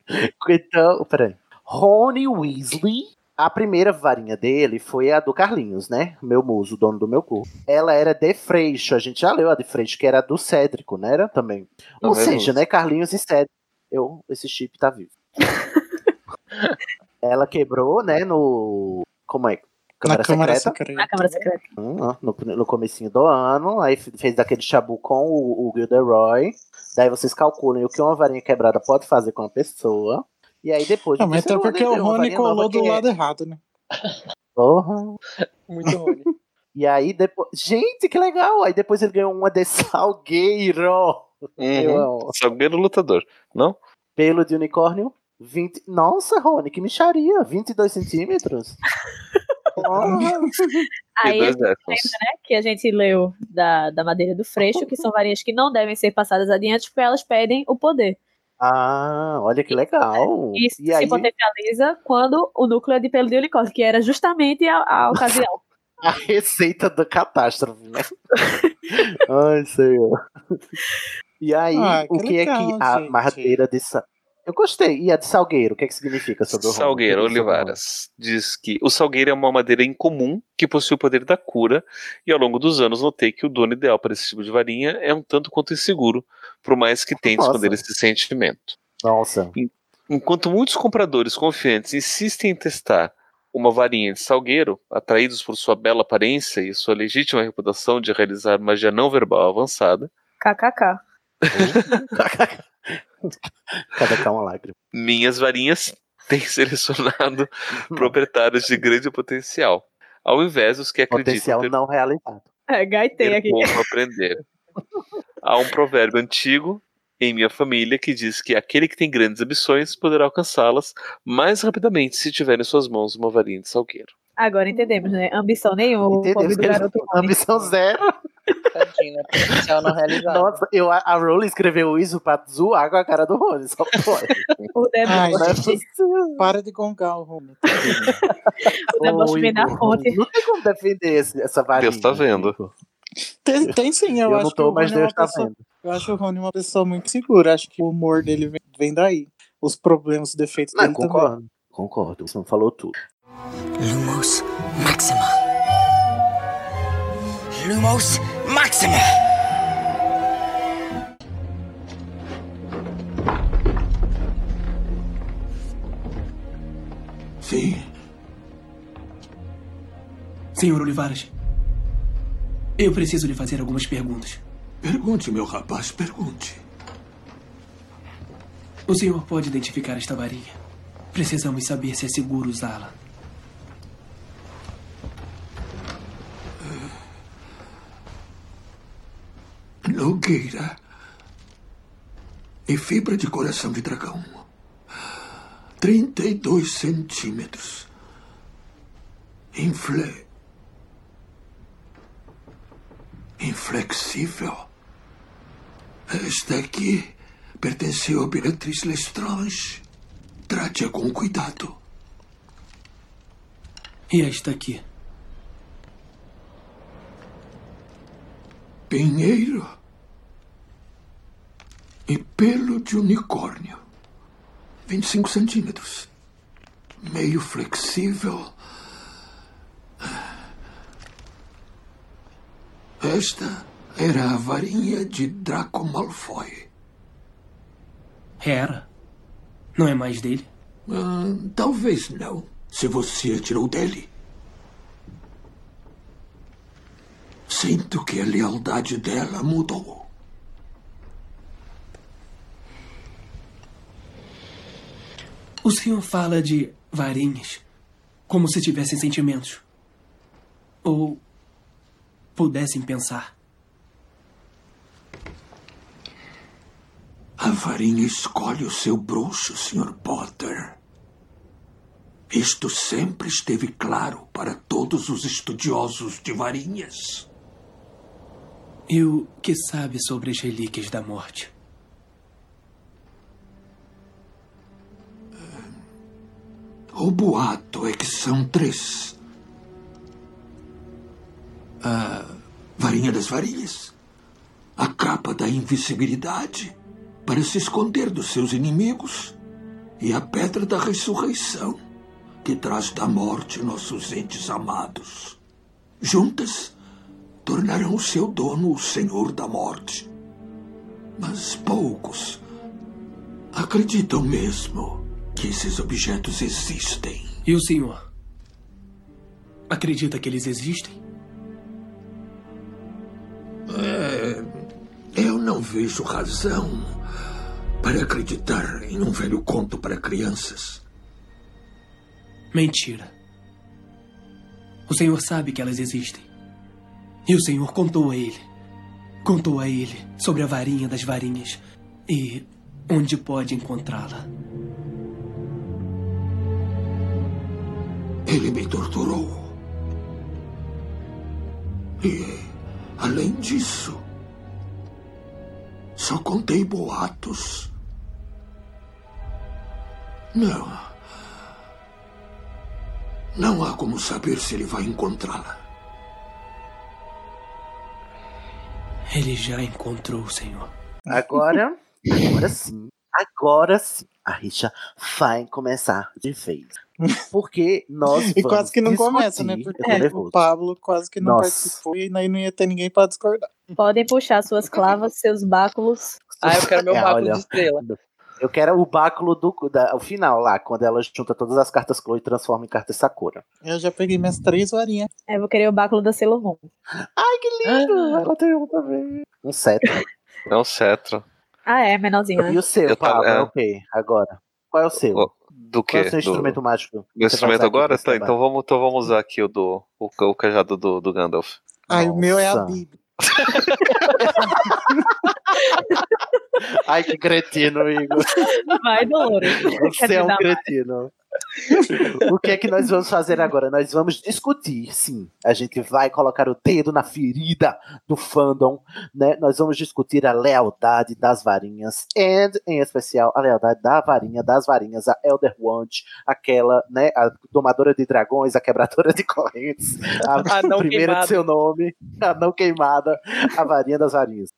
Então, peraí. Rony Weasley, a primeira varinha dele foi a do Carlinhos, né? Meu muso, dono do meu cu. Ela era de Freixo, a gente já leu a de Freixo, que era do Cédrico, né? Era também. Não, Ou seja, né? Carlinhos e Cédrico. Eu, esse chip tá vivo. Ela quebrou, né? No. Como é? Na Câmara Secreta. Na. Câmara Secreta. Hum, no, no comecinho do ano, aí fez aquele chabu com o, o Gilderoy. Daí vocês calculem o que uma varinha quebrada pode fazer com uma pessoa. E aí depois. Não, mas até ano, porque o Rony colou do que é- lado errado, né? Porra. Muito Rony. E aí depois. Gente, que legal! Aí depois ele ganhou uma de Salgueiro. Uhum. Salgueiro lutador, não? Pelo de unicórnio. 20. Nossa, Rony, que micharia! 22 centímetros. Aí a dois gente lembra, né, que a gente leu da, da madeira do freixo, que são varinhas que não devem ser passadas adiante porque elas pedem o poder. Ah, olha que legal. Isso E se aí, potencializa quando o núcleo é de pelo de unicórnio, que era justamente a, a ocasião. a receita da catástrofe, né? Ai, senhor. E aí, Ah, o que que é legal, que a gente. madeira de. Eu gostei. E a de salgueiro, o que é que significa sobre o Rony? Salgueiro? Olivaras diz que o salgueiro é uma madeira incomum que possui o poder da cura, e ao longo dos anos notei que o dono ideal para esse tipo de varinha é um tanto quanto inseguro, por mais que tente Nossa. esconder esse sentimento. Nossa. Enquanto muitos compradores confiantes insistem em testar uma varinha de salgueiro, atraídos por sua bela aparência e sua legítima reputação de realizar magia não verbal avançada, KKK. Cada cá uma lágrima. minhas varinhas têm selecionado proprietários de grande potencial, ao invés dos que acreditam Potencial ter não realizado. É, gaitei aqui. pouco aprender. Há um provérbio antigo em minha família que diz que aquele que tem grandes ambições poderá alcançá-las mais rapidamente se tiver em suas mãos uma varinha de salgueiro. Agora entendemos, né? Ambição nenhuma, o pobre do garoto Rony. Ambição zero. Tadinho, né? Potencial não realizado. Nossa, eu, a Rowling escreveu isso pra zoar com a cara do Rony, só pode. O deboche, para de gongar o Rony. o deboche vem Oi, fonte. Não tem como defender esse- essa varinha. Deus tá vendo. Tem, tem sim, eu, Eu acho não que tô, o mas é Deus tá pessoa. vendo. Eu acho o Rony uma pessoa muito segura. Acho que o humor dele vem, vem daí. Os problemas, os defeitos Não, dele também. concordo. Concordo, você não falou tudo. Lumos Maxima. Lumos Maxima. Sim. Senhor Olivares, eu preciso lhe fazer algumas perguntas. Pergunte, meu rapaz, pergunte. O senhor pode identificar esta varinha? Precisamos saber se é seguro usá-la. Nogueira. E fibra de coração de dragão. 32 centímetros. Infle... Inflexível. Esta aqui pertenceu a Beatriz Lestrange. Trate-a com cuidado. E esta aqui? Pinheiro e pelo de unicórnio. 25 centímetros. Meio flexível. Esta era a varinha de Draco Malfoy. Era? Não é mais dele? Ah, talvez não. se você a tirou dele. Sinto que a lealdade dela mudou. O senhor fala de varinhas como se tivessem sentimentos. Ou pudessem pensar. A varinha escolhe o seu bruxo, Sr. Potter. Isto sempre esteve claro para todos os estudiosos de varinhas. E o que sabe sobre as relíquias da morte? O boato é que são três. A varinha das varinhas, a capa da invisibilidade para se esconder dos seus inimigos e a pedra da ressurreição que traz da morte nossos entes amados. Juntas, tornarão o seu dono o senhor da morte. Mas poucos acreditam mesmo que esses objetos existem. E o senhor? Acredita que eles existem? É, eu não vejo razão para acreditar em um velho conto para crianças. Mentira. O senhor sabe que elas existem. E o senhor contou a ele. Contou a ele sobre a varinha das varinhas e onde pode encontrá-la. Ele me torturou. E, além disso, só contei boatos. Não. Não há como saber se ele vai encontrá-la. Ele já encontrou o senhor. Agora, agora sim, agora sim, a rixa vai começar de vez. Porque nós E quase que não discutir- começa, né? Porque tô o. Pablo quase que não Nossa. participou e aí não ia ter ninguém pra discordar. Podem puxar suas clavas, seus báculos. Ah, eu quero meu É, báculo olha, de estrela. Eu quero o báculo do da, o final lá, quando ela junta todas as cartas Chloe e transforma em cartas Sakura. Eu já peguei minhas três varinhas. É, eu vou querer o báculo da Sailor Moon. Ai, que lindo! Ela tem um também. Um cetro. É um cetro. Ah, é, menorzinho, né? E o seu, Eu Pablo? é. Ok, agora. Qual é o seu? Do Qual é o seu Do- instrumento mágico? Meu que instrumento agora? Tá, então vamos, então vamos usar aqui o do o, o cajado do, do Gandalf. Ai, o meu é a Nossa. Bíblia. Ai, que cretino, Igor. Vai, Dolores. Você é um cretino. O que é que nós vamos fazer agora? Nós vamos discutir, sim. A gente vai colocar o dedo na ferida do fandom, né? Nós vamos discutir a lealdade das varinhas, and, em especial, a lealdade da varinha, das varinhas, a Elder Wand, aquela, né? A domadora de dragões, a quebradora de correntes, a, A não primeira queimada. de seu nome, a não queimada, a varinha das varinhas.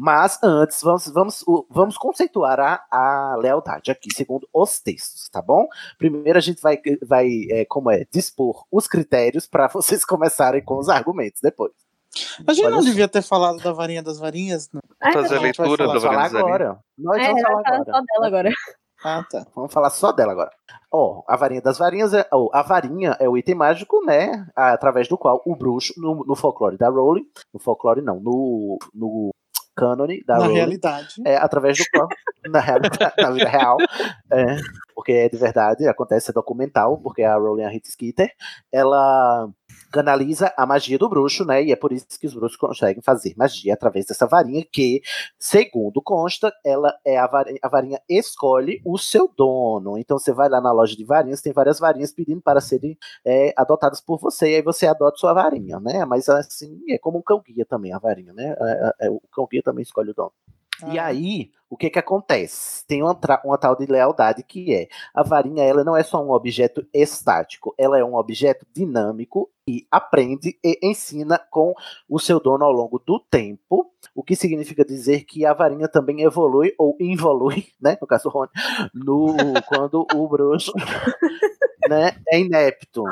Mas antes, vamos, vamos, vamos conceituar a, a lealdade aqui, segundo os textos, tá bom? Primeiro a gente vai, vai é, como é, dispor os critérios para vocês começarem com os argumentos depois. A gente Olha não devia ter falado da varinha das varinhas, não. Fazer a leitura da Vamos falar varinha das varinhas. agora. Nós É, vamos falar falar agora. só dela agora. Ah, tá. Vamos falar só dela agora. Ó, a varinha das varinhas é. ó, a varinha é o item mágico, né? Através do qual o bruxo, no, no folclore da Rowling, no folclore não, no, no cânone da Na Rowling, realidade. é através do qual, na, na vida real, é, porque é de verdade, acontece, é documental, porque a Rowling, a Rita Skeeter, ela canaliza a magia do bruxo, né? E é por isso que os bruxos conseguem fazer magia através dessa varinha, que, segundo consta, ela é a varinha, a varinha escolhe o seu dono. Então você vai lá na loja de varinhas, tem várias varinhas pedindo para serem é, adotadas por você, e aí você adota sua varinha, né? Mas assim, é como um cão-guia também, a varinha, né? É, é, o cão-guia também escolhe o dono. E aí, o que que acontece? Tem uma, uma tal de lealdade que é a varinha, ela não é só um objeto estático, ela é um objeto dinâmico e aprende e ensina com o seu dono ao longo do tempo, o que significa dizer que a varinha também evolui ou involui, né, no caso Rony, no, quando o bruxo né, é inepto.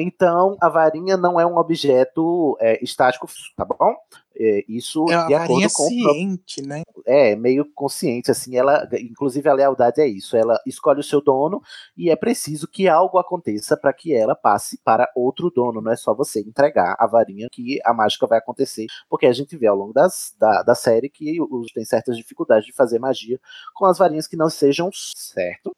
Então, a varinha não é um objeto é, estático, tá bom? É, isso É uma de acordo com ciente, né? é, meio consciente, assim, ela, inclusive a lealdade é isso, ela escolhe o seu dono e é preciso que algo aconteça para que ela passe para outro dono, não é só você entregar a varinha que a mágica vai acontecer, porque a gente vê ao longo das, da, da série que os, tem certas dificuldades de fazer magia com as varinhas que não sejam certo.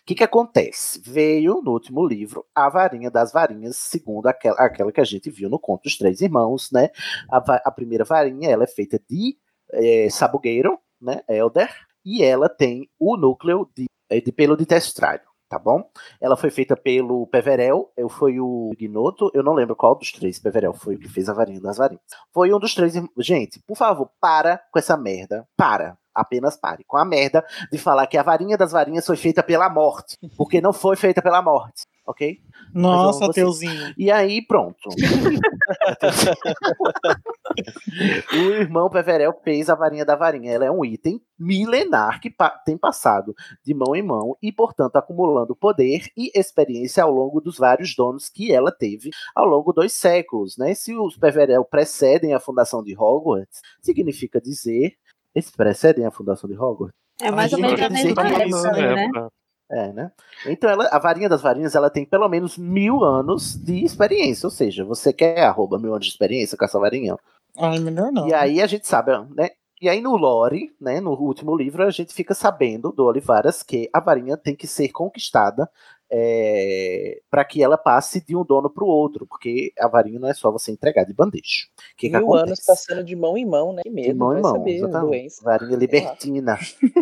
O que, que acontece? Veio no último livro a varinha das varinhas, segundo aquela, aquela que a gente viu no Conto dos Três Irmãos, né? A, a primeira varinha ela é feita de é, sabugueiro, né? Elder, e ela tem o núcleo de, é, de pelo de testralho, tá bom? Ela foi feita pelo Peverel, eu foi o Ignoto, eu não lembro qual dos três Peverel foi o que fez a varinha das varinhas. Foi um dos três. Gente, por favor, para com essa merda. Para. Apenas pare com a merda de falar que a varinha das varinhas foi feita pela morte. Porque não foi feita pela morte, ok? Nossa. Teuzinho. E aí, pronto. o irmão Peverel fez a varinha da varinha. Ela é um item milenar que pa- tem passado de mão em mão e, portanto, acumulando poder e experiência ao longo dos vários donos que ela teve ao longo dos séculos. Né? Se os Peverel precedem a fundação de Hogwarts, significa dizer. Eles precedem a fundação de Hogwarts? É mais ou menos a dizer mesma que- época né? É, né? Então, ela, a varinha das varinhas, ela tem pelo menos mil anos de experiência. Ou seja, você quer arroba mil anos de experiência com essa varinha? Ai, melhor não. E aí a gente sabe, né? E aí no lore, né, no último livro, a gente fica sabendo do Olivaras que a varinha tem que ser conquistada é, para que ela passe de um dono para o outro, porque a varinha não é só você entregar de bandeja. O que, que Mil acontece? anos passando de mão em mão, né? Que medo, De mão em mão, saber, exatamente. doença. Varinha libertina,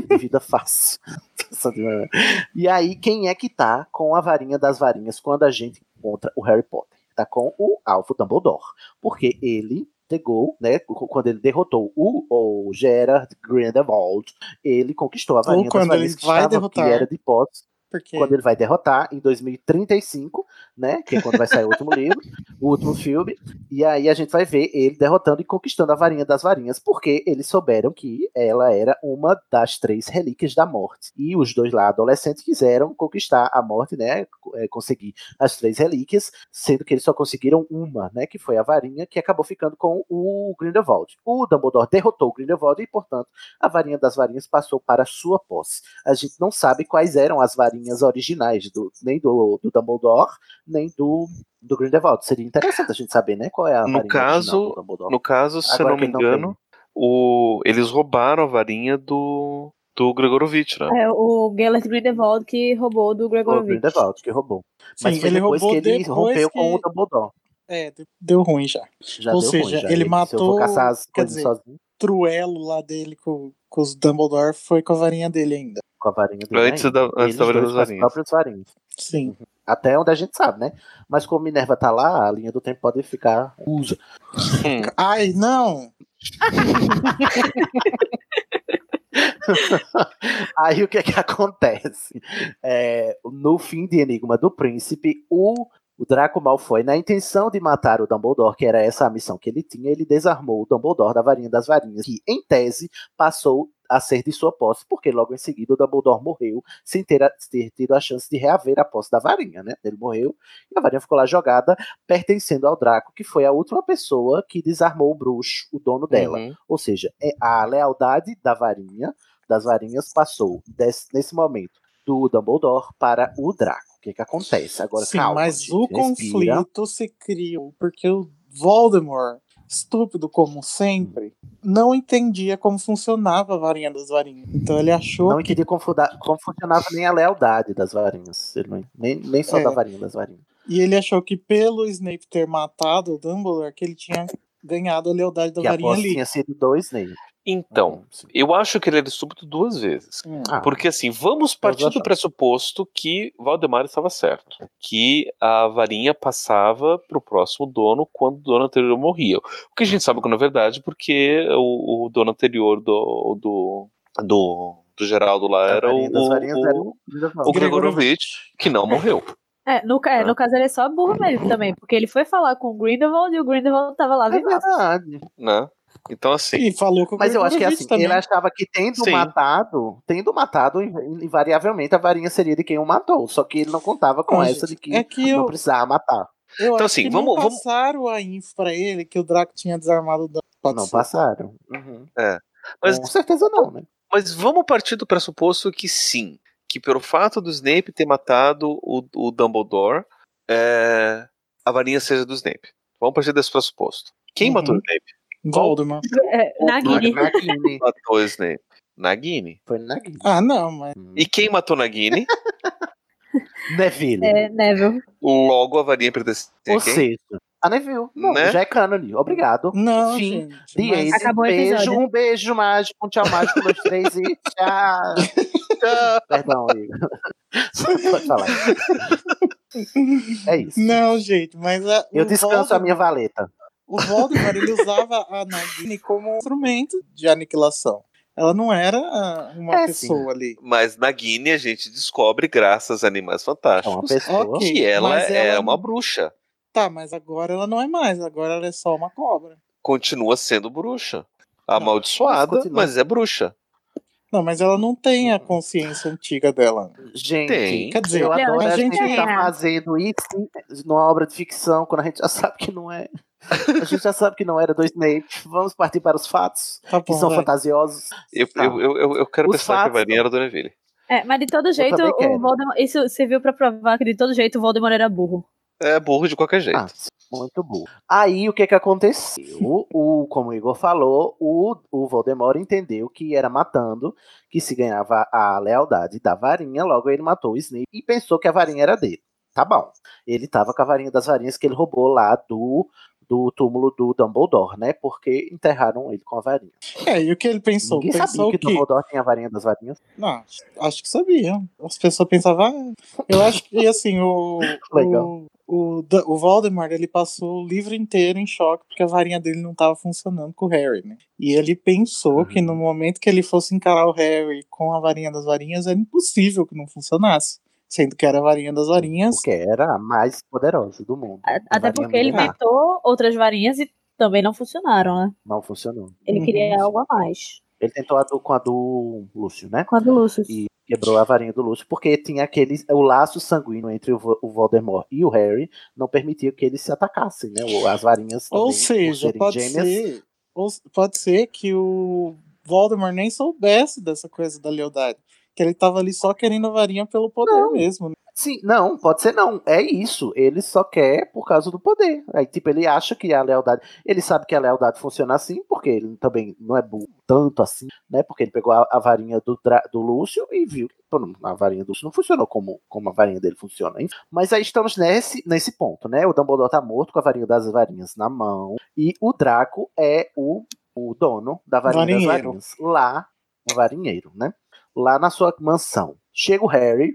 de vida fácil. e aí, quem é que tá com a varinha das varinhas quando a gente encontra o Harry Potter? Tá com o Alvo Dumbledore. Porque ele pegou, né, quando ele derrotou o, o Gerard Grindelwald, ele conquistou a varinha das quando ele varinhas que vai estava, derrotar. que era de posse Porque quando ele vai derrotar em 2035, né? Que é quando vai sair o último livro, o último filme. E aí a gente vai ver ele derrotando e conquistando a varinha das varinhas, porque eles souberam que ela era uma das três relíquias da morte. E os dois lá adolescentes quiseram conquistar a morte, né? é, Conseguir as três relíquias, sendo que eles só conseguiram uma, né? Que foi a varinha que acabou ficando com o Grindelwald. O Dumbledore derrotou o Grindelwald e, portanto, a varinha das varinhas passou para sua posse. A gente não sabe quais eram as varinhas originais, do, nem do, do Dumbledore, nem do, do Grindelwald. Seria interessante a gente saber, né? Qual é a No caso, do Dumbledore. no caso, se eu Agora não me que não engano, o, eles roubaram a varinha do, do Gregorovitch, né? É o Gellert Grindelwald que roubou do O Gregorovitch. Grindelwald que roubou. Mas Sim, foi ele depois roubou que ele depois rompeu com o que- Dumbledore. É, de- deu ruim já. Já Ou deu seja, ruim, já. ele Se eu matou. vou caçar as quer dizer, sozinho, truelo lá dele com, com os Dumbledore foi com a varinha dele ainda. com a varinha dele. Antes da- antes Eles da varinha das as varinhas. próprias varinhas. Sim. Até onde a gente sabe, né? Mas como Minerva tá lá, a linha do tempo pode ficar usa. Ai, não! Aí o que é que acontece? É, no fim de Enigma do Príncipe, o, o Draco Malfoy, na intenção de matar o Dumbledore, que era essa a missão que ele tinha, ele desarmou o Dumbledore da varinha das varinhas, que em tese passou a ser de sua posse, porque logo em seguida o Dumbledore morreu sem ter, a- ter tido a chance de reaver a posse da varinha, né? Ele morreu e a varinha ficou lá jogada, pertencendo ao Draco, que foi a última pessoa que desarmou o bruxo, o dono dela. Uhum. Ou seja, é a lealdade da varinha, das varinhas, passou desse- nesse momento do Dumbledore para o Draco. O que que acontece? Agora, Sim, calma, mas gente, o respira. conflito se criou porque o Voldemort, estúpido como sempre, não entendia como funcionava a varinha das varinhas. Então ele achou Não que entendi como, como funcionava nem a lealdade das varinhas. Nem, nem só É. da varinha das varinhas. e ele achou que pelo Snape ter matado o Dumbledore que ele tinha ganhado a lealdade da Que varinha ali. tinha sido dois nele. Então, eu acho que ele era estúpido duas vezes. Hum. Ah, Porque assim, vamos partir do pressuposto que Valdemar estava certo. Que a varinha passava pro próximo dono quando o dono anterior morria. O que a gente sabe que não é verdade, porque o, o dono anterior do, do, do, do Geraldo lá A era o, varinha das varinhas era o, o o Gregorovitch, que não morreu. É, no, é, no caso ele é só burro mesmo também, porque ele foi falar com o Grindelwald e o Grindelwald tava lá É vivo. verdade. Né? Então, assim. E falou com o Mas eu acho que é assim, também. ele achava que tendo Sim. matado, tendo matado, inv- invariavelmente a varinha seria de quem o matou. Só que ele não contava com Não, essa de que, é que não eu- precisava matar. Eu Então, assim, vamos- não vamos- passaram a info pra ele que o Draco tinha desarmado o Dumbledore. Pode Não ser. passaram. Uhum. É. Mas, Com certeza não, né? Mas vamos partir do pressuposto que sim. Que pelo fato do Snape ter matado o, o Dumbledore, é, a varinha seja do Snape. Vamos partir desse pressuposto. Quem Uhum. matou o Snape? Voldemort. É, Nagini. Nagini. Matou o Snape. Nagini. Foi Nagini. Ah, não, mas. E quem matou Nagini? Neville. É, Neville. Logo a varinha pertencia a Ou quem? seja, a Neville. Não, Né? já é cânone. Obrigado. Não, Fim. gente, The mas-. Acabou o beijo, um beijo mágico, um tchau mágico, um, dois, três e tchau. tchau. Perdão, Igor. Pode falar. É isso. Não, gente, mas. a- Eu o descanso a Voldemort- minha valeta. O Voldemort ele usava a Nagini como instrumento de aniquilação. Ela não era ah, uma É, pessoa ali. Mas Nagini a gente descobre, graças a Animais Fantásticos, É uma pessoa. Ok, que ela, mas é ela- uma bruxa. Tá, mas agora ela não é mais. Agora ela é só uma cobra. Continua sendo bruxa. mas Amaldiçoada, continua- mas é bruxa. Não, mas ela não tem a consciência antiga dela. Gente, Tem. Quer dizer, eu adoro a gente tá é. fazendo isso numa obra de ficção, quando a gente já sabe que não é. A gente já sabe que não era do Snape. Vamos partir para os fatos, Tá que bom, são vai. fantasiosos. Eu, Tá. eu, eu, eu- quero Os pensar que a varinha era do Neville. É, mas de todo jeito, o Voldemort. Isso serviu pra provar que de todo jeito o Voldemort era burro. É burro de qualquer jeito. Ah, muito bom. Aí o que que aconteceu? O, como o Igor falou, o, o Voldemort entendeu que era matando que se ganhava a lealdade da varinha, logo ele matou o Snape e pensou que a varinha era dele. Tá bom. Ele tava com a varinha das varinhas que ele roubou lá do, do túmulo do Dumbledore, né? Porque enterraram ele com a varinha. É, e o que ele pensou? Ninguém pensou sabia que o Dumbledore tinha a varinha das varinhas. Não, acho que sabiam. As pessoas pensavam. ah, Eu acho que, assim, o. Legal. O, o, o Voldemort, ele passou o livro inteiro em choque porque a varinha dele não estava funcionando com o Harry, né? E ele pensou que no momento que ele fosse encarar o Harry com a varinha das varinhas, era impossível que não funcionasse. Sendo que era a varinha das varinhas. Porque era a mais poderosa do mundo. A Até porque ele inventou outras varinhas e também não funcionaram, né? Não funcionou. Ele Uhum. queria algo a mais. Ele tentou a do, com a do Lúcio, né? Com a do Lúcio. E quebrou a varinha do Lúcio, porque tinha aquele. O laço sanguíneo entre o, o Voldemort e o Harry não permitia que eles se atacassem, né? As varinhas. Ou também, por seja, pode gêmeas, ser, ou pode ser que o Voldemort nem soubesse dessa coisa da lealdade. Que ele tava ali só querendo a varinha pelo poder mesmo. né? Sim, não, pode ser não. É isso. Ele só quer por causa do poder. Aí, tipo, ele acha que a lealdade. Ele sabe que a lealdade funciona assim, porque ele também não é burro tanto assim, né? Porque ele pegou a, a varinha do, do Lúcio e viu que não, a varinha do Lúcio não funcionou como, como a varinha dele funciona. Enfim. Mas aí estamos nesse, nesse ponto, né? O Dumbledore tá morto com a varinha das varinhas na mão. E o Draco é o, o dono da varinha das Varinheiro. varinhas. Lá, o varinheiro, né? Lá na sua mansão. Chega o Harry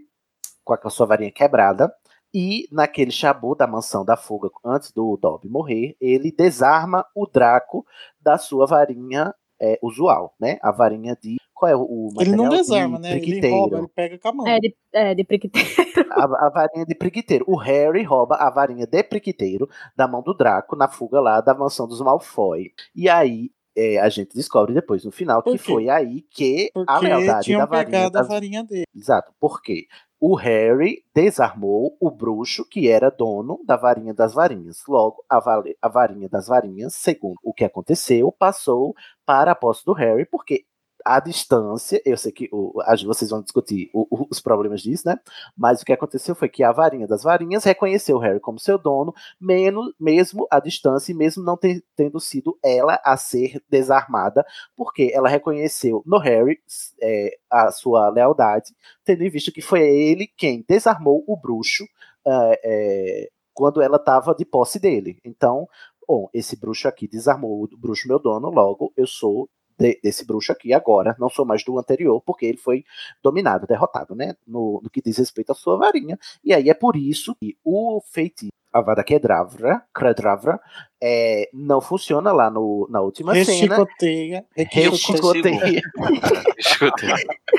com a sua varinha quebrada. E naquele chabu da mansão da fuga, antes do Dobby morrer, ele desarma o Draco da sua varinha é, usual, né? A varinha de. Qual é o, o Ele não material? desarma, De né? Ele rouba, ele pega com a mão. É, de, é, de priquiteiro. A, a varinha de priquiteiro. O Harry rouba a varinha de priquiteiro da mão do Draco na fuga lá da mansão dos Malfoy. E aí é, a gente descobre depois no final que foi aí que a Porque lealdade tinham da varinha pegado a das varinha dele. Exato, porque o Harry desarmou o bruxo que era dono da varinha das varinhas. Logo, a, vale- a varinha das varinhas, segundo o que aconteceu, passou para a posse do Harry, porque a distância, eu sei que o, vocês vão discutir o- o- os problemas disso, né? Mas o que aconteceu foi que a varinha das varinhas reconheceu o Harry como seu dono, menos, mesmo à distância e mesmo não ter- tendo sido ela a ser desarmada, porque ela reconheceu no Harry é, a sua lealdade, tendo em vista que foi ele quem desarmou o bruxo é, é, quando ela estava de posse dele. Então, bom, esse bruxo aqui desarmou o bruxo meu dono, logo eu sou de- desse bruxo aqui agora, não sou mais do anterior, porque ele foi dominado, derrotado, né? No, no que diz respeito à sua varinha. E aí é por isso que o feitiço Avada Kedavra, Kedavra é, não funciona lá no, na última cena. Rechicoteia. Rechicoteia.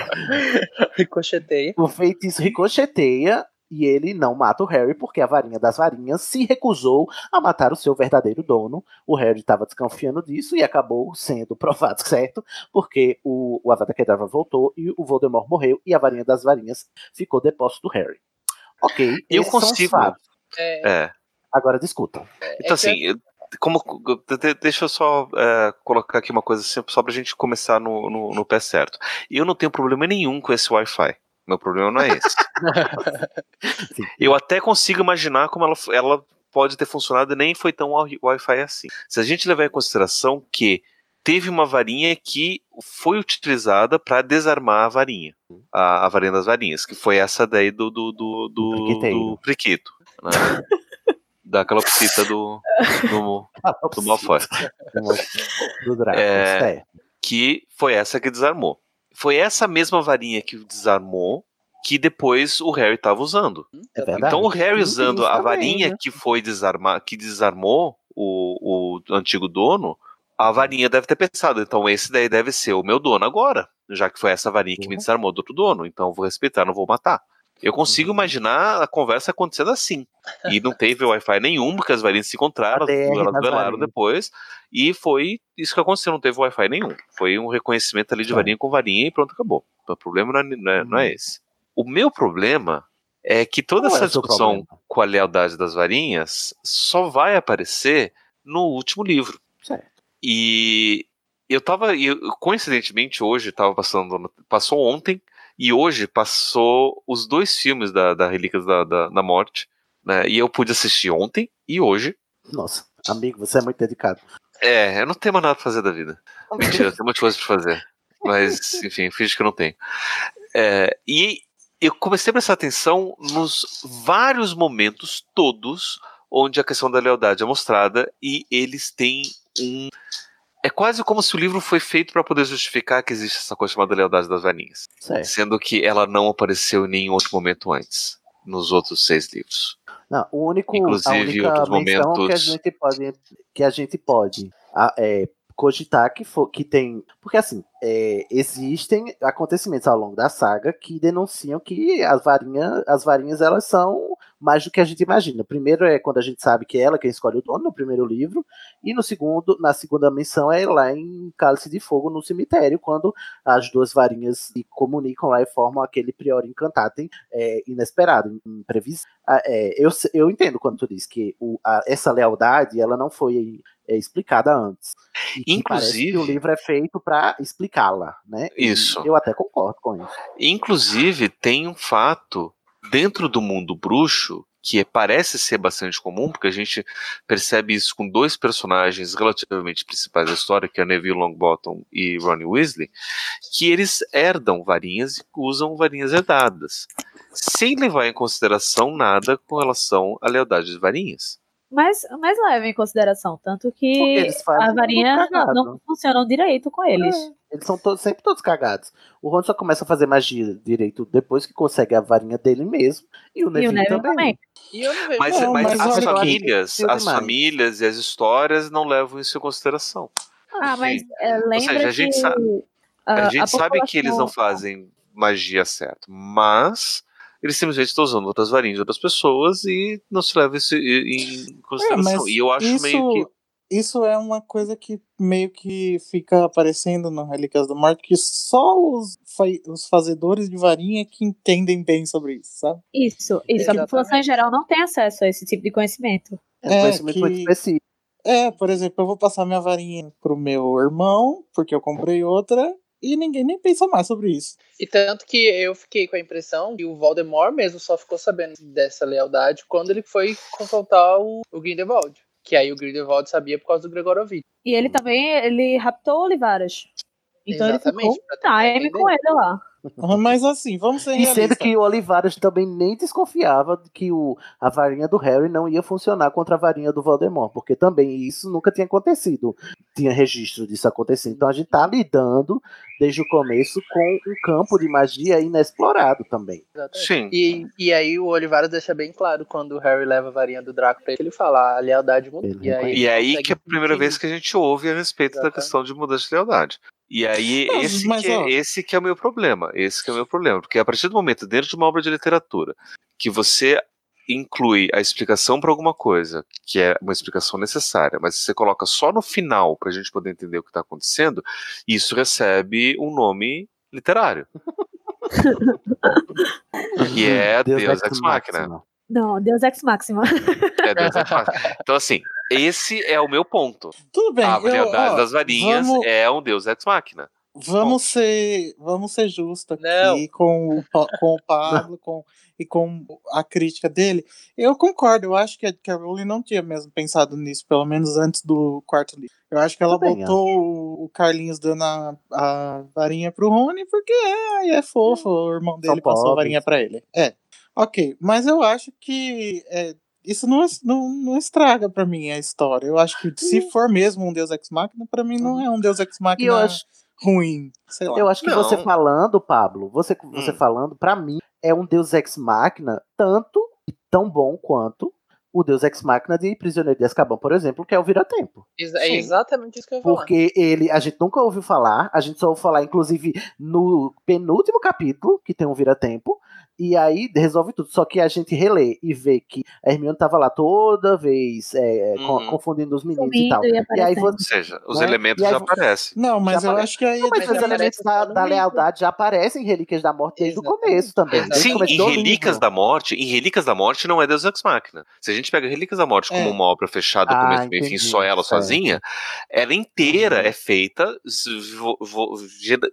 Ricocheteia. O feitiço ricocheteia e ele não mata o Harry porque a varinha das varinhas se recusou a matar o seu verdadeiro dono. O Harry estava desconfiando disso e acabou sendo provado certo porque o, o Avada Kedavra voltou e o Voldemort morreu e a varinha das varinhas ficou depósito do Harry. Ok, Eu consigo. É, É. Agora discutam. Então, assim, eu- como, de- de- deixa eu só é, colocar aqui uma coisa assim, só pra gente começar no, no, no pé certo. Eu não tenho problema nenhum com esse Wi-Fi. Meu problema não é esse. eu até consigo imaginar como ela, ela pode ter funcionado e nem foi tão wi- Wi-Fi assim. Se a gente levar em consideração que teve uma varinha que foi utilizada para desarmar a varinha, a, a varinha das varinhas, que foi essa daí do do do, do, do Priquito, né? da calopsita do do, do Malfoy. Do Draco, É, que foi essa que desarmou. Foi essa mesma varinha que desarmou que depois o Harry estava usando. É verdade. Então o Harry usando a varinha né? que foi desarmar, que desarmou o, o antigo dono, a varinha deve ter pensado, então esse daí deve ser o meu dono agora, já que foi essa varinha Uhum. que me desarmou do outro dono, então eu vou respeitar, não vou matar. Eu consigo Uhum. imaginar a conversa acontecendo assim. E não teve Wi-Fi nenhum, porque as varinhas se encontraram, elas duelaram depois, e foi isso que aconteceu, não teve Wi-Fi nenhum. Foi um reconhecimento ali de varinha com varinha e pronto, acabou. O problema não é, não é- não é esse. O meu problema é que toda Uhum. Qual é essa seu discussão com a lealdade das varinhas só vai aparecer no último livro. Certo. E eu tava, eu- coincidentemente, hoje tava passando, passou ontem, e hoje passou os dois filmes da, da Relíquias da, da, da Morte, né? E eu pude assistir ontem e hoje. Nossa, amigo, você é muito dedicado. É, eu não tenho mais nada pra fazer da vida. Mentira, eu tenho muitas coisas pra fazer. Mas, enfim, finge que eu não tenho. É, e eu comecei a prestar atenção nos vários momentos todos onde a questão da lealdade é mostrada e eles têm um. É quase como se o livro foi feito para poder justificar que existe essa coisa chamada lealdade das varinhas. Certo. Sendo que ela não apareceu em nenhum outro momento antes, nos outros seis livros. Não, o único, Inclusive, a única outros menção que a momentos- gente pode, que a gente pode a- é, cogitar que, for, que tem. Porque assim, é, existem acontecimentos ao longo da saga que denunciam que as varinhas, as varinhas elas são mais do que a gente imagina. Primeiro é quando a gente sabe que é ela quem escolhe o dono no primeiro livro, e no segundo, na segunda menção é lá em Cálice de Fogo no cemitério, quando as duas varinhas se comunicam lá e formam aquele prior incantatem é, inesperado, imprevisível. Ah, é, eu, eu entendo quando tu diz que o- a- essa lealdade ela não foi é, explicada antes. E Inclusive- que o livro é feito para explicá-la, né? E Isso. Eu até concordo com isso. Inclusive, tem um fato dentro do mundo bruxo que parece ser bastante comum, porque a gente percebe isso com dois personagens relativamente principais da história, que é Neville Longbottom e Ronnie Weasley, que eles herdam varinhas e usam varinhas herdadas, sem levar em consideração nada com relação à lealdade de varinhas. Mas, mas leva em consideração, tanto que a varinha cagado. não funcionam direito com eles. Eles são todos, sempre todos cagados. O Ron só começa a fazer magia direito depois que consegue a varinha dele mesmo. E o Neville, Neville também. também. Não Mas, Não, mas mas as famílias, as demais. famílias e as histórias não levam isso em consideração. Ah, mas é, lembra seja, a gente que sabe- A a, gente sabe que eles não fazem magia certo, mas eles simplesmente estão usando outras varinhas de outras pessoas e não se leva isso em É, consideração. mas e eu acho isso, meio que. isso é uma coisa que meio que fica aparecendo no Relíquias da Morte, que só os, fa- os fazedores de varinha que entendem bem sobre isso, sabe? Isso, isso. A população em geral não tem acesso a esse tipo de conhecimento. É um conhecimento muito específico. É, por exemplo, eu vou passar minha varinha pro meu irmão, porque eu comprei outra, e ninguém nem pensa mais sobre isso. E tanto que eu fiquei com a impressão que o Voldemort mesmo só ficou sabendo dessa lealdade quando ele foi confrontar o, o Grindelwald. Que aí o Grindelwald sabia por causa do Gregorovitch. E ele também, ele raptou Olivaras. Então Exatamente, ele ficou time com ele lá. Mas assim, vamos ser E sendo que o Olivares também nem desconfiava de que o, a varinha do Harry não ia funcionar contra a varinha do Voldemort, porque também isso nunca tinha acontecido. Tinha registro disso acontecendo. Então a gente tá lidando desde o começo com um campo de magia inexplorado também. Exatamente. Sim. E, e aí o Olivares deixa bem claro quando o Harry leva a varinha do Draco pra ele, ele fala a lealdade mudou. E aí, E é aí que é a primeira vez que a gente ouve a respeito da questão de mudança de lealdade. E aí, Mas- esse, mas, que é, ó. esse que é o meu problema. Esse que é o meu problema. Porque a partir do momento, dentro de uma obra de literatura, que você inclui a explicação para alguma coisa, que é uma explicação necessária, mas você coloca só no final para a gente poder entender o que está acontecendo, isso recebe um nome literário. que é Deus, Ex Machina. Não, Deus Ex Máxima. É Deus Ex Machina. Então, assim, esse é o meu ponto. Tudo bem, A eu- habilidade ó, das varinhas vamos- é um Deus Ex Machina. Vamos ser, vamos ser justos aqui com o, com o Pablo com, e com a crítica dele. Eu concordo, eu acho que a, a Rowling não tinha mesmo pensado nisso, pelo menos antes do quarto livro. Eu acho que ela Também botou o, o Carlinhos dando a, a varinha pro Rony porque é, é fofo, o irmão dele passou a pobres. varinha pra ele. É, ok, mas eu acho que é, isso não, não, não estraga pra mim a história. Eu acho que se for mesmo um Deus Ex Machina, pra mim não é um Deus Ex E eu Machina acho, ruim, sei lá. eu acho que você falando, Pablo, você, você Hum. falando, pra mim, é um Deus Ex Machina tanto e tão bom quanto o Deus Ex Machina de Prisioneiro de Azkaban, por exemplo, que é o Vira-Tempo. É exatamente isso que eu ia falar. Porque ele, a gente nunca ouviu falar, a gente só ouviu falar, inclusive, no penúltimo capítulo, que tem um vira-tempo, e aí resolve tudo. Só que a gente relê e vê que a Hermione tava lá toda vez é, co- Uhum. confundindo os meninos Sumindo e tal. e E aí você, Ou seja, os né? elementos aí já aparecem. Não, mas Já eu apare- acho que aí. Não, mas os elementos da, da lealdade já aparecem em Relíquias da Morte desde o começo também. Sim, começo em Relíquias livro. da Morte, em Relíquias da Morte não é Deus Ex Machina. Se a gente pega Relíquias da Morte como É. uma obra fechada, Ah, começo, meio e fim, entendi, só ela certo. sozinha, ela inteira é feita vo- vo-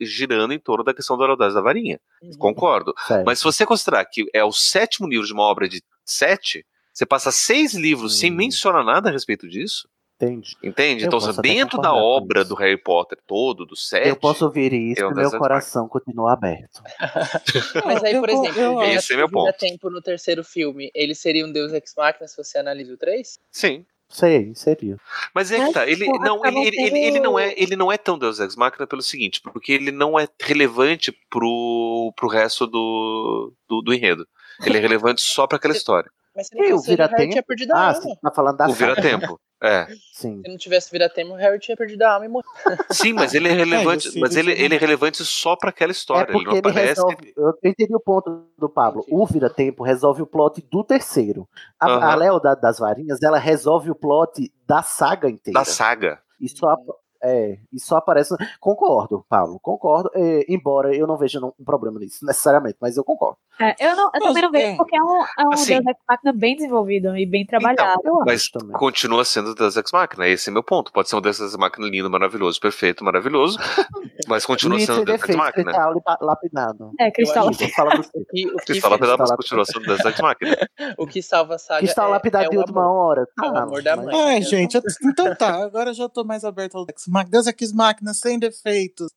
girando em torno da questão da lealdade da varinha. Concordo. Certo. Mas se você considerar que é o sétimo livro de uma obra de sete, você passa seis livros sem mencionar nada a respeito disso. Entendi. Entende? Eu então, dentro da obra do Harry Potter todo, do sete. Eu posso ouvir isso e meu coração continua aberto. Mas aí, eu por exemplo, eu o Vira- Esse é meu ponto. Tempo no terceiro filme, ele seria um Deus Ex Machina se você analisa o 3? Sim. Sei, seria. Mas é que tá, ele não, ele, acabam ele, ele, ele não é, ele não é tão Deus Ex Machina pelo seguinte, porque ele não é relevante pro, pro resto do, do, do enredo. Ele é relevante só pra aquela história. Mas se não o fosse ele, o Harry tinha perdido a Ah, alma. você tá falando da O vira-tempo. É. Sim. Se não tivesse Vira-Tempo, o Harry tinha perdido a alma e morrido. Sim, mas ele é relevante, e o mas ele, ele é relevante só pra aquela É história. ele porque não ele, aparece. resolve. Eu entendi o ponto do Pablo. O Vira-Tempo resolve o plot do terceiro. A, Aham. a Lealdade das Varinhas, ela resolve o plot da saga inteira. Da saga. E só, ap- é, e só aparece. Concordo, Paulo, concordo. é, embora eu não veja um problema nisso, necessariamente, mas eu concordo. É, eu, não, eu também não vejo porque é um, é um Assim. Deus Ex Machina bem desenvolvido e bem trabalhado. Mas continua sendo Deus Ex Machina, esse é meu ponto. Pode ser um Deus Ex Machina lindo, maravilhoso, perfeito, maravilhoso, mas continua sendo Deus Ex Machina. cristal lapidado. É, cristal Igor, fala você. O que, o que, Cristal lapidado, mas continua sendo Deus Ex Machina. o que salva a saga Cristal é, lapidado é de última amor. hora. É o Tá, amor da mãe. Ai, gente, eu- então tá, agora eu já tô mais aberto ao Deus Machina. Deus Ex Machina, sem defeitos,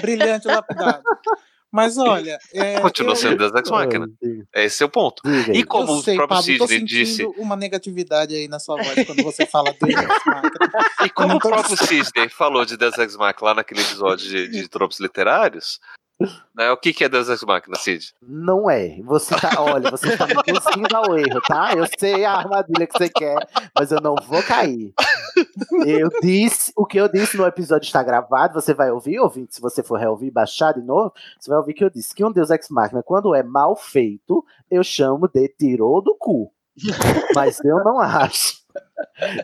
brilhante lapidado. Mas olha, é, Continua eu- sendo Deus Ex Machina. Esse é o ponto. Diga. E como eu o sei, próprio Pablo, Sidney disse, uma negatividade aí na sua voz quando você fala Deus Ex Machina. e como o próprio Sidney falou de Deus Ex Machina lá naquele episódio de, de tropos literários, né, o que, que é Deus Ex Machina, Sid? Não é. Você tá, olha, você está me induzindo ao erro, tá? Eu sei a armadilha que você quer, mas eu não vou cair. Eu disse, o que eu disse no episódio está gravado, você vai ouvir, ouvinte, se você for reouvir, baixar de novo, você vai ouvir que eu disse que um Deus Ex Machina, quando é mal feito, eu chamo de tirou do cu. Mas eu não acho.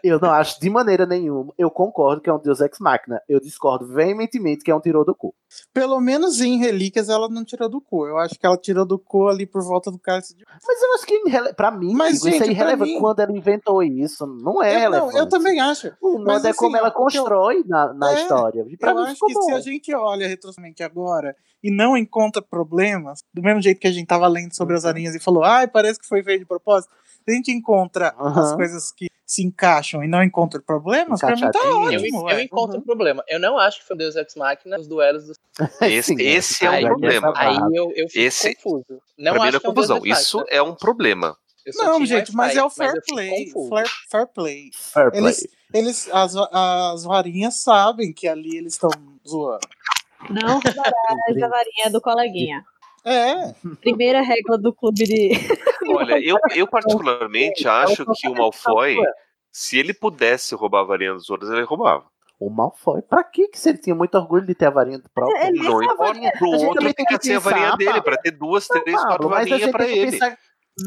Eu não acho de maneira nenhuma. Eu concordo que é um Deus Ex Machina. Eu discordo veementemente que é um tirou do cu. Pelo menos em Relíquias ela não tirou do cu. Eu acho que ela tirou do cu ali por volta do cálice de Mas eu acho que pra mim, Mas, isso gente, é irrelevante. mim- Quando ela inventou isso, não é Eu, não, relevante. eu também acho. O Mas, modo é assim, como ela que eu- constrói na, na É, história. E pra eu acho que bom. se a gente olha retrospectivamente agora e não encontra problemas, do mesmo jeito que a gente tava lendo sobre Uhum. as arinhas e falou, ai, parece que foi feito de propósito, se a gente encontra as Aham. coisas que se encaixam e não encontra problemas, pra mim tá. Eu, ótimo. eu ué. encontro um problema. Eu não acho que foi um Deus Ex Machina nos duelos dos. Esse, Sim, esse é aí, um problema. aí eu, eu fico Esse- confuso. Não pra acho é que é um Deus confusão. Isso é um problema. Eu Não, gente, mas é o fair eu play. Fair, fair play. Fair play. Eles, eles as, as varinhas sabem que ali eles estão zoando. Não a varinha do coleguinha. É. Primeira regra do clube de. Olha, eu, eu particularmente acho que o Malfoy, se ele pudesse roubar a varinha dos outros, ele roubava. O Malfoy. Pra que que se ele tinha muito orgulho de ter a varinha do próprio? Ele Não a importa pro outro também que tem quer ser a varinha dele, pra ter duas, Não, três, quatro varinhas pra ele.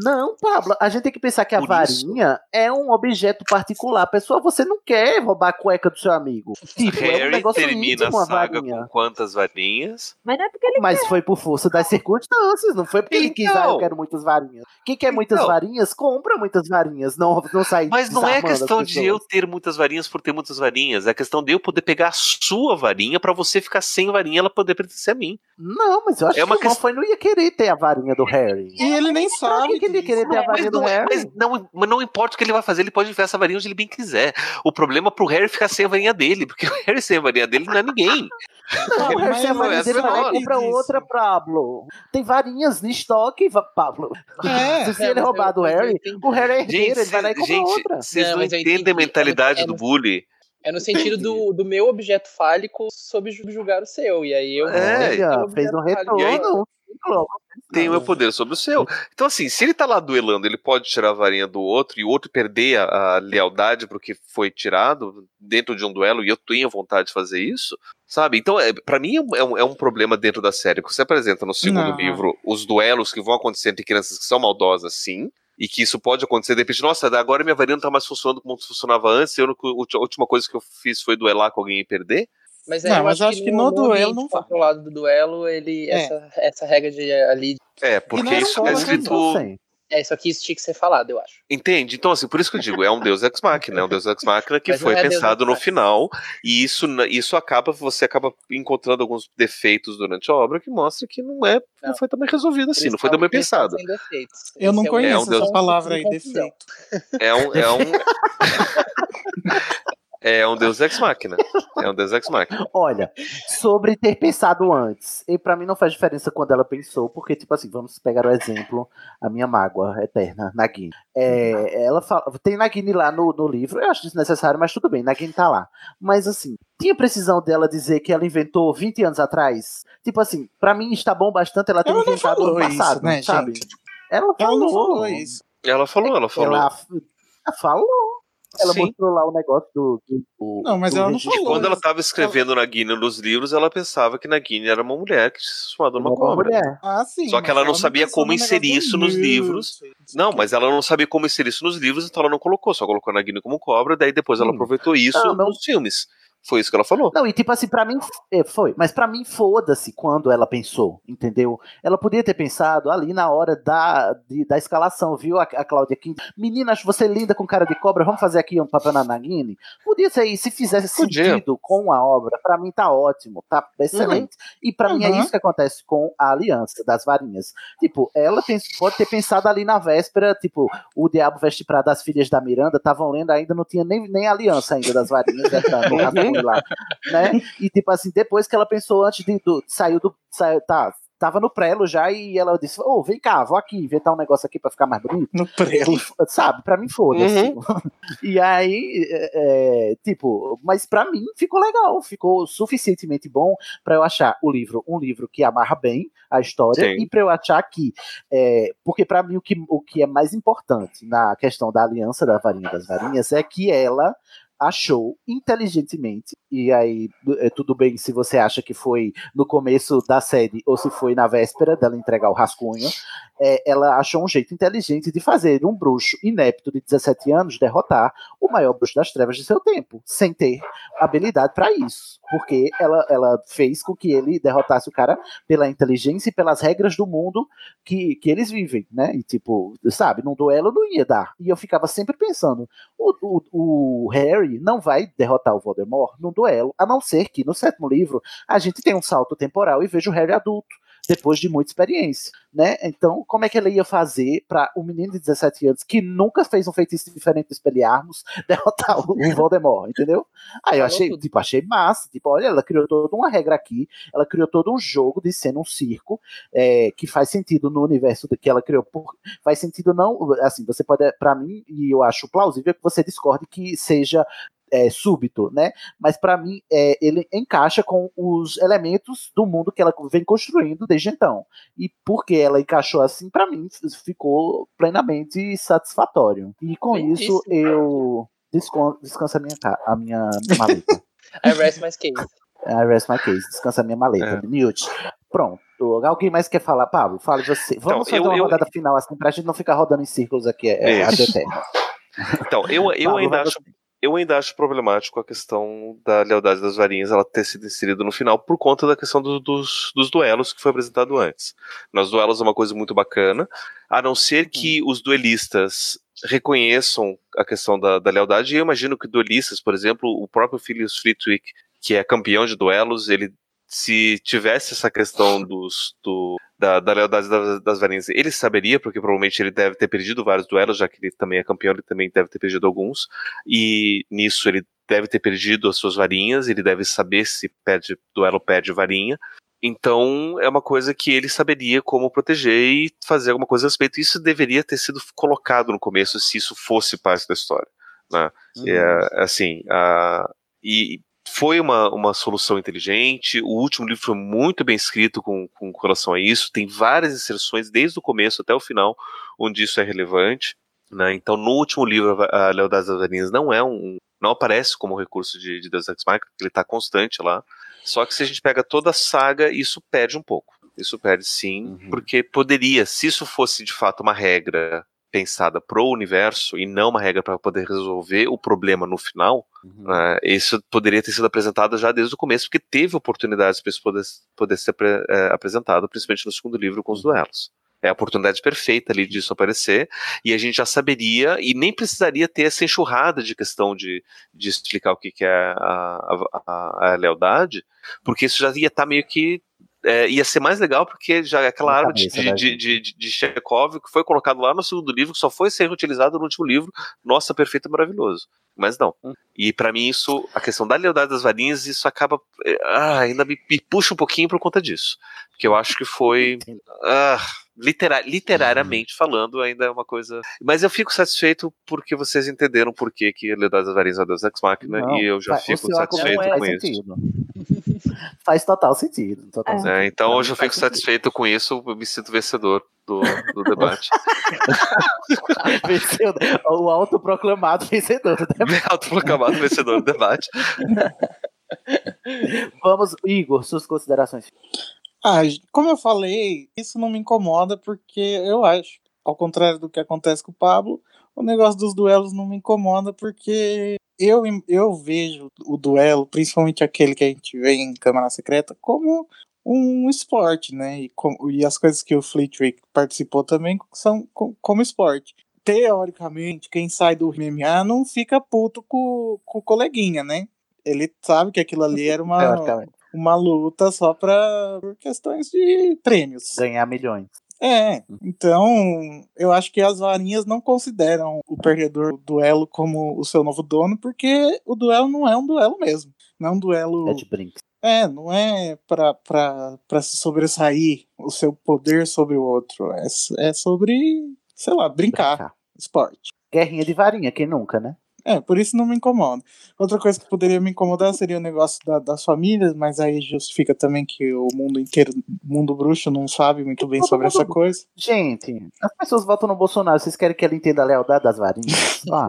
Não, Pablo, a gente tem que pensar que a Por varinha é um objeto particular. Pessoal, você não quer roubar a cueca do seu amigo. Tipo, é um Harry negócio termina íntimo a saga varinha. com quantas varinhas? Mas não é porque ele Mas foi por força das circunstâncias, não foi porque ele quis, ah, eu quero muitas varinhas. Quem quer muitas Então. varinhas, compra muitas varinhas, não, não sai Mas não é questão de eu ter muitas varinhas por ter muitas varinhas. É questão de eu poder pegar a sua varinha pra você ficar sem varinha e ela poder pertencer a mim. Não, mas eu acho É uma que o Malfoy não ia querer ter a varinha do Harry. E ele nem Pra sabe. Que, ele ia querer ter a Mas varinha do não, Harry? mas, não, mas não importa o que ele vai fazer, ele pode enfiar essa varinha onde ele bem quiser. O problema é pro Harry ficar sem a varinha dele, porque o Harry sem a varinha dele não é ninguém. Não, o Harry sem a varinha Essa dele é vai lá e compra outra, Pablo. Tem varinhas em estoque, Pablo. É, Se ele roubar do Harry, o Harry é herdeiro, ele vai lá e compra gente, outra. vocês Não, não, entendem a mentalidade É no- do bully. É no sentido do, do meu objeto fálico sob julgar o seu. E aí eu. É, fez um retorno. Logo. Tem o meu poder sobre o seu. Então, assim, se ele tá lá duelando, ele pode tirar a varinha do outro e o outro perder a, a lealdade porque foi tirado dentro de um duelo e eu tenho vontade de fazer isso, sabe? Então, é, para mim, é um, é um problema dentro da série. que Você apresenta no segundo Não. livro os duelos que vão acontecer entre crianças que são maldosas, sim. E que isso pode acontecer, de repente, nossa, agora minha varinha não tá mais funcionando como funcionava antes. Eu, a última coisa que eu fiz foi duelar com alguém e perder. Mas é, Não, eu mas acho, que, no, duelo duelo não não controlado do duelo, ele. É. Essa, essa regra de ali. É, porque isso tá escrito. É, isso aqui isso tinha que ser falado, eu acho. Entende? Então, assim, por isso que eu digo, é um Deus Ex Machina, é um Deus Ex Machina que Mas não foi é pensado no final, e isso, isso acaba, você acaba encontrando alguns defeitos durante a obra que mostra que não é, não, foi também resolvido assim, não foi tão bem pensado. Eu não é conheço É um Deus- essa palavra aí, defeito. É um, é um, é um Deus Ex Machina, é um Deus Ex Machina. Olha, sobre ter pensado antes, e pra mim não faz diferença quando ela pensou, porque, tipo assim, vamos pegar o exemplo, a minha mágoa eterna, Nagini. É, ela fala, tem Nagini lá no, no livro, eu acho desnecessário, mas tudo bem, Nagini tá lá. Mas assim, tinha precisão dela dizer que ela inventou 20 anos atrás? Tipo assim, pra mim está bom bastante ela ter Ela não inventado no passado, isso, né, sabe? gente? Ela Ela falou. não falou isso. Ela falou, ela falou. Ela, ela falou. Ela Sim. mostrou lá o negócio do. do- Não, mas do ela não. E quando ela estava escrevendo Nagini nos livros, ela pensava que Nagini era uma mulher que se transformou numa Uma cobra. mulher. Ah, sim. Só que mas ela não sabia como inserir isso nos livros. Não, mas ela não sabia como inserir isso nos livros, então ela não colocou, só colocou a Nagini como cobra, daí depois ela aproveitou isso Não, não- nos filmes. Foi isso que ela falou. Não, e tipo assim, pra mim é, foi, mas pra mim foda-se quando ela pensou, entendeu? Ela podia ter pensado ali na hora da, de- da escalação, viu? A, a Cláudia Kim, menina, acho você linda com cara de cobra, vamos fazer aqui um papel na Nagini? Podia ser isso, se fizesse Podia. sentido com a obra, pra mim tá ótimo, tá excelente. E pra mim é Uhum. isso que acontece com a aliança das varinhas. Tipo, ela pode ter pensado ali na véspera, tipo, o Diabo Veste Prada, as filhas da Miranda estavam lendo, ainda não tinha nem, nem aliança ainda das varinhas, né, lá, né? E tipo assim, depois que ela pensou antes de do, saiu do saiu, tá, tava no prelo já e ela disse: "Ô, vem cá, vou aqui inventar um negócio aqui pra ficar mais bonito". No prelo. Sabe, pra mim foda-se. E aí, é, é, tipo, mas pra mim ficou legal, ficou suficientemente bom pra eu achar o livro um livro que amarra bem a história Sim. e pra eu achar que, é, porque pra mim o que, o que é mais importante na questão da aliança da varinha das varinhas é que ela achou inteligentemente, e aí é tudo bem se você acha que foi no começo da série ou se foi na véspera dela entregar o rascunho, é, ela achou um jeito inteligente de fazer um bruxo inepto de 17 anos derrotar o maior bruxo das trevas de seu tempo, sem ter habilidade para isso, porque ela, ela fez com que ele derrotasse o cara pela inteligência e pelas regras do mundo que, que eles vivem, né? E tipo, sabe, num duelo não ia dar. E eu ficava sempre pensando, o, o, o Harry não vai derrotar o Voldemort num duelo, a não ser que no sétimo livro a gente tem um salto temporal e veja o Harry adulto depois de muita experiência, né? Então, como é que ela ia fazer para um menino de 17 anos que nunca fez um feitiço diferente do Expelliarmus derrotar o, o Voldemort, entendeu? Aí eu achei, tipo, achei massa, tipo, olha, ela criou toda uma regra aqui, ela criou todo um jogo de ser um circo é, que faz sentido no universo que ela criou, por, faz sentido não, assim, você pode, para mim, e eu acho plausível que você discorde que seja é, súbito, né? Mas para mim é, ele encaixa com os elementos do mundo que ela vem construindo desde então. E porque ela encaixou assim, para mim ficou plenamente satisfatório. E com isso eu descanso a minha, a minha maleta. I rest my case. I rest my case, descansa a minha maleta. É. Newt, Pronto. Alguém mais quer falar? Pablo, fale você. Vamos fazer Então, eu- uma eu- rodada final assim, pra gente não ficar rodando em círculos aqui é, Isso. eterno. Então, eu, eu, Pablo, ainda acho, eu ainda acho problemático a questão da lealdade das varinhas ela ter sido inserida no final por conta da questão do- dos, dos duelos que foi apresentado antes. Nos duelos é uma coisa muito bacana, a não ser que os duelistas reconheçam a questão da, da lealdade, e eu imagino que duelistas, por exemplo, o próprio Philius Flitwick, que é campeão de duelos, ele se tivesse essa questão dos, do, da, da lealdade das, das varinhas, ele saberia, porque provavelmente ele deve ter perdido vários duelos, já que ele também é campeão, ele também deve ter perdido alguns, e nisso ele deve ter perdido as suas varinhas, ele deve saber se perde duelo perde varinha. Então é uma coisa que ele saberia como proteger e fazer alguma coisa a respeito. Isso deveria ter sido colocado no começo, se isso fosse parte da história. Né? Uhum. É, assim, a, e foi uma, uma solução inteligente. O último livro foi muito bem escrito com, com relação a isso. Tem várias inserções desde o começo até o final, onde isso é relevante. Né? Então, no último livro, a Lealdade das Varinhas não é um, não aparece como recurso de, de Deus Ex Machina, porque ele está constante lá. Só que se a gente pega toda a saga, isso perde um pouco. Isso perde sim, porque poderia, se isso fosse de fato uma regra pensada pro universo e não uma regra para poder resolver o problema no final, né, isso poderia ter sido apresentado já desde o começo, porque teve oportunidades para isso poder, poder ser é, apresentado, principalmente no segundo livro com os duelos. É a oportunidade perfeita ali disso aparecer, e a gente já saberia, e nem precisaria ter essa enxurrada de questão de, de explicar o que, que é a, a, a- a lealdade, porque isso já ia estar meio que. É, ia ser mais legal porque já é aquela arma de, de, de, de, Chekhov que foi colocado lá no segundo livro, que só foi ser reutilizado no último livro. Nossa, perfeito e maravilhoso. Mas não. E pra mim, isso, a questão da lealdade das varinhas, isso acaba. é, Ah, ainda me, me puxa um pouquinho por conta disso. Porque eu acho que foi. Ah, litera- literariamente falando, ainda é uma coisa. Mas eu fico satisfeito porque vocês entenderam por que, que a lealdade das varinhas é Deus Ex Machina, Não, e eu já o fico satisfeito com isso. Faz total sentido. Total sentido. É, então hoje eu fico satisfeito com isso, eu me sinto vencedor do, do debate. O autoproclamado vencedor do debate. Autoproclamado vencedor do debate. Vamos, Igor, suas considerações. Ah, como eu falei, isso não me incomoda porque eu acho, ao contrário do que acontece com o Pablo, o negócio dos duelos não me incomoda porque eu, eu vejo o duelo, principalmente aquele que a gente vê em Câmara Secreta, como um esporte, né? E, com- e as coisas que o Flitwick participou também são co- como esporte. Teoricamente, quem sai do MMA não fica puto com, com o coleguinha, né? Ele sabe que aquilo ali era uma, uma luta só por questões de prêmios. Ganhar milhões. É, então eu acho que as varinhas não consideram o perdedor do duelo como o seu novo dono, porque o duelo não é um duelo mesmo. Não é um duelo. É de brinks. É, não é pra, pra, pra se sobressair o seu poder sobre o outro. É, é sobre, sei lá, brincar. Esporte. Guerrinha de varinha, quem nunca, né? É, por isso não me incomoda. Outra coisa que poderia me incomodar seria o negócio da- das famílias, mas aí justifica também que o mundo inteiro, o mundo bruxo, não sabe muito bem sobre essa coisa. Gente, as pessoas votam no Bolsonaro. Vocês querem que ela entenda a lealdade das varinhas? Ah.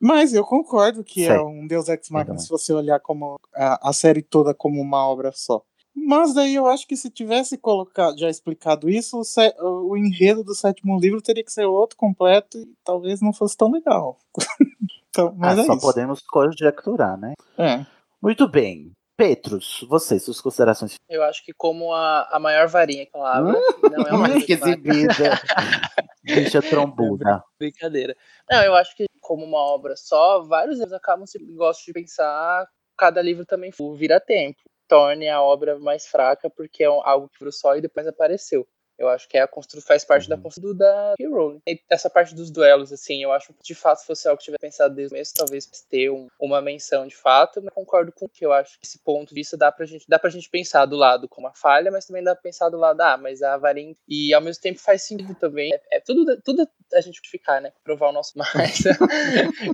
Mas eu concordo que é um Deus Ex Machina se você olhar como a, a série toda como uma obra só. Mas daí eu acho que se tivesse colocado, já explicado isso, o, sé- o enredo do sétimo livro teria que ser outro completo e talvez não fosse tão legal. então, mas Ah, é só isso. podemos conjecturar, né? É. Muito bem. Petrus, você, suas considerações. Eu acho que como a, a maior varinha que a palavra não é uma Hum, que exibida. Bicha trombuda. Brincadeira. Não, eu acho que como uma obra só, vários livros acabam se gosto de pensar cada livro também vira tempo. Torne a obra mais fraca porque é algo que virou só e depois apareceu. Eu acho que é a constru faz parte da construção da J.K. Rowling. E essa parte dos duelos, assim, eu acho que de fato se fosse algo que tivesse pensado desde o começo, talvez ter um- uma menção de fato, mas concordo com o que eu acho que esse ponto de vista dá pra gente, dá pra gente pensar do lado como uma falha, mas também dá pra pensar do lado, ah, mas a varinha. E ao mesmo tempo faz sentido também. É, é tudo, tudo a gente justificar, né? Provar o nosso mais.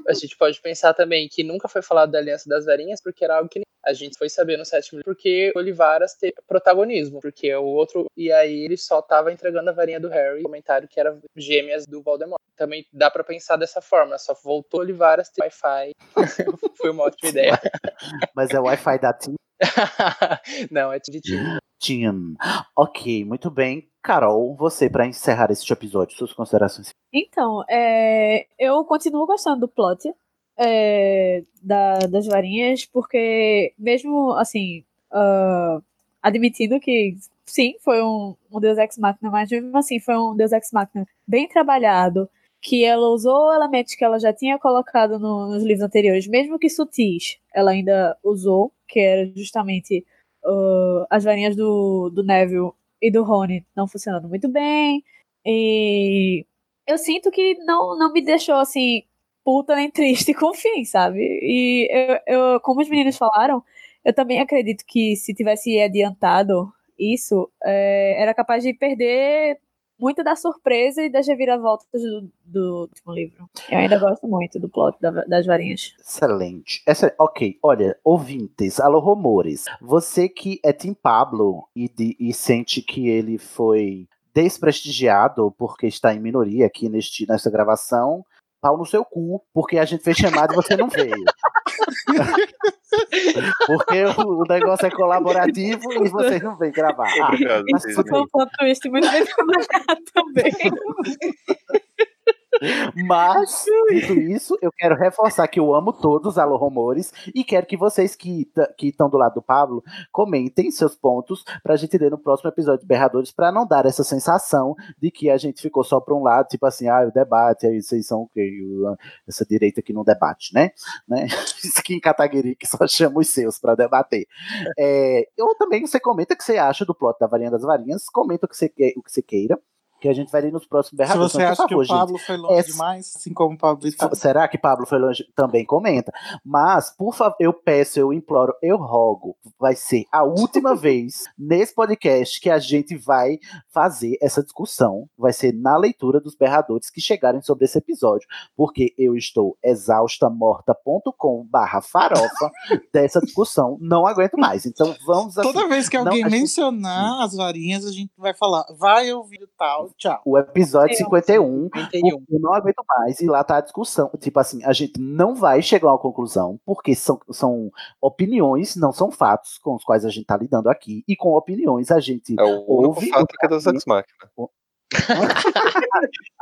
a gente pode pensar também que nunca foi falado da Aliança das Varinhas, porque era algo que a gente foi saber no sétimo livro, porque Olivaras teve protagonismo, porque o outro. E aí ele só tava entregando a varinha do Harry, comentário que era gêmeas do Voldemort. Também dá pra pensar dessa forma, só voltou Olivaras ter Wi-Fi. foi uma ótima ideia. Mas é Wi-Fi da TIM. Não, é de time. Team. Ok, muito bem. Carol, você, para encerrar este episódio, suas considerações. Então, é, eu continuo gostando do plot é, da, das varinhas, porque mesmo assim, uh, admitindo que sim, foi um, um Deus Ex Machina, mas mesmo assim foi um Deus Ex Machina bem trabalhado, que ela usou elementos que ela já tinha colocado no, nos livros anteriores, mesmo que sutis, ela ainda usou, que era justamente uh, as varinhas do, do Neville e do Rony não funcionando muito bem. E eu sinto que não, não me deixou assim puta nem triste com o fim, sabe? E eu, eu, como os meninos falaram, eu também acredito que se tivesse adiantado isso, é, era capaz de perder muito da surpresa e das reviravoltas do, do último livro. Eu ainda gosto muito do plot da, das varinhas. Excelente. Essa, ok, olha, ouvintes, alô rumores. Você que é Tim Pablo e, de, e sente que ele foi desprestigiado porque está em minoria aqui neste, nesta gravação, pau no seu cu, porque a gente fez chamada e você não veio. porque o, negócio é colaborativo e vocês não vêm gravar. Ah, Obrigado, mas bem. Um twist muito bem também. Mas, dito isso, eu quero reforçar que eu amo todos, alô rumores, e quero que vocês que estão do lado do Pablo comentem seus pontos pra gente ler no próximo episódio de Berradores, pra não dar essa sensação de que a gente ficou só pra um lado, tipo assim, ah, o debate, aí vocês são o quê? Essa direita que não debate, né? né? Isso aqui em Cataguiri que só chama os seus pra debater. É, eu também, você comenta o que você acha do plot da Varinha das Varinhas, comenta o que você, o que você queira que a gente vai ler nos próximos berradores. Se você acha favor, que o Pablo gente, foi longe é... demais, assim como o Pablo está... Será que Pablo foi longe? Também comenta. Mas, por favor, eu peço, eu imploro, eu rogo, vai ser a última vez nesse podcast que a gente vai fazer essa discussão. Vai ser na leitura dos berradores que chegarem sobre esse episódio. Porque eu estou exaustamorta.com barra farofa dessa discussão. Não aguento mais. Então vamos assim, Toda vez que alguém não, mencionar gente... as varinhas, a gente vai falar, vai ouvir tal tchau. O episódio 51, 51. eu não aguento mais, e lá tá a discussão. Tipo assim, a gente não vai chegar a uma conclusão, porque são, são opiniões, não são fatos com os quais a gente tá lidando aqui, e com opiniões a gente é o ouve. fato que é das Ex Machina.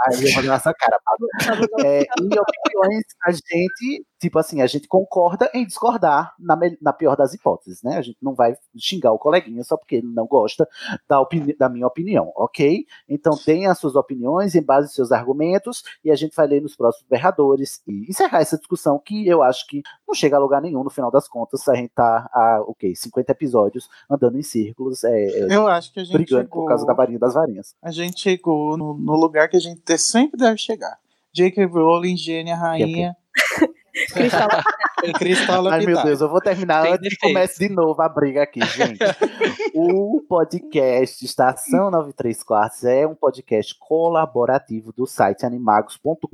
Aí eu vou dar essa cara, Pablo. É, em opiniões, a gente, tipo assim, a gente concorda em discordar na, na pior das hipóteses, né? A gente não vai xingar o coleguinha só porque ele não gosta da, da minha opinião, ok? Então tem as suas opiniões em base aos seus argumentos e a gente vai ler nos próximos berradores e encerrar essa discussão que eu acho que não chega a lugar nenhum no final das contas. A gente tá há, ok, 50 episódios andando em círculos, é, é, eu acho que a gente brigando chegou, por causa da varinha das varinhas. A gente chegou no, no lugar que a gente sempre deve chegar. J.K. Rowling, gênia, rainha. Cristal. Cristal Ai, meu Deus, eu vou terminar Tem antes que comece de novo a briga aqui, gente. o podcast Estação 93 Quartos é um podcast colaborativo do site animagos.com.br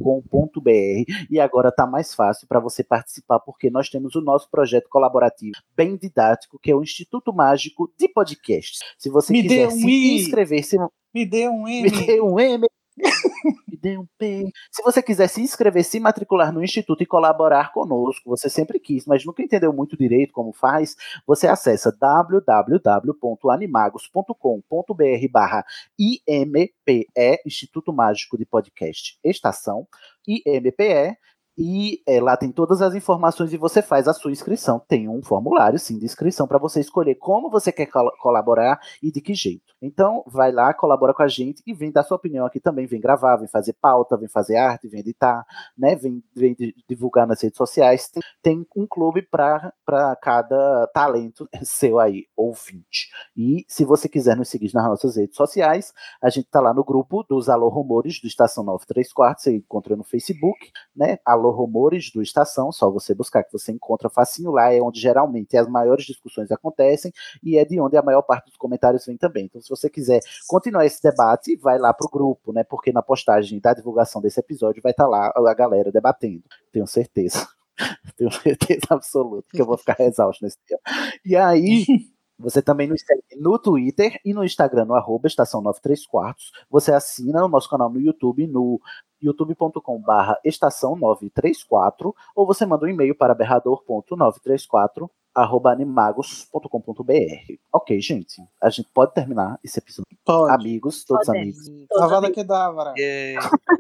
e agora tá mais fácil para você participar porque nós temos o nosso projeto colaborativo bem didático, que é o Instituto Mágico de Podcasts. Se você Me quiser um se inscrever, se... me dê um M. Me dê um M. Me dê um P. Se você quiser se inscrever, se matricular no Instituto e colaborar conosco, você sempre quis, mas nunca entendeu muito direito como faz, você acessa www.animagos.com.br barra IMPE, Instituto Mágico de Podcast Estação, IMPE, e é, lá tem todas as informações e você faz a sua inscrição. Tem um formulário, sim, de inscrição para você escolher como você quer col colaborar e de que jeito. Então, vai lá, colabora com a gente e vem dar sua opinião aqui também. Vem gravar, vem fazer pauta, vem fazer arte, vem editar, né? Vem, vem divulgar nas redes sociais. Tem, tem um clube para cada talento seu aí, ouvinte. E se você quiser nos seguir nas nossas redes sociais, a gente tá lá no grupo dos Alô Rumores do Estação 934, você encontra no Facebook, né? Alô Rumores do Estação, só você buscar que você encontra facinho lá, é onde geralmente as maiores discussões acontecem e é de onde a maior parte dos comentários vem também. Então, se você quiser continuar esse debate, vai lá pro grupo, né? Porque na postagem da divulgação desse episódio vai estar tá lá a galera debatendo, tenho certeza. tenho certeza absoluta que eu vou ficar exausto nesse dia. E aí. Você também nos segue no Twitter e no Instagram, no arroba estação 93 quartos. Você assina o nosso canal no YouTube, no youtube.com barra estação 934, ou você manda um e-mail para berrador.934 arroba animagos.com.br. Ok, gente. A gente pode terminar esse episódio. Pode. Amigos, todos Podemos. amigos. Avada Kedavra.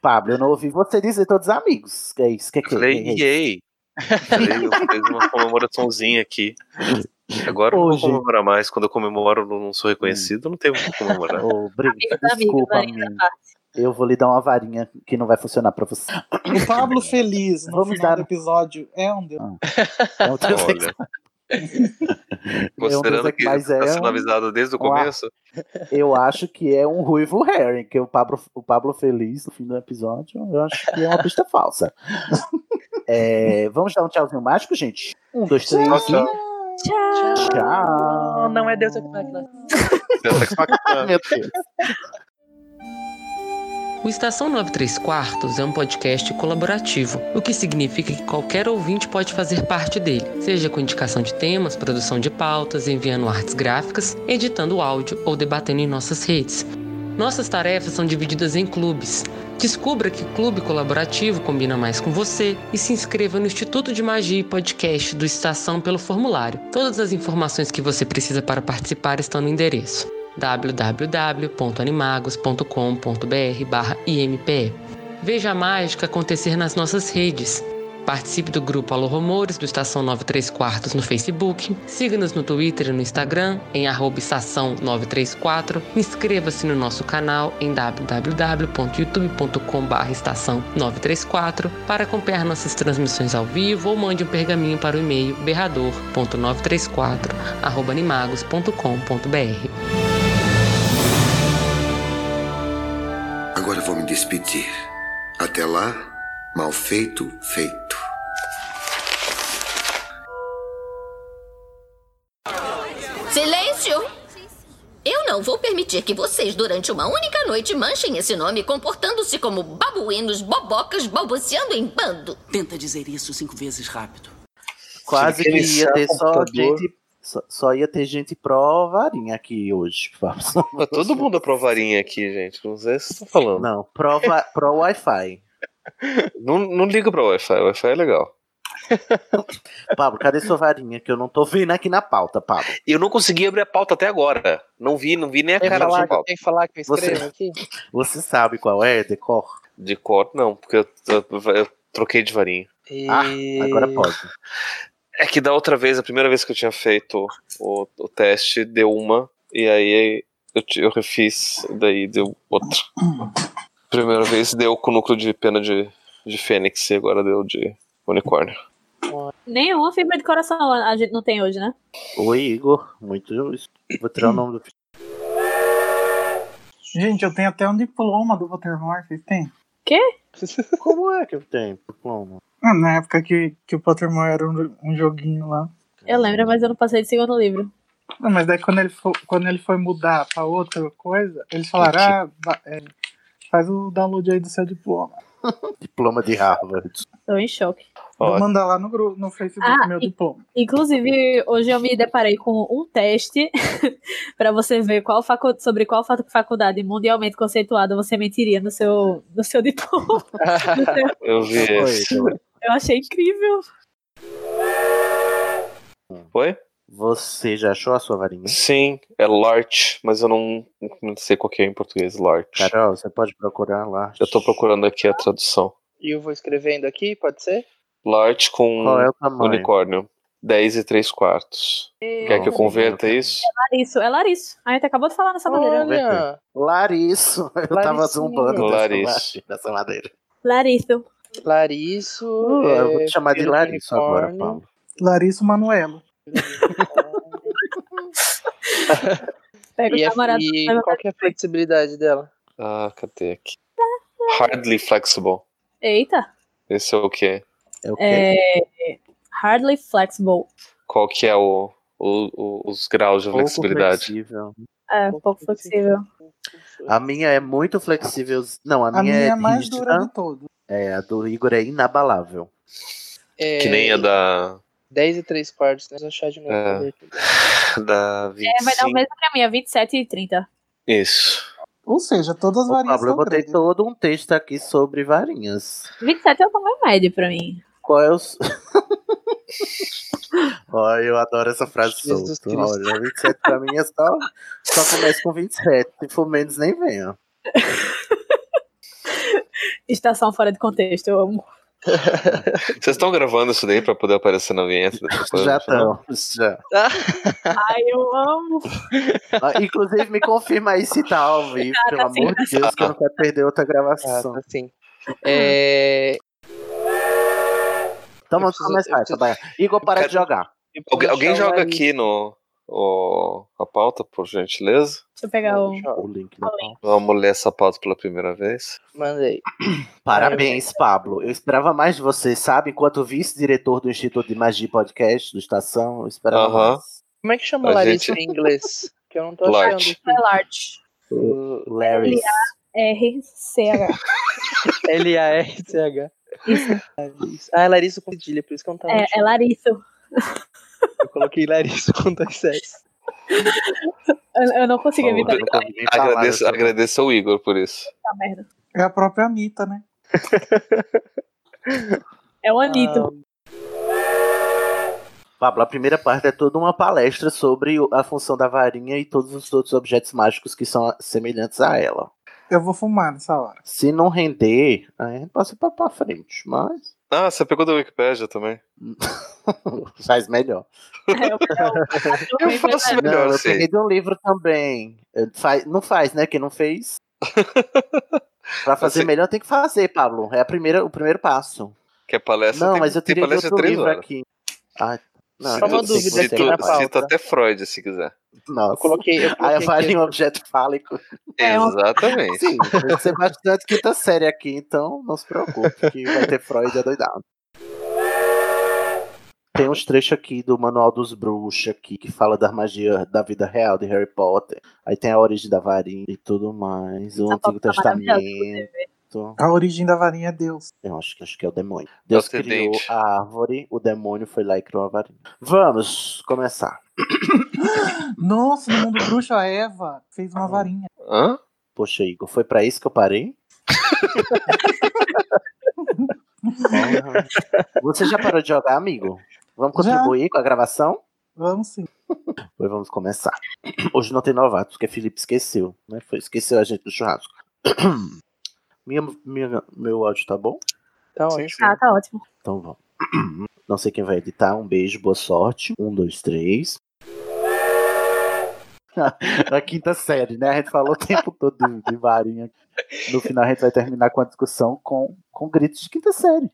Pablo, eu não ouvi você dizer todos amigos. Que é isso? Que que, Falei, que é isso? Falei, eu fiz uma comemoraçãozinha aqui. Agora eu não vou comemorar mais. Quando eu comemoro, não sou reconhecido, não tenho o que comemorar. Ô, Bri- Amigos, desculpa, amigos, amigo. Eu vou lhe dar uma varinha que não vai funcionar pra você. O Pablo feliz no Vamos final dar- do episódio é um deus. É um deus Olha. Deus Considerando é que que mais tá é sendo avisado desde o começo. Eu acho que é um ruivo Harry, que o Pablo, o Pablo feliz no fim do episódio. Eu acho que é uma pista falsa. É, vamos dar um tchauzinho mágico, gente? Um, dois, três. Tchau, tchau. Tchau. Tchau. Não é Deus Ex Machina. Meu Deus. O Estação 93 Quartos é um podcast colaborativo, o que significa que qualquer ouvinte pode fazer parte dele, seja com indicação de temas, produção de pautas, enviando artes gráficas, editando áudio ou debatendo em nossas redes. Nossas tarefas são divididas em clubes. Descubra que clube colaborativo combina mais com você e se inscreva no Instituto de Magia e Podcast do Estação pelo formulário. Todas as informações que você precisa para participar estão no endereço www.animagos.com.br/impe. Veja a mágica acontecer nas nossas redes. Participe do grupo Alô Rumores do Estação 93 Quartos no Facebook. Siga-nos no Twitter e no Instagram em estação 934. Inscreva-se no nosso canal em www.youtube.com.br estação 934 para acompanhar nossas transmissões ao vivo ou mande um pergaminho para o e-mail berrador.934 arroba animagos.com.br. Agora vou me despedir. Até lá, mal feito, feito. Silêncio! Eu não vou permitir que vocês, durante uma única noite, manchem esse nome comportando-se como babuínos, bobocas, balbuciando em bando. Tenta dizer isso cinco vezes rápido. Quase que ia ter só gente. Só, só ia ter gente pró varinha aqui hoje. Pablo. Mas todo mundo aprovaria aqui, gente. Não sei se vocês estão falando. Não, pró, pró Wi-Fi. Não, não liga pra Wi-Fi. O Wi-Fi é legal. Pablo, cadê sua varinha? Que eu não tô vendo aqui na pauta, Pablo. Eu não consegui abrir a pauta até agora. Não vi, não vi nem a Tem cara da falar, pauta. tem que falar que eu escrevo Você- aqui? Você sabe qual é, Decor? De cor, não, porque eu, eu- eu troquei de varinha. Ah, agora pode. É que da outra vez, a primeira vez que eu tinha feito o, o teste, deu uma, e aí eu, eu refiz, daí deu outra. Primeira vez deu com núcleo de pena de, de fênix, e agora deu de unicórnio. Nenhuma fibra de coração a gente não tem hoje, né? Oi, Igor. Muito. Vou tirar o nome do. Gente, eu tenho até um diploma do Pottermore, vocês têm? Quê? Como é que eu tenho diploma? Ah, na época que, que o Pottermore era um, um joguinho lá. Eu lembro, mas eu não passei de segundo livro. Não, mas daí quando ele, for, quando ele foi mudar pra outra coisa, eles falaram, ah, é, faz o download aí do seu diploma. Diploma de Harvard. Tô em choque. Vou mandar lá no, grupo, no Facebook Ah, meu diploma. Inclusive, hoje eu me deparei com um teste para você ver qual facu sobre qual facu- faculdade mundialmente conceituada você mentiria no seu, no seu diploma. No seu- Eu vi esse. Eu achei incrível. Foi? Você já achou a sua varinha? Sim, é Lart, mas eu não, não sei qual que é em português, Lart. Carol, você pode procurar lá. Eu tô procurando aqui a tradução. E eu vou escrevendo aqui, pode ser? Lart com Qual é o tamanho? unicórnio. 10 e 3 quartos. Quer que eu converta isso? Larisso, é Larisso. A gente acabou de falar nessa madeira. Olha! Larisso. Eu tava Laricinho. zombando dessa, Larisso. dessa madeira. Larisso. Larisso. Uh, eu vou é, te chamar de Larisso agora. Paulo. Larissa Manuelo. Pega E, o camarada. e qual que é a flexibilidade dela? Ah, cadê aqui? Hardly flexible. Eita. Esse é o quê? É o É, hardly flexible. Qual que é o, o- o- os graus de Pouco flexibilidade? flexível. É, um pouco flexível. A minha é muito flexível. Não, a minha, A minha é a mais rígida. dura de todos. É, a do Igor é inabalável. É, Que nem a da, 10 e 3 quartos, né? Vou achar de novo. É. da 25. É, vai dar o mesmo pra mim, é 27 e 30. Isso. Ou seja, todas as Ô, varinhas Pablo, eu botei grandes. todo um texto aqui sobre varinhas. 27 é o tamanho médio pra mim. Qual é o. Olha, eu adoro essa frase Jesus solta. Olha, 27 pra mim é só, só começa com 27. Se for menos, nem venha. Estação fora de contexto, eu amo. Vocês estão gravando isso daí pra poder aparecer na vinheta? Já estão, já. Ai, eu amo. Ah, Inclusive, me confirma aí se tá ao vivo, Tá, pelo tá sim, amor tá de Deus, que eu não quero perder outra gravação. Ah, sim. É, Então vamos preciso- começar, preciso-. Igor, para Quero- de jogar. Alguém, joga uma- aqui no o- a pauta, por gentileza? Deixa eu pegar o. O link pauta. Vamos ler essa pauta pela primeira vez. Mandei. Parabéns, Pablo. Eu esperava mais de você, sabe? Enquanto vice-diretor do Instituto de Magia Podcast, do Estação, eu esperava Aham. mais. Como é que chama A Larissa gente- em inglês? Que eu não tô Lart. achando. Lart. O Larry. R-C-H. L-A-R-C-H. Larissa. Ah, é Larissa com cedilha, por isso que eu não tava É, é. Larissa. Eu coloquei Larissa com dois S's. Eu, eu não consigo Oh, evitar eu falar Agradeço, agradeço ao Igor por isso. essa merda. É a própria Anitta, né? É o Anitta. Pablo, a primeira parte é toda uma palestra sobre a função da varinha e todos os outros objetos mágicos que são semelhantes a ela. Eu vou fumar nessa hora. Se não render, aí a gente passa pra, pra frente, mas Ah, você pegou da Wikipédia também. faz melhor. É, Eu faço Não, melhor eu assim. peguei de um livro também. Eu- faz- não faz, né? Quem não fez. Pra fazer Assim- melhor tem que fazer, Pablo. É a primeira, o primeiro passo. Que é palestra. não, tem, mas eu tem tirei outro três livro horas. aqui. Ah, não, Só eu uma dúvida aqui tem na fazer. Cita até Freud, se quiser. Nossa. Eu coloquei. Eu Aí coloquei a varinha é um objeto fálico. É Exatamente. Sim, vai ser bastante quinta série aqui, então não se preocupe, que vai ter Freud adoidado. Tem uns trechos aqui do Manual dos Bruxos aqui, que fala da magia da vida real de Harry Potter. Aí tem a origem da varinha e tudo mais. O Essa Antigo foto tá. A origem da varinha é Deus. Eu acho que, acho que é o demônio. Deus Dr. criou a árvore, o demônio foi lá e criou a varinha. Vamos começar. Nossa, no mundo bruxo, a Eva fez uma varinha. Hã? Poxa, Igor, foi pra isso que eu parei? Você já parou de jogar, amigo? Vamos Já. contribuir com a gravação? Vamos sim. Pois vamos começar. Hoje não tem novatos, porque Felipe esqueceu, né? Foi, esqueceu a gente do churrasco. Minha, minha, meu áudio tá bom? Tá ótimo. sim. Ah, tá ótimo. Então vamos. Não sei quem vai editar. Um beijo, boa sorte. Um, dois, três. a quinta série, né? A gente falou o tempo todo de, de varinha. No final a gente vai terminar com a discussão com, com gritos de quinta série.